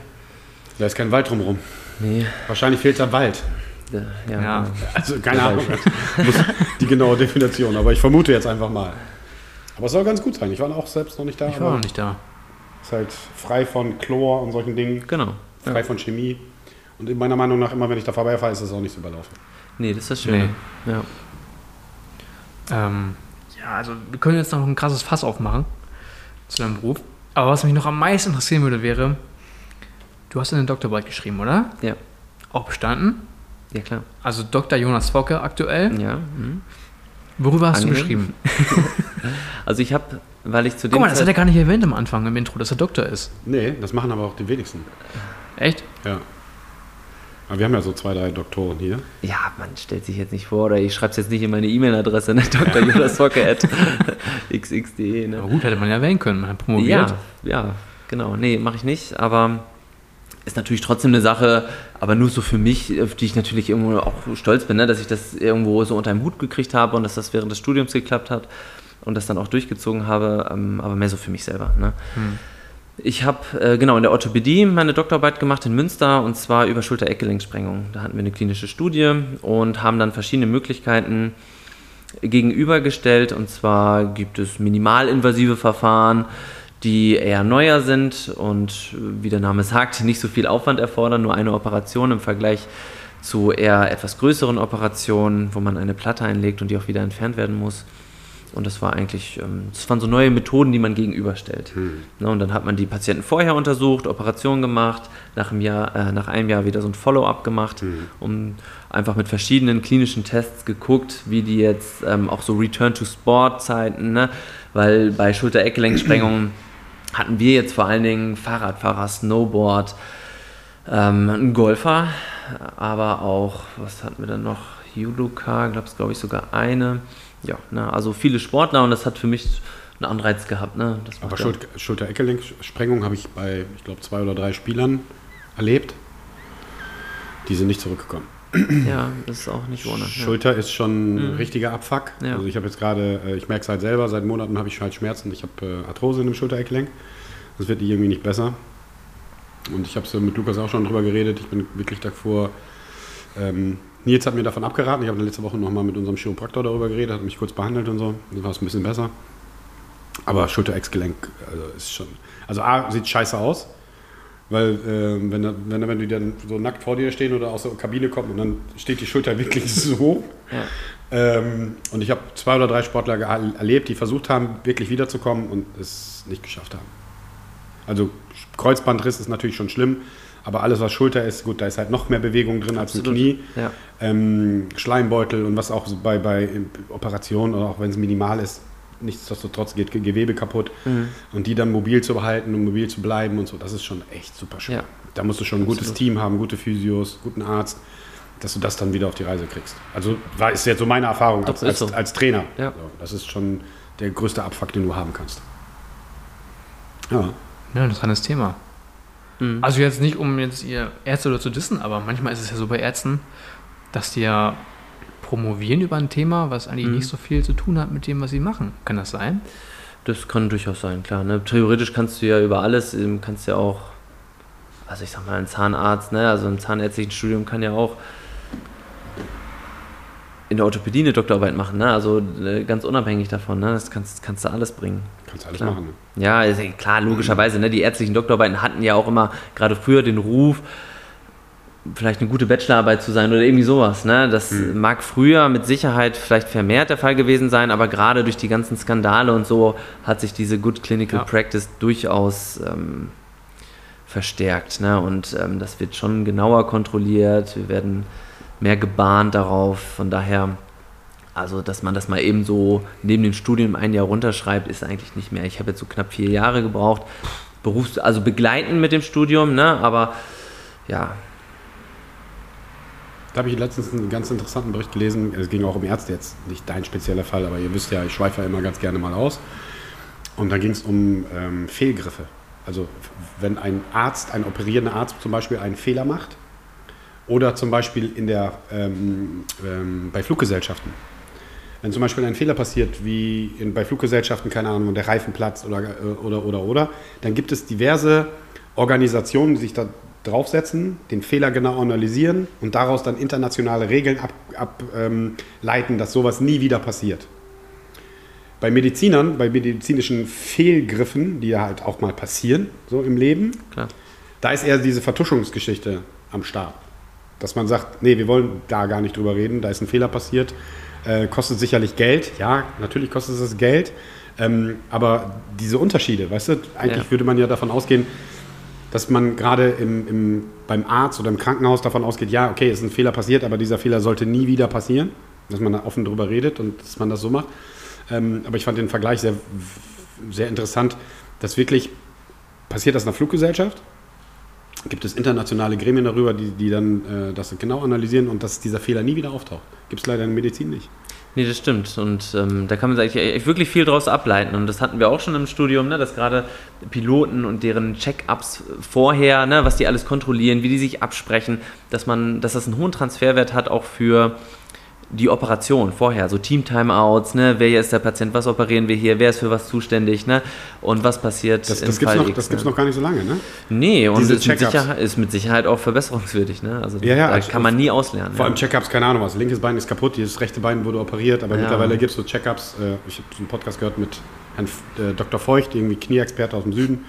Da ist kein Wald drumherum. Nee. Wahrscheinlich fehlt da Wald. Ja. Ja. Also keine Ahnung. Muss die genaue Definition, aber ich vermute jetzt einfach mal. Aber es soll ganz gut sein. Ich war auch selbst noch nicht da. Ich war noch nicht da. Ist halt frei von Chlor und solchen Dingen, Genau. frei von Chemie. Und in meiner Meinung nach, immer wenn ich da vorbeifahre, ist das auch nicht so überlaufen. Nee, das ist das Schöne. Ja. Ähm, ja, also wir können jetzt noch ein krasses Fass aufmachen zu deinem Beruf. Aber was mich noch am meisten interessieren würde, wäre, du hast eine Doktorarbeit geschrieben, oder? Ja. Auch bestanden? Ja, klar. Also Dr. Jonas Focke aktuell. Ja. mhm. Worüber hast Angenehm. du geschrieben? Also ich habe, weil ich zu dem Guck mal, das hat er gar nicht erwähnt am Anfang im Intro, dass er Doktor ist. Nee, das machen aber auch die wenigsten. Echt? Ja. Aber wir haben ja so zwei, drei Doktoren hier. Ja, man stellt sich jetzt nicht vor, oder ich schreibe es jetzt nicht in meine E-Mail-Adresse, ne? drjodasfocke.xx.de. Ne? Aber gut, hätte man ja erwähnen können. Man hat promoviert. Ja, ja, genau. Nee, mache ich nicht, aber ist natürlich trotzdem eine Sache, aber nur so für mich, auf die ich natürlich irgendwo auch stolz bin, ne? dass ich das irgendwo so unter einem Hut gekriegt habe und dass das während des Studiums geklappt hat und das dann auch durchgezogen habe, ähm, aber mehr so für mich selber. Ne? Ich habe äh, genau in der Orthopädie meine Doktorarbeit gemacht in Münster und zwar über Schulter-Eckgelenksprengung. Da hatten wir eine klinische Studie und haben dann verschiedene Möglichkeiten gegenübergestellt. Und zwar gibt es minimalinvasive Verfahren, die eher neuer sind und äh, wie der Name sagt, nicht so viel Aufwand erfordern, nur eine Operation im Vergleich zu eher etwas größeren Operationen, wo man eine Platte einlegt und die auch wieder entfernt werden muss. Und das war eigentlich, ähm, das waren so neue Methoden, die man gegenüberstellt. Ne, und dann hat man die Patienten vorher untersucht, Operationen gemacht, nach einem Jahr, äh, nach einem Jahr wieder so ein Follow-up gemacht, um einfach mit verschiedenen klinischen Tests geguckt, wie die jetzt ähm, auch so Return to Sport Zeiten, ne? weil bei Schulter-Eckgelenksprengungen hatten wir jetzt vor allen Dingen Fahrradfahrer, Snowboard, ähm, einen Golfer, aber auch, was hatten wir dann noch? Judoka, glaube ich, glaube ich sogar eine. Ja, ne, also viele Sportler und das hat für mich einen Anreiz gehabt. Ne? Aber macht ja- Schulter- Schulter-Eckgelenkssprengung habe ich bei, ich glaube, zwei oder drei Spielern erlebt. Die sind nicht zurückgekommen. Ja, das ist auch nicht ohne. Ja. Schulter ist schon ein richtiger Abfuck. Ja. Also ich habe jetzt gerade, äh, ich merke es halt selber, seit Monaten habe ich halt Schmerzen. Ich habe äh, Arthrose in dem Schultereckgelenk. Das wird irgendwie nicht besser. Und ich habe es mit Lukas auch schon drüber geredet. Ich bin wirklich davor. Ähm, Nils hat mir davon abgeraten. Ich habe letzte Woche nochmal mit unserem Chiropraktor darüber geredet, hat mich kurz behandelt und so. Dann war es ein bisschen besser. Aber Schultereckgelenk also ist schon. Also A, sieht scheiße aus. Weil äh, wenn, wenn, wenn die dann so nackt vor dir stehen oder aus der Kabine kommen und dann steht die Schulter wirklich so. Ja. Ähm, und ich habe zwei oder drei Sportler erlebt, die versucht haben, wirklich wiederzukommen und es nicht geschafft haben. Also Kreuzbandriss ist natürlich schon schlimm, aber alles, was Schulter ist, gut, da ist halt noch mehr Bewegung drin als im Absolut. Knie. Ja. Ähm, Schleimbeutel und was auch bei, bei Operationen oder auch wenn es minimal ist, nichtsdestotrotz geht Ge- Gewebe kaputt. Mhm. Und die dann mobil zu behalten und mobil zu bleiben und so, das ist schon echt super schwer. Ja. Da musst du schon ein gutes Absolut. Team haben, gute Physios, guten Arzt, dass du das dann wieder auf die Reise kriegst. Also war, ist jetzt so meine Erfahrung als, als, so. als Trainer. Ja. So, das ist schon der größte Abfuck, den du haben kannst. Ja. Ja, interessantes Thema. Mhm. Also jetzt nicht, um jetzt ihr Ärzte oder zu dissen, aber manchmal ist es ja so bei Ärzten, dass die ja promovieren über ein Thema, was eigentlich Mhm. nicht so viel zu tun hat mit dem, was sie machen. Kann das sein? Das kann durchaus sein, klar. Ne? Theoretisch kannst du ja über alles, ähm, kannst ja auch, also ich sag mal, ein Zahnarzt, ne? also im zahnärztlichen Studium kann ja auch in der Orthopädie eine Doktorarbeit machen, ne? also äh, ganz unabhängig davon, ne? das kannst, kannst du alles bringen. Kannst alles Klar. machen. Ne? Ja klar, logischerweise, ne? die ärztlichen Doktorarbeiten hatten ja auch immer, gerade früher, den Ruf, vielleicht eine gute Bachelorarbeit zu sein oder irgendwie sowas. Ne? Das mag früher mit Sicherheit vielleicht vermehrt der Fall gewesen sein, aber gerade durch die ganzen Skandale und so hat sich diese Good Clinical Ja. Practice durchaus ähm, verstärkt. Ne? Und ähm, das wird schon genauer kontrolliert, wir werden mehr gebahnt darauf. Von daher, also dass man das mal eben so neben dem Studium ein Jahr runterschreibt, ist eigentlich nicht mehr. Ich habe jetzt so knapp vier Jahre gebraucht, Berufs-, also begleitend mit dem Studium, ne? aber ja, Da habe ich letztens einen ganz interessanten Bericht gelesen. Es ging auch um Ärzte jetzt, nicht dein spezieller Fall, aber ihr wisst ja, ich schweife ja immer ganz gerne mal aus. Und da ging es um ähm, Fehlgriffe. Also wenn ein Arzt, ein operierender Arzt zum Beispiel einen Fehler macht oder zum Beispiel in der, ähm, ähm, bei Fluggesellschaften. Wenn zum Beispiel ein Fehler passiert, wie in, bei Fluggesellschaften, keine Ahnung, der Reifen platzt oder, äh, oder, oder, oder, dann gibt es diverse Organisationen, die sich da draufsetzen, den Fehler genau analysieren und daraus dann internationale Regeln ableiten, ab, ähm, dass sowas nie wieder passiert. Bei Medizinern, bei medizinischen Fehlgriffen, die ja halt auch mal passieren, so im Leben, klar. da ist eher diese Vertuschungsgeschichte am Start. Dass man sagt, nee, wir wollen da gar nicht drüber reden, da ist ein Fehler passiert, äh, kostet sicherlich Geld. Ja, natürlich kostet es Geld. Ähm, aber diese Unterschiede, weißt du, eigentlich Ja. würde man ja davon ausgehen, dass man gerade im, im, beim Arzt oder im Krankenhaus davon ausgeht, ja, okay, es ist ein Fehler passiert, aber dieser Fehler sollte nie wieder passieren. Dass man da offen drüber redet und dass man das so macht. Ähm, aber ich fand den Vergleich sehr, sehr interessant, dass wirklich passiert das in einer Fluggesellschaft, gibt es internationale Gremien darüber, die, die dann äh, das genau analysieren und dass dieser Fehler nie wieder auftaucht. Gibt es leider in der Medizin nicht. Nee, das stimmt. Und ähm, da kann man eigentlich wirklich viel draus ableiten. Und das hatten wir auch schon im Studium, ne, dass gerade Piloten und deren Check-ups vorher, ne, was die alles kontrollieren, wie die sich absprechen, dass man, dass das einen hohen Transferwert hat auch für die Operation vorher, so Team-Timeouts, ne, wer ist der Patient, was operieren wir hier, wer ist für was zuständig, ne, und was passiert Das, im das gibt es Fall noch, X, das gibt's ne? noch gar nicht so lange, ne? Nee, und Diese ist mit. Sicherheit, ist mit Sicherheit auch verbesserungswürdig, ne, also Ja, ja, da kann man nie auslernen. Vor allem ja. Check-ups, keine Ahnung was. Linkes Bein ist kaputt, das rechte Bein wurde operiert, aber Ja. mittlerweile gibt es so Check-ups. Äh, ich habe so einen Podcast gehört mit Herrn äh, Dr. Feucht, irgendwie Knieexperte aus dem Süden.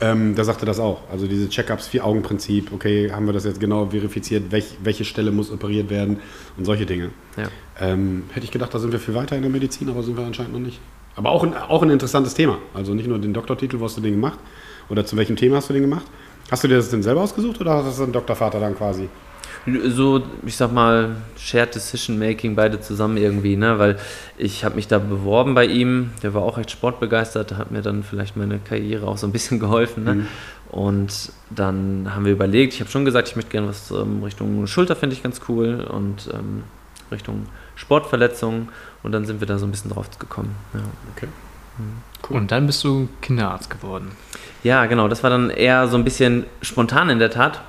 Ähm, der sagte das auch. Also diese Check-ups, Vier-Augen-Prinzip, okay, haben wir das jetzt genau verifiziert, welch, welche Stelle muss operiert werden und solche Dinge. Ja. Ähm, hätte ich gedacht, da sind wir viel weiter in der Medizin, aber sind wir anscheinend noch nicht. Aber auch ein, auch ein interessantes Thema. Also nicht nur den Doktortitel, wo hast du den gemacht oder zu welchem Thema hast du den gemacht. Hast du dir das denn selber ausgesucht oder hast das dein Doktorvater dann quasi? So, ich sag mal, Shared Decision Making, beide zusammen irgendwie, ne? Weil ich habe mich da beworben bei ihm, der war auch recht sportbegeistert, hat mir dann vielleicht meine Karriere auch so ein bisschen geholfen, ne? Mhm. Und dann haben wir überlegt, ich habe schon gesagt, ich möchte gerne was ähm, Richtung Schulter, finde ich ganz cool und ähm, Richtung Sportverletzungen und dann sind wir da so ein bisschen drauf gekommen. Ja. Okay. Und dann bist du Kinderarzt geworden. Ja, genau. Das war dann eher so ein bisschen spontan in der Tat.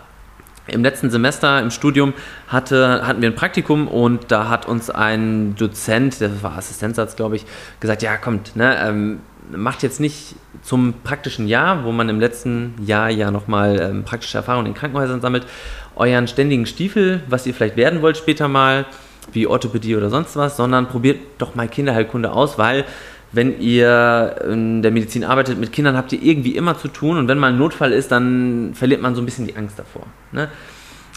Im letzten Semester im Studium hatte, hatten wir ein Praktikum und da hat uns ein Dozent, der war Assistenzarzt, glaube ich, gesagt, ja, kommt, ne, ähm, macht jetzt nicht zum praktischen Jahr, wo man im letzten Jahr ja nochmal ähm, praktische Erfahrungen in Krankenhäusern sammelt, euren ständigen Stiefel, was ihr vielleicht werden wollt später mal, wie Orthopädie oder sonst was, sondern probiert doch mal Kinderheilkunde aus, weil wenn ihr in der Medizin arbeitet, mit Kindern habt ihr irgendwie immer zu tun und wenn mal ein Notfall ist, dann verliert man so ein bisschen die Angst davor. Ne?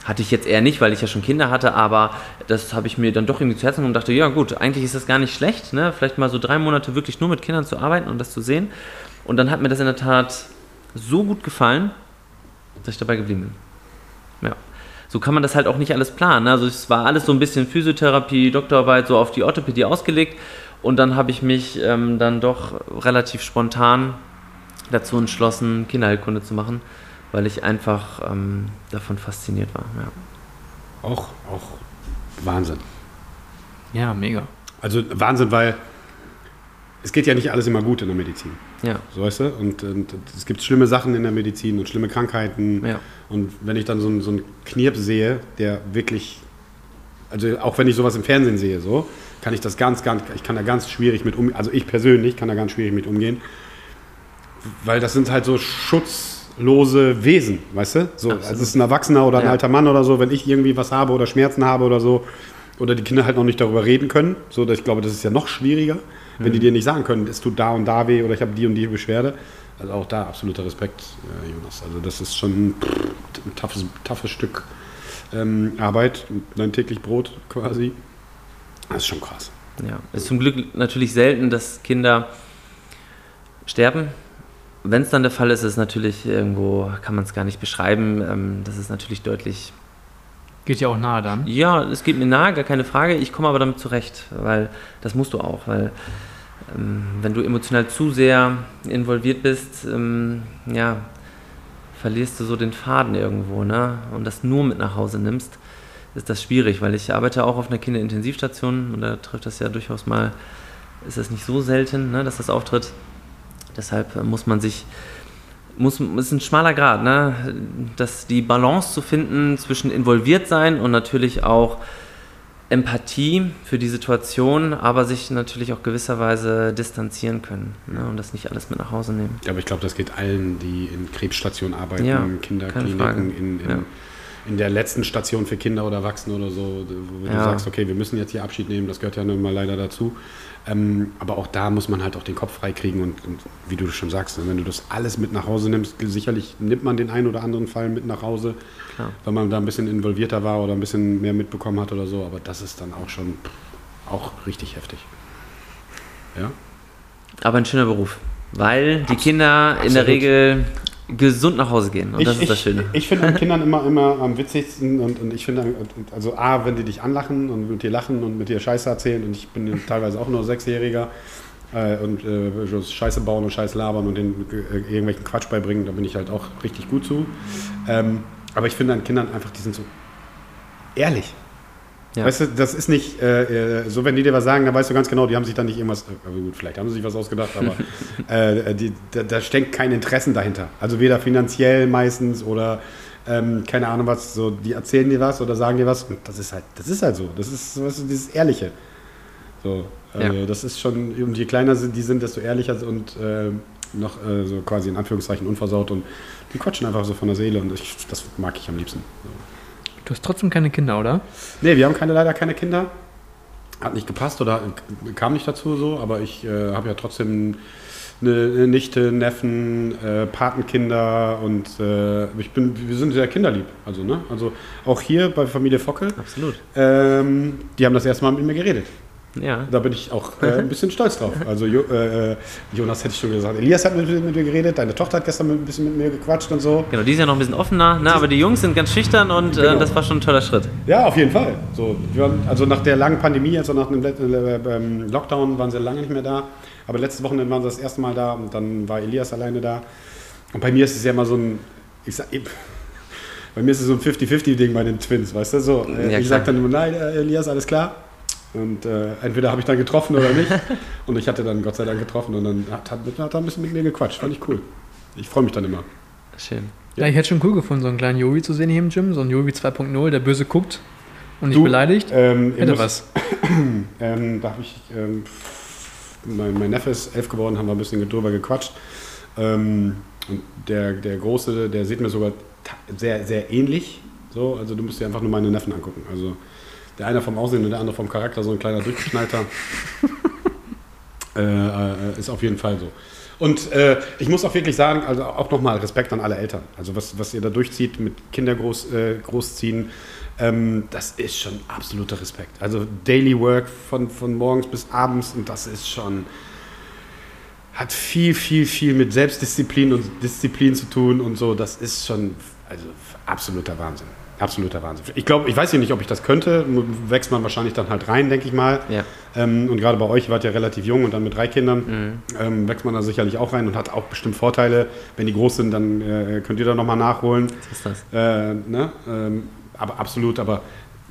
Hatte ich jetzt eher nicht, weil ich ja schon Kinder hatte, aber das habe ich mir dann doch irgendwie zu Herzen genommen und dachte, ja gut, eigentlich ist das gar nicht schlecht, ne? vielleicht mal so drei Monate wirklich nur mit Kindern zu arbeiten und das zu sehen. Und dann hat mir das in der Tat so gut gefallen, dass ich dabei geblieben bin. Ja. So kann man das halt auch nicht alles planen. ne? Also es war alles so ein bisschen Physiotherapie, Doktorarbeit, so auf die Orthopädie ausgelegt. Und dann habe ich mich ähm, dann doch relativ spontan dazu entschlossen, Kinderheilkunde zu machen, weil ich einfach ähm, davon fasziniert war. Ja. Auch, auch Wahnsinn. Ja, mega. Also Wahnsinn, weil es geht ja nicht alles immer gut in der Medizin. Ja, So weißt du? Und, und es gibt schlimme Sachen in der Medizin und schlimme Krankheiten. ja, Und wenn ich dann so, einen- so einen Knirp sehe, der wirklich, also auch wenn ich sowas im Fernsehen sehe, so, kann ich das ganz, ganz, ich kann da ganz schwierig mit umgehen. Also ich persönlich kann da ganz schwierig mit umgehen. Weil das sind halt so schutzlose Wesen, weißt du? So, Absolut. also es ist ein Erwachsener oder ein Ja. alter Mann oder so, wenn ich irgendwie was habe oder Schmerzen habe oder so, oder die Kinder halt noch nicht darüber reden können, so, dass ich glaube, das ist ja noch schwieriger, wenn Mhm. die dir nicht sagen können, es tut da und da weh oder ich habe die und die Beschwerde. Also auch da absoluter Respekt, äh, Jonas. Also das ist schon pff, ein toughes, toughes Stück ähm, Arbeit, dein täglich Brot quasi. Das ist schon krass. ja. Es ist zum Glück natürlich selten, dass Kinder sterben. Wenn es dann der Fall ist, ist es natürlich irgendwo, kann man es gar nicht beschreiben. Ähm, das ist natürlich deutlich Geht ja auch nahe dann. Ja, es geht mir nahe, gar keine Frage. Ich komme aber damit zurecht, weil das musst du auch, weil ähm, wenn du emotional zu sehr involviert bist, ähm, ja, verlierst du so den Faden irgendwo, ne? Und das nur mit nach Hause nimmst, ist das schwierig, weil ich arbeite auch auf einer Kinderintensivstation und da trifft das ja durchaus mal, ist es nicht so selten, ne, dass das auftritt. Deshalb äh, muss man sich muss, ist ein schmaler Grad, ne? dass die Balance zu finden zwischen involviert sein und natürlich auch Empathie für die Situation, aber sich natürlich auch gewisserweise distanzieren können ne? und das nicht alles mit nach Hause nehmen. Aber ich glaube, das geht allen, die in Krebsstationen arbeiten, Ja. Kinderkliniken, in, in, Ja. In der letzten Station für Kinder oder Erwachsene oder so, wo du Ja. sagst, okay, wir müssen jetzt hier Abschied nehmen, das gehört ja nun mal leider dazu. Ähm, aber auch da muss man halt auch den Kopf freikriegen und, und wie du schon sagst, ne, wenn du das alles mit nach Hause nimmst, sicherlich nimmt man den einen oder anderen Fall mit nach Hause, Klar. weil man da ein bisschen involvierter war oder ein bisschen mehr mitbekommen hat oder so, aber das ist dann auch schon auch richtig heftig. Ja? Aber ein schöner Beruf, weil die Abs- Kinder in der absolut. Regel gesund nach Hause gehen und das ist ich, das Schöne. Ich, ich finde an Kindern immer, immer am witzigsten und, und ich finde, also A, wenn die dich anlachen und mit dir lachen und mit dir Scheiße erzählen und ich bin teilweise auch nur Sechsjähriger äh, und äh, Scheiße bauen und Scheiße labern und denen äh, irgendwelchen Quatsch beibringen, da bin ich halt auch richtig gut zu. Ähm, aber ich finde an Kindern einfach, die sind so ehrlich. Ja. Weißt du, das ist nicht äh, äh, so, wenn die dir was sagen, dann weißt du ganz genau, die haben sich dann nicht irgendwas, äh, gut, vielleicht haben sie sich was ausgedacht, aber äh, die, da, da steckt kein Interessen dahinter. Also weder finanziell meistens oder ähm, keine Ahnung was, so, die erzählen dir was oder sagen dir was. Das ist halt, das ist halt so. Das ist weißt du, dieses Ehrliche. So, also Ja. das ist schon, und je kleiner sind, die sind, desto ehrlicher und äh, noch äh, so quasi in Anführungszeichen unversaut und die quatschen einfach so von der Seele und ich, das mag ich am liebsten. So. Du hast trotzdem keine Kinder, oder? Nee, wir haben keine, leider keine Kinder. Hat nicht gepasst oder kam nicht dazu so, aber ich äh, habe ja trotzdem eine, Nichte, Neffen, äh, Patenkinder und äh, ich bin, wir sind sehr kinderlieb. Also, ne? also auch hier bei Familie Fockel, Absolut. ähm, die haben das erste Mal mit mir geredet. Ja. Da bin ich auch äh, ein bisschen stolz drauf. Also jo, äh, Jonas hätte ich schon gesagt. Elias hat mit, mit mir geredet, deine Tochter hat gestern ein bisschen mit mir gequatscht und so. Genau, die ist ja noch ein bisschen offener, ne? aber die Jungs sind ganz schüchtern und Genau. äh, das war schon ein toller Schritt. Ja, auf jeden Fall. So, waren, also nach der langen Pandemie, also nach dem äh, Lockdown waren sie lange nicht mehr da. Aber letzte Woche waren sie das erste Mal da und dann war Elias alleine da. Und bei mir ist es ja immer so ein, ich sag, bei mir ist es so ein 50-50-Ding bei den Twins, weißt du? So, äh, Ja, ich klar. sag dann immer, nein, äh, Elias, alles klar. Und äh, entweder habe ich dann getroffen oder nicht. und ich hatte dann Gott sei Dank getroffen und dann hat, hat, hat er ein bisschen mit mir gequatscht. Fand ich cool. Ich freue mich dann immer. Schön. Ja, ich hätte schon cool gefunden, so einen kleinen Joey zu sehen hier im Gym. So ein Joey 2.0, der böse guckt und nicht Du, beleidigt. Ähm, Hätte müsst- was. Ähm, da habe ich, ähm, mein, mein Neffe ist elf geworden, haben wir ein bisschen drüber gequatscht. Ähm, und der, der Große, der sieht mir sogar sehr, sehr ähnlich. So, also du musst dir einfach nur meine Neffen angucken. Also der eine vom Aussehen und der andere vom Charakter, so ein kleiner Durchgeschnallter. äh, äh, ist auf jeden Fall so. Und äh, ich muss auch wirklich sagen, also auch nochmal Respekt an alle Eltern. Also was, was ihr da durchzieht mit Kinder groß, äh, großziehen, ähm, das ist schon absoluter Respekt. Also Daily Work von, von morgens bis abends und das ist schon, hat viel, viel, viel mit Selbstdisziplin und Disziplin zu tun und so. Das ist schon also absoluter Wahnsinn. Absoluter Wahnsinn. Ich glaube, ich weiß ja nicht, ob ich das könnte. Wächst man wahrscheinlich dann halt rein, denke ich mal. Ja. Ähm, und gerade bei euch, ihr wart ja relativ jung und dann mit drei Kindern, ähm, wächst man da sicherlich auch rein und hat auch bestimmt Vorteile. Wenn die groß sind, dann äh, könnt ihr da nochmal nachholen. Was ist das? Äh, ne? ähm, aber absolut, aber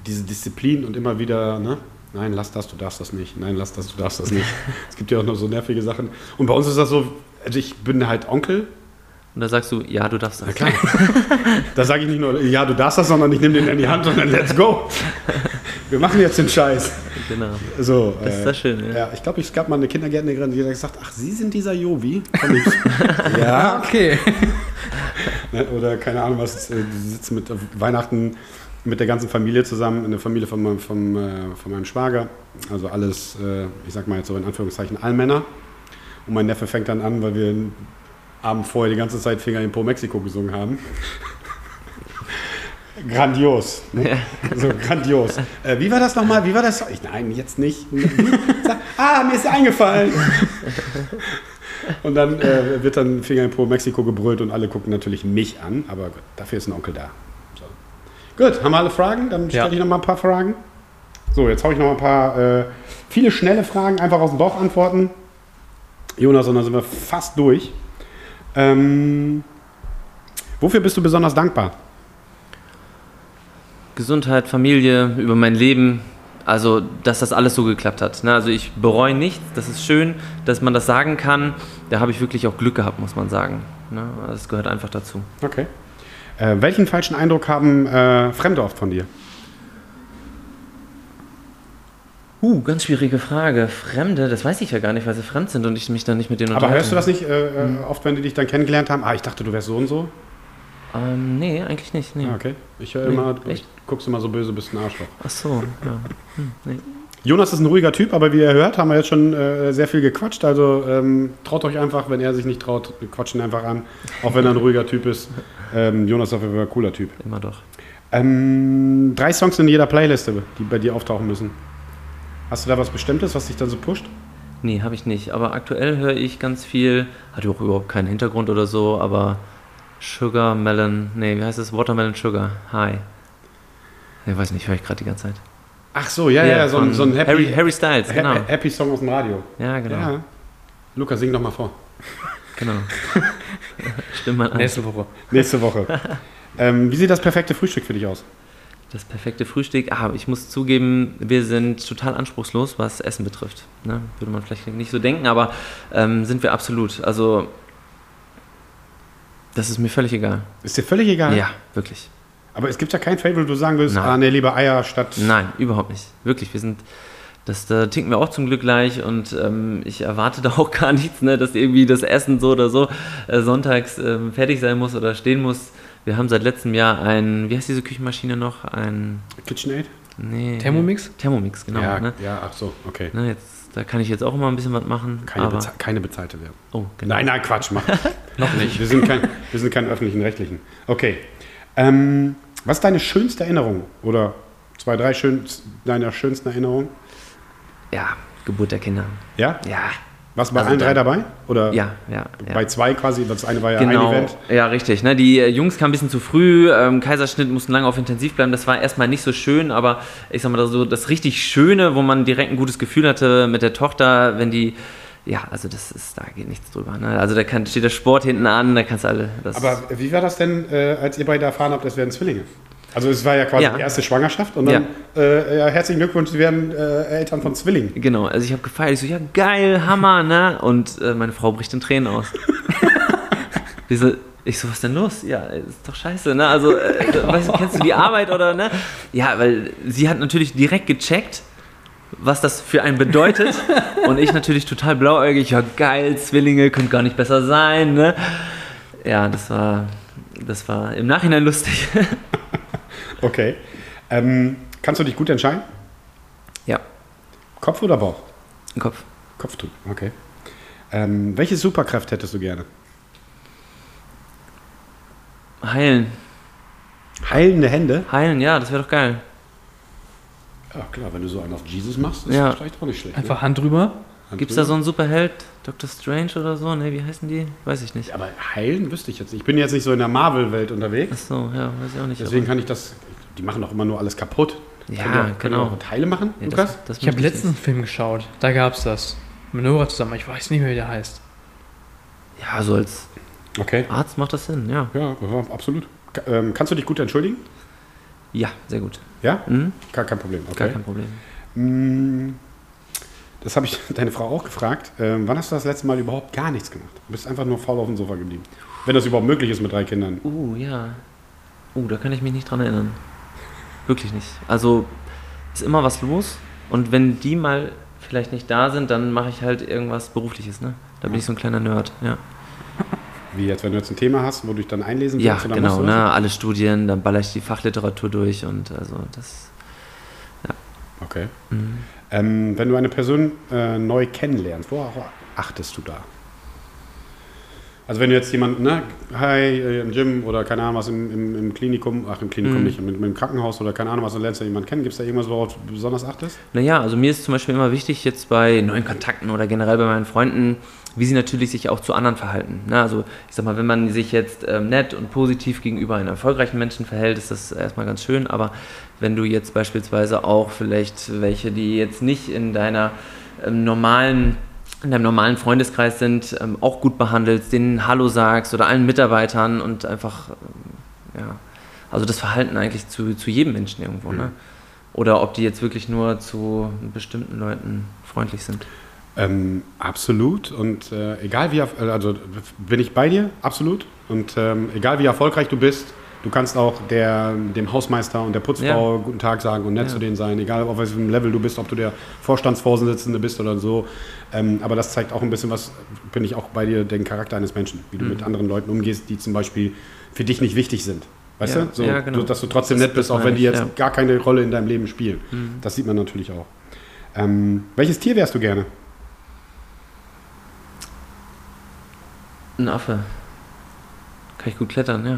diese Disziplin und immer wieder, ne? nein, lass das, du darfst das nicht, nein, lass das, du darfst das nicht. es gibt ja auch noch so nervige Sachen. Und bei uns ist das so, also ich bin halt Onkel, Und da sagst du, ja, du darfst das. klar. da sage ich nicht nur, ja, du darfst das, sondern ich nehme den in die Hand und dann let's go. Wir machen jetzt den Scheiß. Genau. So, Das ist äh, ja schön, ja. Ja, ich glaube, es gab mal eine Kindergärtnerin, die hat gesagt, ach, Sie sind dieser Jovi? Ja, Okay. Ne, Oder keine Ahnung was, äh, die sitzen mit Weihnachten mit der ganzen Familie zusammen, in der Familie von meinem, vom, äh, von meinem Schwager. Also alles, äh, ich sag mal jetzt so in Anführungszeichen, Allmänner. Und mein Neffe fängt dann an, weil wir Abend vorher die ganze Zeit Finger in Po Mexiko gesungen haben. Grandios. Ne? So grandios. Äh, wie war das nochmal? Wie war das? Ich, nein, jetzt nicht. Ah, mir ist ja eingefallen. Und dann äh, wird dann Finger in Po Mexiko gebrüllt und alle gucken natürlich mich an, aber gut, dafür ist ein Onkel da. So. Gut, haben wir alle Fragen? Dann stelle Ja. ich noch mal ein paar Fragen. So, jetzt habe ich noch ein paar, äh, viele schnelle Fragen, einfach aus dem Bauch antworten. Jonas, und dann sind wir fast durch. Ähm, wofür bist du besonders dankbar? Gesundheit, Familie, über mein Leben. Also, dass das alles so geklappt hat. Ne? Also, ich bereue nichts. Das ist schön, dass man das sagen kann. Da habe ich wirklich auch Glück gehabt, muss man sagen. Ne? Das gehört einfach dazu. Okay. Äh, welchen falschen Eindruck haben äh, Fremde oft von dir? Uh, ganz schwierige Frage. Fremde, das weiß ich ja gar nicht, weil sie fremd sind und ich mich dann nicht mit denen Aber unterhalte. hörst du das nicht äh, äh, oft, wenn die dich dann kennengelernt haben? Ah, ich dachte, du wärst so und so. Ähm, nee, eigentlich nicht. Nee. Ah, okay. Ich höre Nee, immer, du echt? guckst immer so böse, bist ein Arschloch. Ach so, ja. Hm, nee. Jonas ist ein ruhiger Typ, aber wie ihr hört, haben wir jetzt schon äh, sehr viel gequatscht. Also ähm, traut euch einfach, wenn er sich nicht traut, quatschen ihn einfach an. Auch wenn er ein ruhiger Typ ist. Ähm, Jonas ist auf jeden Fall ein cooler Typ. Immer doch. Ähm, drei Songs in jeder Playliste, die bei dir auftauchen müssen. Hast du da was Bestimmtes, was dich dann so pusht? Nee, habe ich nicht. Aber aktuell höre ich ganz viel, hat auch überhaupt keinen Hintergrund oder so, aber Sugar Melon, nee, wie heißt es? Watermelon Sugar High. Ich weiß nicht, höre ich gerade die ganze Zeit. Ach so, ja, ja, so, ein, so ein Happy, Harry, Harry Styles, Ha- genau. Happy Song aus dem Radio. Ja, genau. Ja. Lukas, sing doch mal vor. genau. Stimm mal an. Nächste Woche. Nächste Woche. ähm, wie sieht das perfekte Frühstück für dich aus? Das perfekte Frühstück. Ah, ich muss zugeben, wir sind total anspruchslos, was Essen betrifft. Ne? Würde man vielleicht nicht so denken, aber ähm, sind wir absolut. Also, das ist mir völlig egal. Ist dir völlig egal? Ja, wirklich. Aber es gibt ja kein Fable, wo du sagen würdest, Nein. ah, nee, lieber Eier statt. Nein, überhaupt nicht. Wirklich, wir sind, das da tinken wir auch zum Glück gleich und ähm, ich erwarte da auch gar nichts, ne, dass irgendwie das Essen so oder so äh, sonntags ähm, fertig sein muss oder stehen muss. Wir haben seit letztem Jahr ein, wie heißt diese Küchenmaschine noch? Ein, KitchenAid? nee. Thermomix? Thermomix, genau. ja, Ne? ja, ach so, okay. Ne, jetzt, da kann ich jetzt auch immer ein bisschen was machen. Keine, aber, beze keine bezahlte Werbung. oh, genau. Nein, nein, Quatsch, mach. Noch nicht. Wir sind kein, wir sind keine öffentlichen Rechtlichen. Okay. Ähm, was ist deine schönste Erinnerung? Oder zwei, drei schön, deiner schönsten Erinnerungen? ja, Geburt der Kinder. Ja? Ja. Warst du bei Also allen drei dabei? Oder Ja, ja, ja. bei zwei quasi? Das eine war ja Genau, ein Event. ja, richtig. Ne? Die äh, Jungs kamen ein bisschen zu früh, ähm, Kaiserschnitt mussten lange auf Intensiv bleiben. Das war erstmal nicht so schön, aber ich sag mal so, das richtig Schöne, wo man direkt ein gutes Gefühl hatte mit der Tochter, wenn die, ja, also das ist, da geht nichts drüber. Ne? Also da kann, steht der Sport hinten an, da kannst du alle. Das, Aber wie war das denn, äh, als ihr beide erfahren habt, es werden Zwillinge? Also es war ja quasi Ja. die erste Schwangerschaft und dann äh, ja, herzlichen Glückwunsch, Sie werden äh, Eltern von Zwillingen. Genau, also ich habe gefeiert, ich so, ja geil, Hammer, ne? Und äh, meine Frau bricht in Tränen aus. Die so, ich so, was denn los? Ja, ist doch scheiße, ne? Also, äh, weißt du, kennst du die Arbeit oder, ne? Ja, weil sie hat natürlich direkt gecheckt, was das für einen bedeutet. Und ich natürlich total blauäugig, ja geil, Zwillinge, könnte gar nicht besser sein, ne? Ja, das war, das war im Nachhinein lustig. Okay. Ähm, kannst du dich gut entscheiden? ja, Kopf oder Bauch? im Kopf. Kopftuch, okay. Ähm, welche Superkraft hättest du gerne? Heilen. Heilende Hände? Heilen, ja, das wäre doch geil. Ja, klar, wenn du so einen auf Jesus machst, ist Ja. das vielleicht auch nicht schlecht. Einfach Hand drüber. Gibt es da so einen Superheld? Dr. Strange oder so? Ne, wie heißen die? Weiß ich nicht. Aber heilen wüsste ich jetzt nicht. Ich bin jetzt nicht so in der Marvel-Welt unterwegs. Achso, ja, weiß ich auch nicht. Deswegen kann ich das. Die machen doch immer nur alles kaputt. Ja, Können können genau. auch Teile machen, Ja, Lukas? das, das Ich habe letztens einen Film geschaut. Da gab's das. Mit Nora zusammen. Ich weiß nicht mehr, wie der heißt. Ja, so als Okay. Arzt macht das Sinn, ja. Ja, absolut. Ähm, kannst du dich gut entschuldigen? Ja, sehr gut. Ja? Mhm, Gar kein Problem. Okay. Gar kein Problem. Mm, Das habe ich deine Frau auch gefragt. Ähm, wann hast du das letzte Mal überhaupt gar nichts gemacht? Du bist einfach nur faul auf dem Sofa geblieben. Wenn das überhaupt möglich ist mit drei Kindern. Uh, ja. Uh, da kann ich mich nicht dran erinnern. Wirklich nicht. Also, ist immer was los. Und wenn die mal vielleicht nicht da sind, dann mache ich halt irgendwas Berufliches, ne? Da bin ich so ein kleiner Nerd, ja. Wie jetzt, wenn du jetzt ein Thema hast, wo du dich dann einlesen Ja, willst oder genau, ne? Alle Studien, dann baller ich die Fachliteratur durch und also das? Okay. Mhm. Ähm, wenn du eine Person äh, neu kennenlernst, worauf achtest du da? Also wenn du jetzt jemanden, ne, hi, äh, im Gym oder keine Ahnung was im, im, im Klinikum, ach im Klinikum Mhm. nicht, im, im Krankenhaus oder keine Ahnung was, du lernst da jemanden kennen, gibt es da irgendwas, worauf du besonders achtest? Naja, also mir ist zum Beispiel immer wichtig, jetzt bei neuen Kontakten oder generell bei meinen Freunden, wie sie natürlich sich auch zu anderen verhalten. Na, also ich sag mal, wenn man sich jetzt ähm, nett und positiv gegenüber einem erfolgreichen Menschen verhält, ist das erstmal ganz schön, aber wenn du jetzt beispielsweise auch vielleicht welche, die jetzt nicht in deiner ähm, normalen in deinem normalen Freundeskreis sind, ähm, auch gut behandelst, denen Hallo sagst oder allen Mitarbeitern und einfach, ähm, ja, also das Verhalten eigentlich zu, zu jedem Menschen irgendwo, ne? Oder ob die jetzt wirklich nur zu bestimmten Leuten freundlich sind. Ähm, absolut und äh, egal wie, also bin ich bei dir, absolut und ähm, egal wie erfolgreich du bist, du kannst auch der, dem Hausmeister und der Putzfrau guten Tag sagen und nett Ja. zu denen sein, egal auf welchem Level du bist, ob du der Vorstandsvorsitzende bist oder so. Ähm, aber das zeigt auch ein bisschen was, bin ich auch bei dir, den Charakter eines Menschen, wie du Mhm. mit anderen Leuten umgehst, die zum Beispiel für dich nicht wichtig sind. Weißt Ja, du? So, ja, genau. Dass du trotzdem nett bist, auch wenn die jetzt ja. Mhm. gar keine Rolle in deinem Leben spielen. Das sieht man natürlich auch. Ähm, welches Tier wärst du gerne? Ein Affe. Kann ich gut klettern, ja.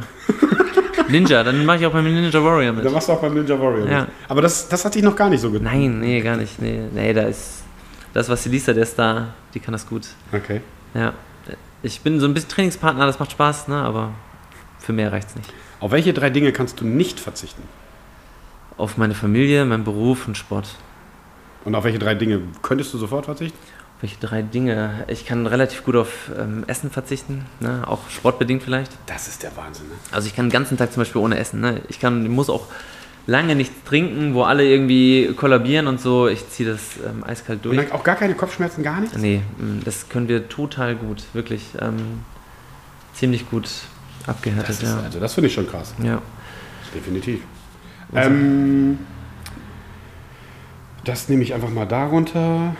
Ninja, dann mache ich auch beim Ninja Warrior mit. warst du auch beim Ninja Warrior. Ja. mit. Aber das, das hat dich noch gar nicht so getan. Nein, nee, gar nicht. Nee, nee da ist das, was Lisa, der ist da, die kann das gut. Okay. Ja. Ich bin so ein bisschen Trainingspartner, das macht Spaß, ne? aber für mehr reicht's nicht. Auf welche drei Dinge kannst du nicht verzichten? Auf meine Familie, meinen Beruf und Sport. Und auf welche drei Dinge könntest du sofort verzichten? Welche drei Dinge? Ich kann relativ gut auf ähm, Essen verzichten, ne? auch sportbedingt vielleicht. Das ist der Wahnsinn. Ne? Also ich kann den ganzen Tag zum Beispiel ohne essen. Ne? Ich kann, ich muss auch lange nichts trinken, wo alle irgendwie kollabieren und so. Ich ziehe das ähm, eiskalt Und durch. dann auch gar keine Kopfschmerzen, gar nichts? Nee, mm, das können wir total gut, wirklich ähm, ziemlich gut abgehärtet. Das ist, ja. also das finde ich schon krass. ja. Definitiv. Ähm, das nehme ich einfach mal darunter.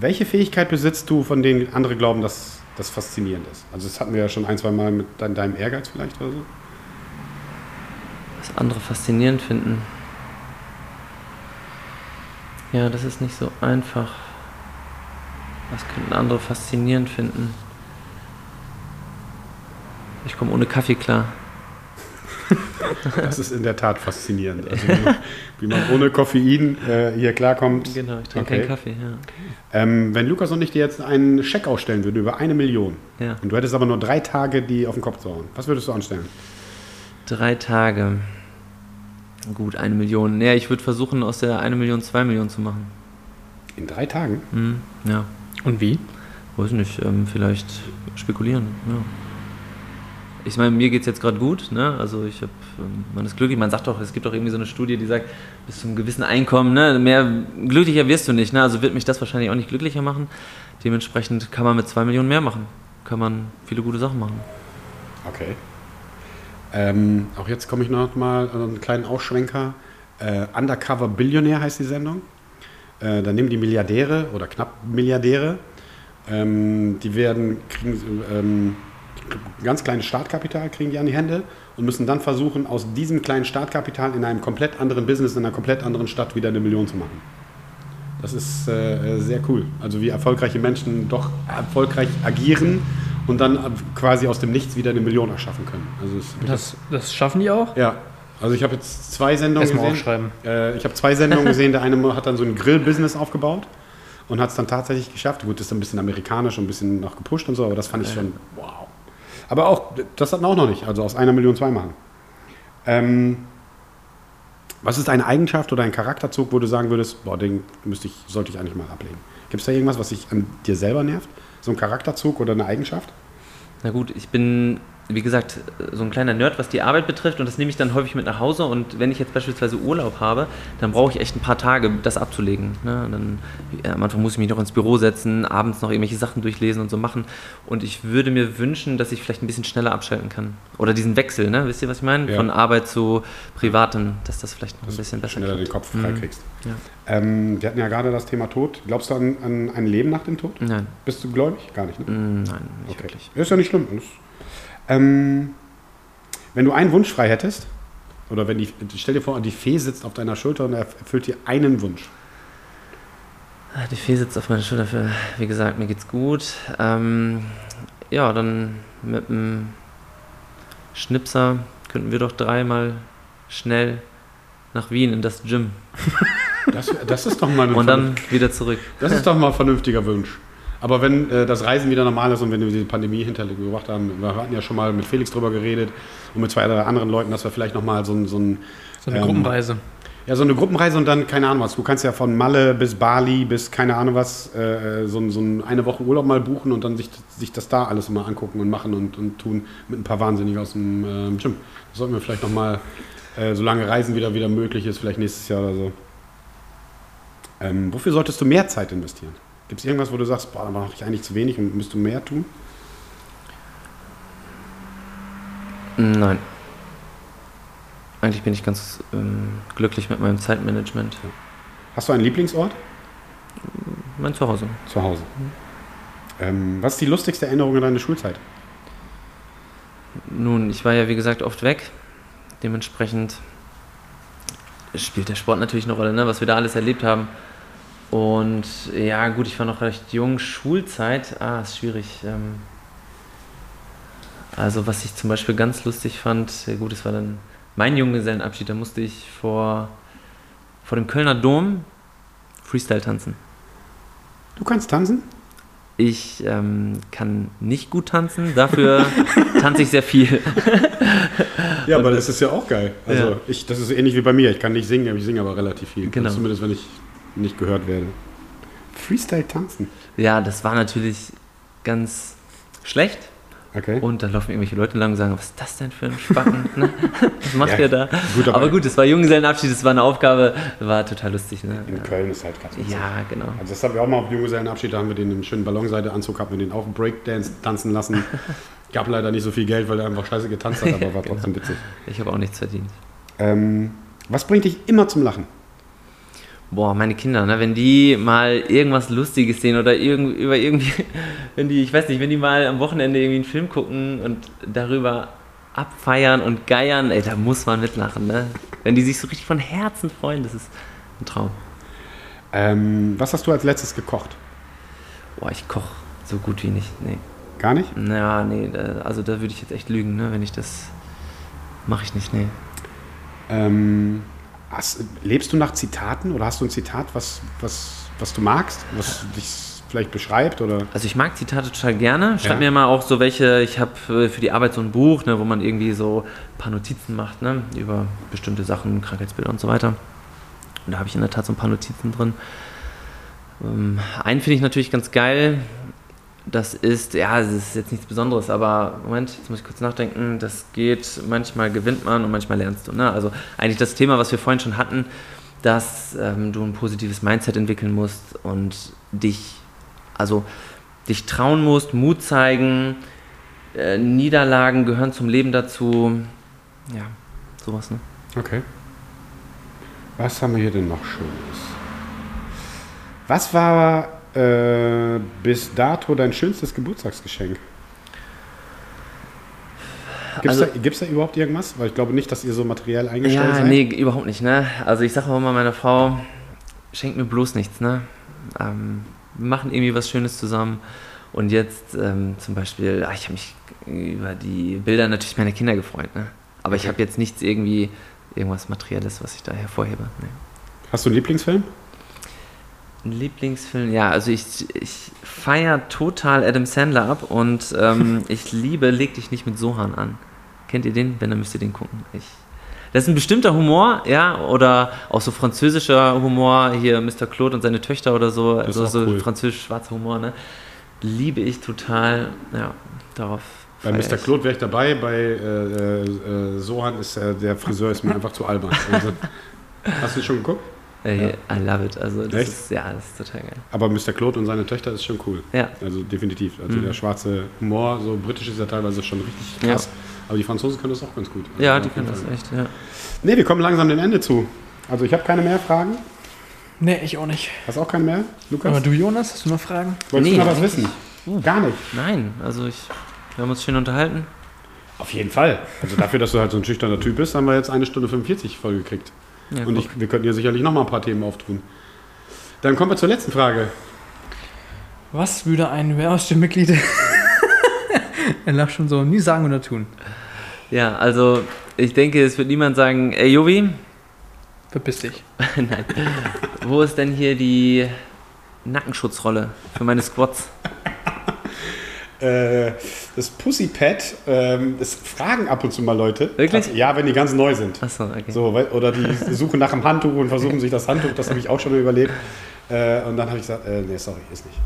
Welche Fähigkeit besitzt du, von denen andere glauben, dass das faszinierend ist? Also das hatten wir ja schon ein, zwei Mal mit dein- deinem Ehrgeiz vielleicht oder so. Was andere faszinierend finden. Ja, das ist nicht so einfach. Was könnten andere faszinierend finden? Ich komme ohne Kaffee klar. Das ist in der Tat faszinierend. Also wie, man, ohne Koffein äh, hier klarkommt. Genau, ich trinke Okay. keinen Kaffee, ja. Ähm, wenn Lukas und ich dir jetzt einen Scheck ausstellen würden über eine Million Ja. und du hättest aber nur drei Tage, die auf den Kopf zu hauen, was würdest du anstellen? Drei Tage. Gut, eine Million. Naja, ich würde versuchen, aus der eine Million zwei Millionen zu machen. In drei Tagen? Hm, ja, Und wie? weiß nicht, ähm, vielleicht spekulieren, ja. Ich meine, mir geht es jetzt gerade gut, ne? Also ich habe, ähm, man ist glücklich, man sagt doch, es gibt auch irgendwie so eine Studie, die sagt, bis zu einem gewissen Einkommen, ne, mehr glücklicher wirst du nicht, ne? Also wird mich das wahrscheinlich auch nicht glücklicher machen. Dementsprechend kann man mit zwei Millionen mehr machen. Kann man viele gute Sachen machen. Okay. Ähm, auch jetzt komme ich noch mal an einen kleinen Ausschwenker. Äh, Undercover Billionär heißt die Sendung. Äh, da nehmen die Milliardäre oder knapp Milliardäre, ähm, die werden, kriegen ähm, ganz kleines Startkapital kriegen die an die Hände und müssen dann versuchen, aus diesem kleinen Startkapital in einem komplett anderen Business, in einer komplett anderen Stadt wieder eine Million zu machen. Das ist äh, sehr cool. Also wie erfolgreiche Menschen doch erfolgreich agieren und dann quasi aus dem Nichts wieder eine Million erschaffen können. Also Das, das schaffen die auch? ja, also ich habe jetzt zwei Sendungen Erstmal gesehen. Äh, ich habe zwei Sendungen gesehen. Der eine hat dann so ein Grill-Business aufgebaut und hat es dann tatsächlich geschafft. Gut, das ist ein bisschen amerikanisch und ein bisschen noch gepusht und so, aber das fand ich schon wow. Aber auch, das hatten auch noch nicht. Also aus einer Million zwei machen. Ähm, was ist eine Eigenschaft oder ein Charakterzug, wo du sagen würdest, boah, den müsste ich, sollte ich eigentlich mal ablegen? Gibt es da irgendwas, was dich an dir selber nervt? So ein Charakterzug oder eine Eigenschaft? Na gut, ich bin, wie gesagt, so ein kleiner Nerd, was die Arbeit betrifft und das nehme ich dann häufig mit nach Hause und wenn ich jetzt beispielsweise Urlaub habe, dann brauche ich echt ein paar Tage, das abzulegen. Ne? Und dann, ja, am Anfang muss ich mich noch ins Büro setzen, abends noch irgendwelche Sachen durchlesen und so machen und ich würde mir wünschen, dass ich vielleicht ein bisschen schneller abschalten kann. Oder diesen Wechsel, ne? wisst ihr, was ich meine? Ja. Von Arbeit zu Privatem, dass das vielleicht noch ein bisschen besser Schneller den klappt. Kopf frei kriegst. Ja. Ähm, wir hatten ja gerade das Thema Tod. Glaubst du an, an ein Leben nach dem Tod? Nein, Bist du gläubig? Gar nicht, ne? Mm, nein, nicht Okay. wirklich. Ist ja nicht schlimm. Das, ähm, wenn du einen Wunsch frei hättest, oder wenn die, stell dir vor, die Fee sitzt auf deiner Schulter und erfüllt dir einen Wunsch. Ah, Die Fee sitzt auf meiner Schulter. Für, wie gesagt, mir geht's gut. Ähm, ja, dann mit dem Schnipser könnten wir doch dreimal schnell nach Wien in das Gym Das, das ist doch mal ein und dann wieder zurück. Das ist doch mal ein vernünftiger Wunsch. Aber wenn äh, das Reisen wieder normal ist und wenn wir die Pandemie hintergebracht haben, wir hatten ja schon mal mit Felix drüber geredet und mit zwei, drei anderen Leuten, dass wir vielleicht nochmal so so ein So eine Ähm, Gruppenreise. Ja, so eine Gruppenreise und dann, keine Ahnung was. Du kannst ja von Malle bis Bali bis keine Ahnung was, äh, so, so ein eine Woche Urlaub mal buchen und dann sich, sich das da alles mal angucken und machen und, und tun mit ein paar Wahnsinnigen aus dem ähm, Gym. Das sollten wir vielleicht nochmal, äh, solange Reisen wieder, wieder möglich ist, vielleicht nächstes Jahr oder so. Ähm, wofür solltest du mehr Zeit investieren? Gibt es irgendwas, wo du sagst, boah, da mache ich eigentlich zu wenig und müsste mehr tun? Nein. Eigentlich bin ich ganz ähm, glücklich mit meinem Zeitmanagement. Hast du einen Lieblingsort? Mein Zuhause. Zu Hause. Ähm, was ist die lustigste Erinnerung an deine Schulzeit? Nun, ich war ja wie gesagt oft weg. Dementsprechend spielt der Sport natürlich eine Rolle, ne? was wir da alles erlebt haben. Und ja, gut, ich war noch recht jung. Schulzeit, ah, ist schwierig. Ähm, also, was ich zum Beispiel ganz lustig fand, gut, es war dann mein Junggesellenabschied, da musste ich vor, vor dem Kölner Dom Freestyle tanzen. Du kannst tanzen? Ich ähm, kann nicht gut tanzen, dafür tanze ich sehr viel. Ja, aber das ist ja auch geil. Also Ja. ich, das ist ähnlich wie bei mir. Ich kann nicht singen, aber ich singe aber relativ viel. Genau. Zumindest wenn ich nicht gehört werde. Freestyle tanzen. Ja, das war natürlich ganz schlecht. Okay. Und dann laufen irgendwelche Leute lang und sagen, was ist das denn für ein Spacken? ne? Was macht Ja, ihr da? gut, aber- aber gut, es war Junggesellenabschied, es war eine Aufgabe, war total lustig. Ne? In Köln ist halt ganz witzig. Ja, genau. Also das haben wir auch mal auf Junggesellenabschied, da haben wir den einen schönen Ballonseideanzug, haben wir den auch Breakdance tanzen lassen. Gab leider nicht so viel Geld, weil er einfach scheiße getanzt hat, aber war trotzdem witzig. Ich habe auch nichts verdient. Ähm, was bringt dich immer zum Lachen? Boah, meine Kinder, ne, wenn die mal irgendwas Lustiges sehen oder irgend, über irgendwie, wenn die, ich weiß nicht, wenn die mal am Wochenende irgendwie einen Film gucken und darüber abfeiern und geiern, ey, da muss man mitlachen, ne? Wenn die sich so richtig von Herzen freuen, das ist ein Traum. Ähm, was hast du als letztes gekocht? Boah, ich koche so gut wie nicht, nee. Gar nicht? Naja, nee, also da würde ich jetzt echt lügen, ne, wenn ich das Mache ich nicht, nee. Ähm, hast, lebst du nach Zitaten oder hast du ein Zitat, was, was, was du magst, was dich vielleicht beschreibt? Oder? Also ich mag Zitate total gerne. Schreib Ja. mir mal auch so welche, ich habe für die Arbeit so ein Buch, ne, wo man irgendwie so ein paar Notizen macht, ne, über bestimmte Sachen, Krankheitsbilder und so weiter. Und da habe ich in der Tat so ein paar Notizen drin. Ähm, einen finde ich natürlich ganz geil. Das ist, ja, es ist jetzt nichts Besonderes, aber Moment, jetzt muss ich kurz nachdenken. Das geht, manchmal gewinnt man und manchmal lernst du. Ne? Also eigentlich das Thema, was wir vorhin schon hatten, dass ähm, du ein positives Mindset entwickeln musst und dich, also dich trauen musst, Mut zeigen, äh, Niederlagen gehören zum Leben dazu. Ja, sowas, ne? Okay. Was haben wir hier denn noch Schönes? Was war äh, bis dato dein schönstes Geburtstagsgeschenk? Gibt es Also- da, gibt's da überhaupt irgendwas? Weil ich glaube nicht, dass ihr so materiell eingestellt Ja, seid. nee, überhaupt nicht, ne? Also ich sage auch immer meiner Frau, schenk mir bloß nichts, ne? Ähm, wir machen irgendwie was Schönes zusammen. Und jetzt ähm, zum Beispiel, ah, ich habe mich über die Bilder natürlich meiner Kinder gefreut, ne? Aber ich habe jetzt nichts irgendwie, irgendwas Materielles, was ich da hervorhebe. Nee. Hast du einen Lieblingsfilm? Ein Lieblingsfilm, ja, also ich, ich feiere total Adam Sandler ab und ähm, ich liebe Leg dich nicht mit Sohan an. Kennt ihr den? Wenn, dann müsst ihr den gucken. Ich, das ist ein bestimmter Humor, ja, oder auch so französischer Humor, hier Mr. Claude und seine Töchter oder so, Das also so cool. französisch-schwarzer Humor, ne? Liebe ich total, ja, darauf. Bei Mr. Claude wäre ich dabei, bei äh, äh, Sohan ist äh, der Friseur ist mir einfach zu albern. Also, hast du schon geguckt? Äh, I love it, also das Echt? ist, ja, das ist total geil. Aber Mr. Claude und seine Töchter ist schon cool. Ja, Also definitiv. Also Mhm. der schwarze Humor, so britisch ist ja teilweise schon richtig Ja. krass. Aber die Franzosen können das auch ganz gut. Also ja, die können das echt, ja. Nee, wir kommen langsam dem Ende zu. Also ich habe keine mehr Fragen. Nee, ich auch nicht. Hast auch keine mehr, Lukas? Aber du, Jonas, hast du noch Fragen? Wolltest Nee, du noch was wissen? Gar nicht. Nein, also ich, wir haben uns schön unterhalten. Auf jeden Fall. Also dafür, dass du halt so ein schüchterner Typ bist, haben wir jetzt eine Stunde 45 vollgekriegt. Ja, Und ich, wir könnten ja sicherlich noch mal ein paar Themen auftun. Dann kommen wir zur letzten Frage. Was würde ein Wehrhausmitglied, er lacht schon so, nie sagen oder tun? Ja, also ich denke, es wird niemand sagen, ey Jovi, Verpiss dich. nein, wo ist denn hier die Nackenschutzrolle für meine Squats? Äh, das Pussypad, ähm, das fragen ab und zu mal Leute. Wirklich? Also, ja, wenn die ganz neu sind. Achso, okay. So, weil- oder die suchen nach einem Handtuch und versuchen sich das Handtuch, das habe ich auch schon überlegt. Äh, und dann habe ich gesagt, äh, nee, sorry, ist nicht.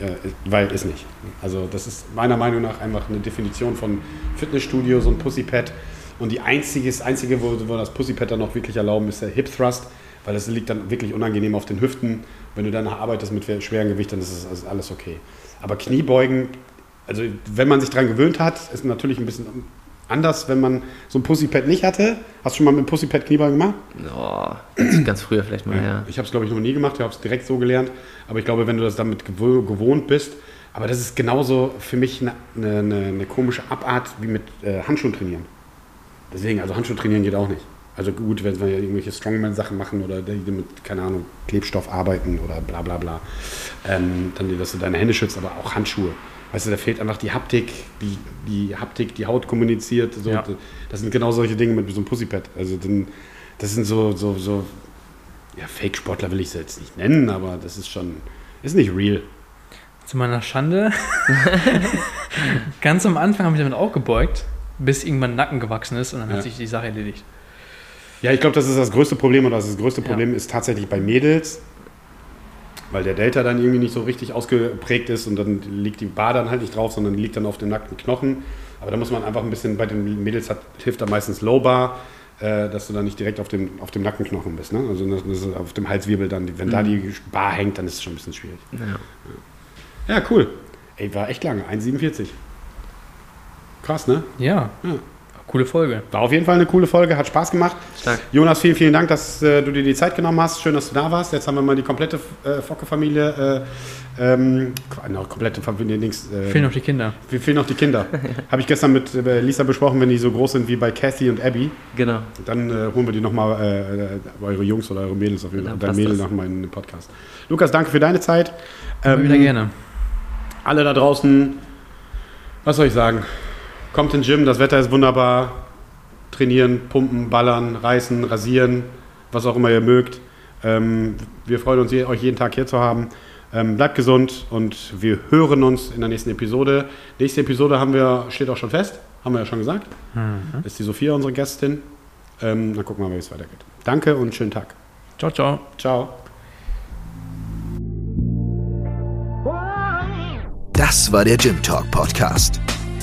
Äh, weil ist nicht. Also das ist meiner Meinung nach einfach eine Definition von Fitnessstudio, so ein Pussypad. Und die einzige, das einzige, wo, wo das Pussypad dann noch wirklich erlauben, ist der Hip Thrust, weil das liegt dann wirklich unangenehm auf den Hüften. Wenn du dann arbeitest mit schweren Gewicht, dann ist es alles okay. Aber Kniebeugen, also wenn man sich daran gewöhnt hat, ist natürlich ein bisschen anders, wenn man so ein Pussypad nicht hatte. Hast du schon mal mit einem Pussypad Kniebeugen gemacht? Oh, ganz, ganz früher vielleicht mal, ja. Ich habe es, glaube ich, noch nie gemacht. Ich habe es direkt so gelernt. Aber ich glaube, wenn du das damit gewo- gewohnt bist, aber das ist genauso für mich eine, eine, eine, eine komische Abart wie mit äh, Handschuhen trainieren. Deswegen, also Handschuh trainieren geht auch nicht. Also gut, wenn wir irgendwelche Strongman-Sachen machen oder die mit, keine Ahnung, Klebstoff arbeiten oder bla bla bla, ähm, dann, dass du deine Hände schützt, aber auch Handschuhe. Weißt du, da fehlt einfach die Haptik, die, die Haptik, die Haut kommuniziert. So, Ja. Das sind genau solche Dinge mit so einem Pussypad. Also dann, das sind so, so, so ja, Fake-Sportler will ich sie jetzt nicht nennen, aber das ist schon, ist nicht real. Zu meiner Schande. Ganz am Anfang habe ich damit auch gebeugt, bis irgendwann Nacken gewachsen ist und dann Ja. hat sich die Sache erledigt. Ja, ich glaube, das ist das größte Problem oder das größte Ja. Problem ist tatsächlich bei Mädels, weil der Delta dann irgendwie nicht so richtig ausgeprägt ist und dann liegt die Bar dann halt nicht drauf, sondern die liegt dann auf dem nackten Knochen. Aber da muss man einfach ein bisschen, bei den Mädels hat, hilft da meistens Low Bar, äh, dass du dann nicht direkt auf dem, auf dem Nackenknochen bist. Ne? Also das ist auf dem Halswirbel dann, wenn da die Bar hängt, dann ist es schon ein bisschen schwierig. ja. Ja, cool. Ey, war echt lange, 1,47. Krass, ne? Ja, Ja. Coole Folge. War auf jeden Fall eine coole Folge, hat Spaß gemacht. Stark. Jonas, vielen, vielen Dank, dass äh, du dir die Zeit genommen hast. Schön, dass du da warst. Jetzt haben wir mal die komplette äh, Focke-Familie, äh, ähm, komplette Familie, links. Äh, Fehlen noch die Kinder. wir fehlen noch die Kinder. Habe ich gestern mit äh, Lisa besprochen, wenn die so groß sind wie bei Kathy und Abby, Genau. dann äh, holen wir die nochmal, äh, äh, eure Jungs oder eure Mädels auf jeden Fall, Dann dein Mädel in den Podcast. Lukas, danke für deine Zeit. Ähm, wieder gerne. alle da draußen, was soll ich sagen? Kommt ins Gym, das Wetter ist wunderbar. trainieren, pumpen, ballern, reißen, rasieren, was auch immer ihr mögt. Ähm, wir freuen uns, euch jeden Tag hier zu haben. Ähm, bleibt gesund und wir hören uns in der nächsten Episode. Nächste Episode haben wir, steht auch schon fest, haben wir ja schon gesagt. Mhm. Ist die Sophia unsere Gästin. Ähm, dann gucken wir mal, wie es weitergeht. Danke und schönen Tag. Ciao, ciao. Ciao. Das war der Gym Talk Podcast.